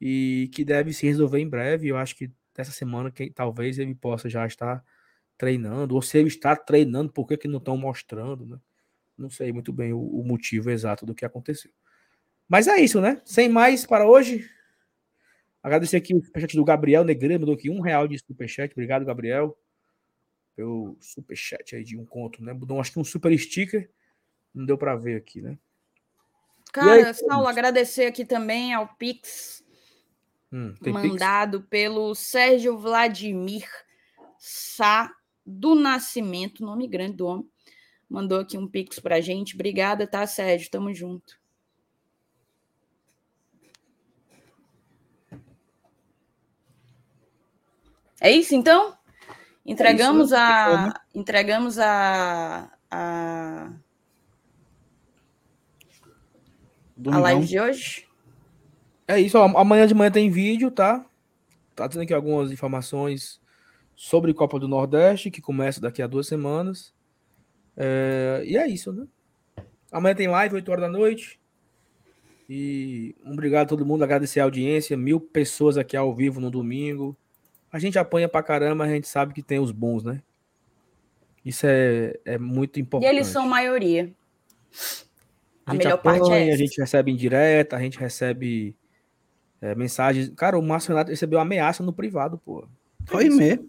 e que deve se resolver em breve. Eu acho que dessa semana que talvez ele possa já estar treinando, ou se ele está treinando, por que, que não estão mostrando, né? Não sei muito bem o, o motivo exato do que aconteceu. Mas é isso, né? Sem mais para hoje. Agradecer aqui o superchat do Gabriel Negreiro, mandou aqui um real de superchat. Obrigado, Gabriel. Pelo superchat aí de um conto, né? Mudou, acho que um super sticker. Não deu para ver aqui, né? Cara, aí, Saulo, agradecer aqui também ao Pix hum, mandado Pix? pelo Sérgio Vladimir Sá do Nascimento, nome grande do homem. Mandou aqui um Pix pra gente. Obrigada, tá, Sérgio? Tamo junto. É isso então? Entregamos é isso, a. Entregamos a. a... a live de hoje? É isso, amanhã de manhã tem vídeo, tá? Tá tendo aqui algumas informações sobre Copa do Nordeste, que começa daqui a duas semanas. É... E é isso, né? Amanhã tem live, 8 horas da noite. E um obrigado a todo mundo, agradecer a audiência, mil pessoas aqui ao vivo no domingo. A gente apanha pra caramba, a gente sabe que tem os bons, né? Isso é, é muito importante. E eles são maioria. A, a melhor apanha, parte é essa. A gente recebe indireta, a gente recebe é, mensagens. Cara, o Márcio Renato recebeu ameaça no privado, pô. Foi mesmo.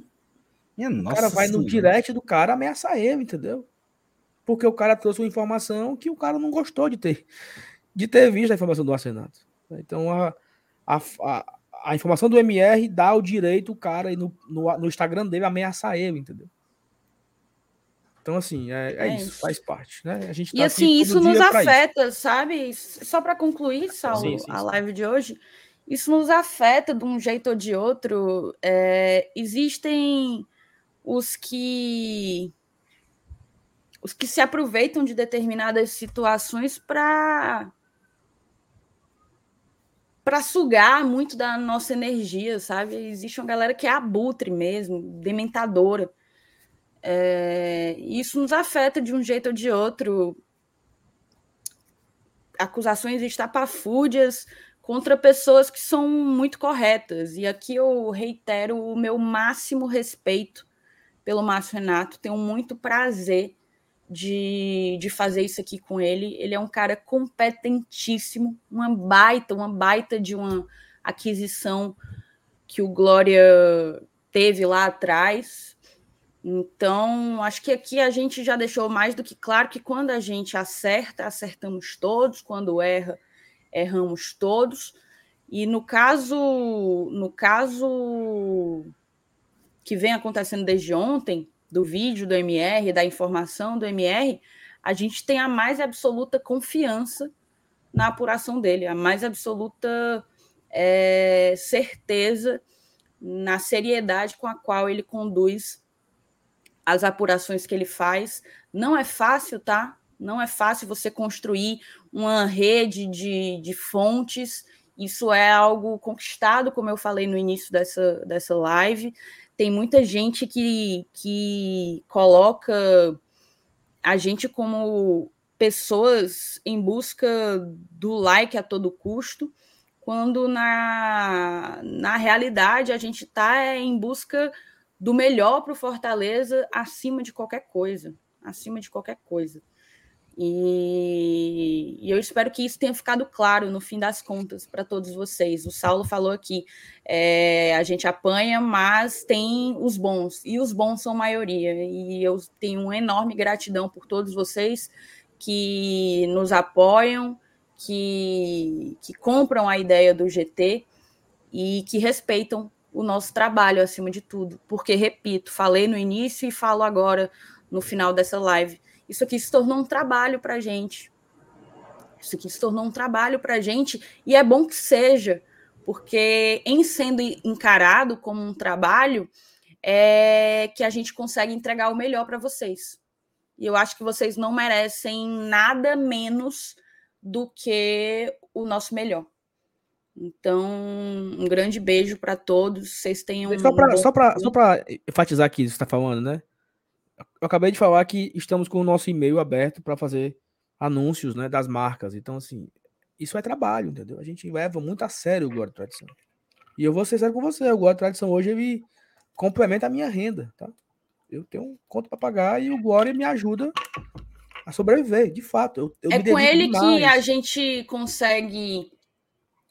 o cara vai no direct do cara ameaçar ele, entendeu? Porque o cara trouxe uma informação que o cara não gostou de ter, de ter visto a informação do Márcio Renato. Então a, a, a a informação do MR dá o direito o cara aí no, no, no Instagram dele ameaçar ele, entendeu? Então, assim, é, é, é isso, isso, faz parte, né? A gente tá e assim, isso nos afeta, isso. sabe? Só para concluir, Saulo, sim, sim, a live de hoje, isso nos afeta de um jeito ou de outro. É, existem os que os que se aproveitam de determinadas situações para para sugar muito da nossa energia, sabe? Existe uma galera que é abutre mesmo, dementadora. É, isso nos afeta de um jeito ou de outro. Acusações estapafúrdias contra pessoas que são muito corretas. E aqui eu reitero o meu máximo respeito pelo Márcio Renato. Tenho muito prazer de, de fazer isso aqui com ele. Ele é um cara competentíssimo, uma baita, uma baita de uma aquisição que o Glória teve lá atrás. Então, acho que aqui a gente já deixou mais do que claro que quando a gente acerta, acertamos todos, quando erra, erramos todos. E no caso, no caso que vem acontecendo desde ontem, do vídeo do MR, da informação do MR, a gente tem a mais absoluta confiança na apuração dele, a mais absoluta é, certeza na seriedade com a qual ele conduz as apurações que ele faz. Não é fácil, tá? Não é fácil você construir uma rede de, de fontes. Isso é algo conquistado, como eu falei no início dessa, dessa live tem muita gente que, que coloca a gente como pessoas em busca do like a todo custo, quando na, na realidade a gente está em busca do melhor para o Fortaleza acima de qualquer coisa. Acima de qualquer coisa. E, e, eu espero que isso tenha ficado claro no fim das contas para todos vocês. O Saulo falou aqui: é, a gente apanha, mas tem os bons, e os bons são maioria. E eu tenho uma enorme gratidão por todos vocês que nos apoiam, que, que compram a ideia do GT e que respeitam o nosso trabalho acima de tudo. Porque, repito, falei no início e falo agora no final dessa live. Isso aqui se tornou um trabalho para a gente. Isso aqui se tornou um trabalho para a gente e é bom que seja, porque em sendo encarado como um trabalho, é que a gente consegue entregar o melhor para vocês. E eu acho que vocês não merecem nada menos do que o nosso melhor. Então, um grande beijo para todos. Vocês tenham. Só para um só pra, só enfatizar aqui isso que você está falando, né? Eu acabei de falar que estamos com o nosso e-mail aberto para fazer anúncios né, das marcas. Então, assim, isso é trabalho, entendeu? A gente leva muito a sério o Guarda Tradição. E eu vou ser sério com você, o Guarda Tradição hoje ele complementa a minha renda, tá? Eu tenho um conto para pagar e o Glória me ajuda a sobreviver, de fato. Eu, eu é com ele demais. que a gente consegue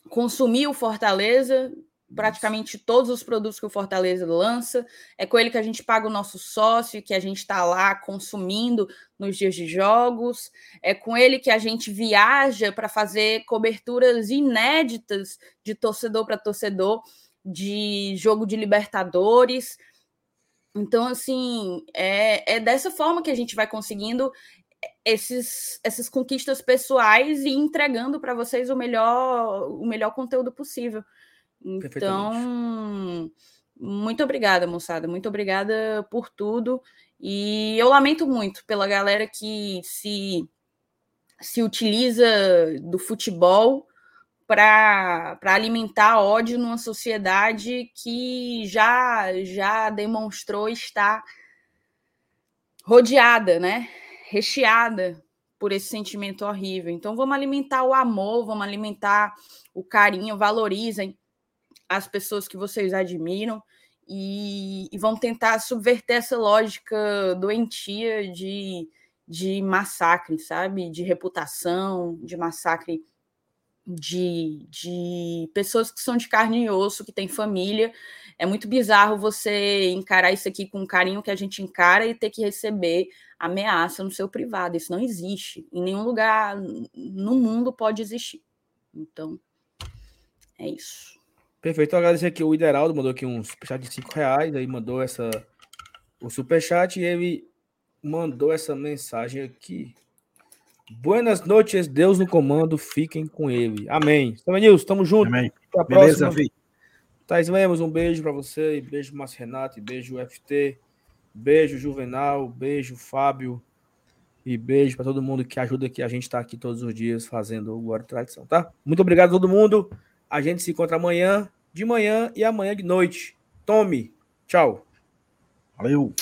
consumir o Fortaleza, praticamente todos os produtos que o Fortaleza lança. É com ele que a gente paga o nosso sócio, que a gente está lá consumindo nos dias de jogos. É com ele que a gente viaja para fazer coberturas inéditas de torcedor para torcedor de jogo de Libertadores. Então, assim, é, é dessa forma que a gente vai conseguindo esses, essas conquistas pessoais e entregando para vocês o melhor, o melhor conteúdo possível. Então, muito obrigada, moçada. Muito obrigada por tudo. E eu lamento muito pela galera que se, se utiliza do futebol para alimentar ódio numa sociedade que já, já demonstrou estar rodeada, né? Recheada por esse sentimento horrível. Então, vamos alimentar o amor, vamos alimentar o carinho, valorizem as pessoas que vocês admiram e, e vão tentar subverter essa lógica doentia de, de massacre, sabe? De reputação, de massacre de, de pessoas que são de carne e osso, que têm família. É muito bizarro você encarar isso aqui com o carinho que a gente encara e ter que receber ameaça no seu privado. Isso não existe. Em nenhum lugar no mundo pode existir. Então, é isso. Perfeito. Então, agradecer aqui o Ideraldo, mandou aqui um superchat de 5 reais, aí mandou essa o superchat e ele mandou essa mensagem aqui. Buenas noites, Deus no comando, fiquem com ele. Amém. Então, Nilson, tamo junto. Amém. Até a Beleza, próxima. Thais Lemos, um beijo para você, beijo Márcio Renato, beijo FT, beijo Juvenal, beijo Fábio e beijo para todo mundo que ajuda aqui a gente está aqui todos os dias fazendo o Guarda Tradição, tá? Muito obrigado a todo mundo. A gente se encontra amanhã de manhã e amanhã de noite. Tome. Tchau. Valeu.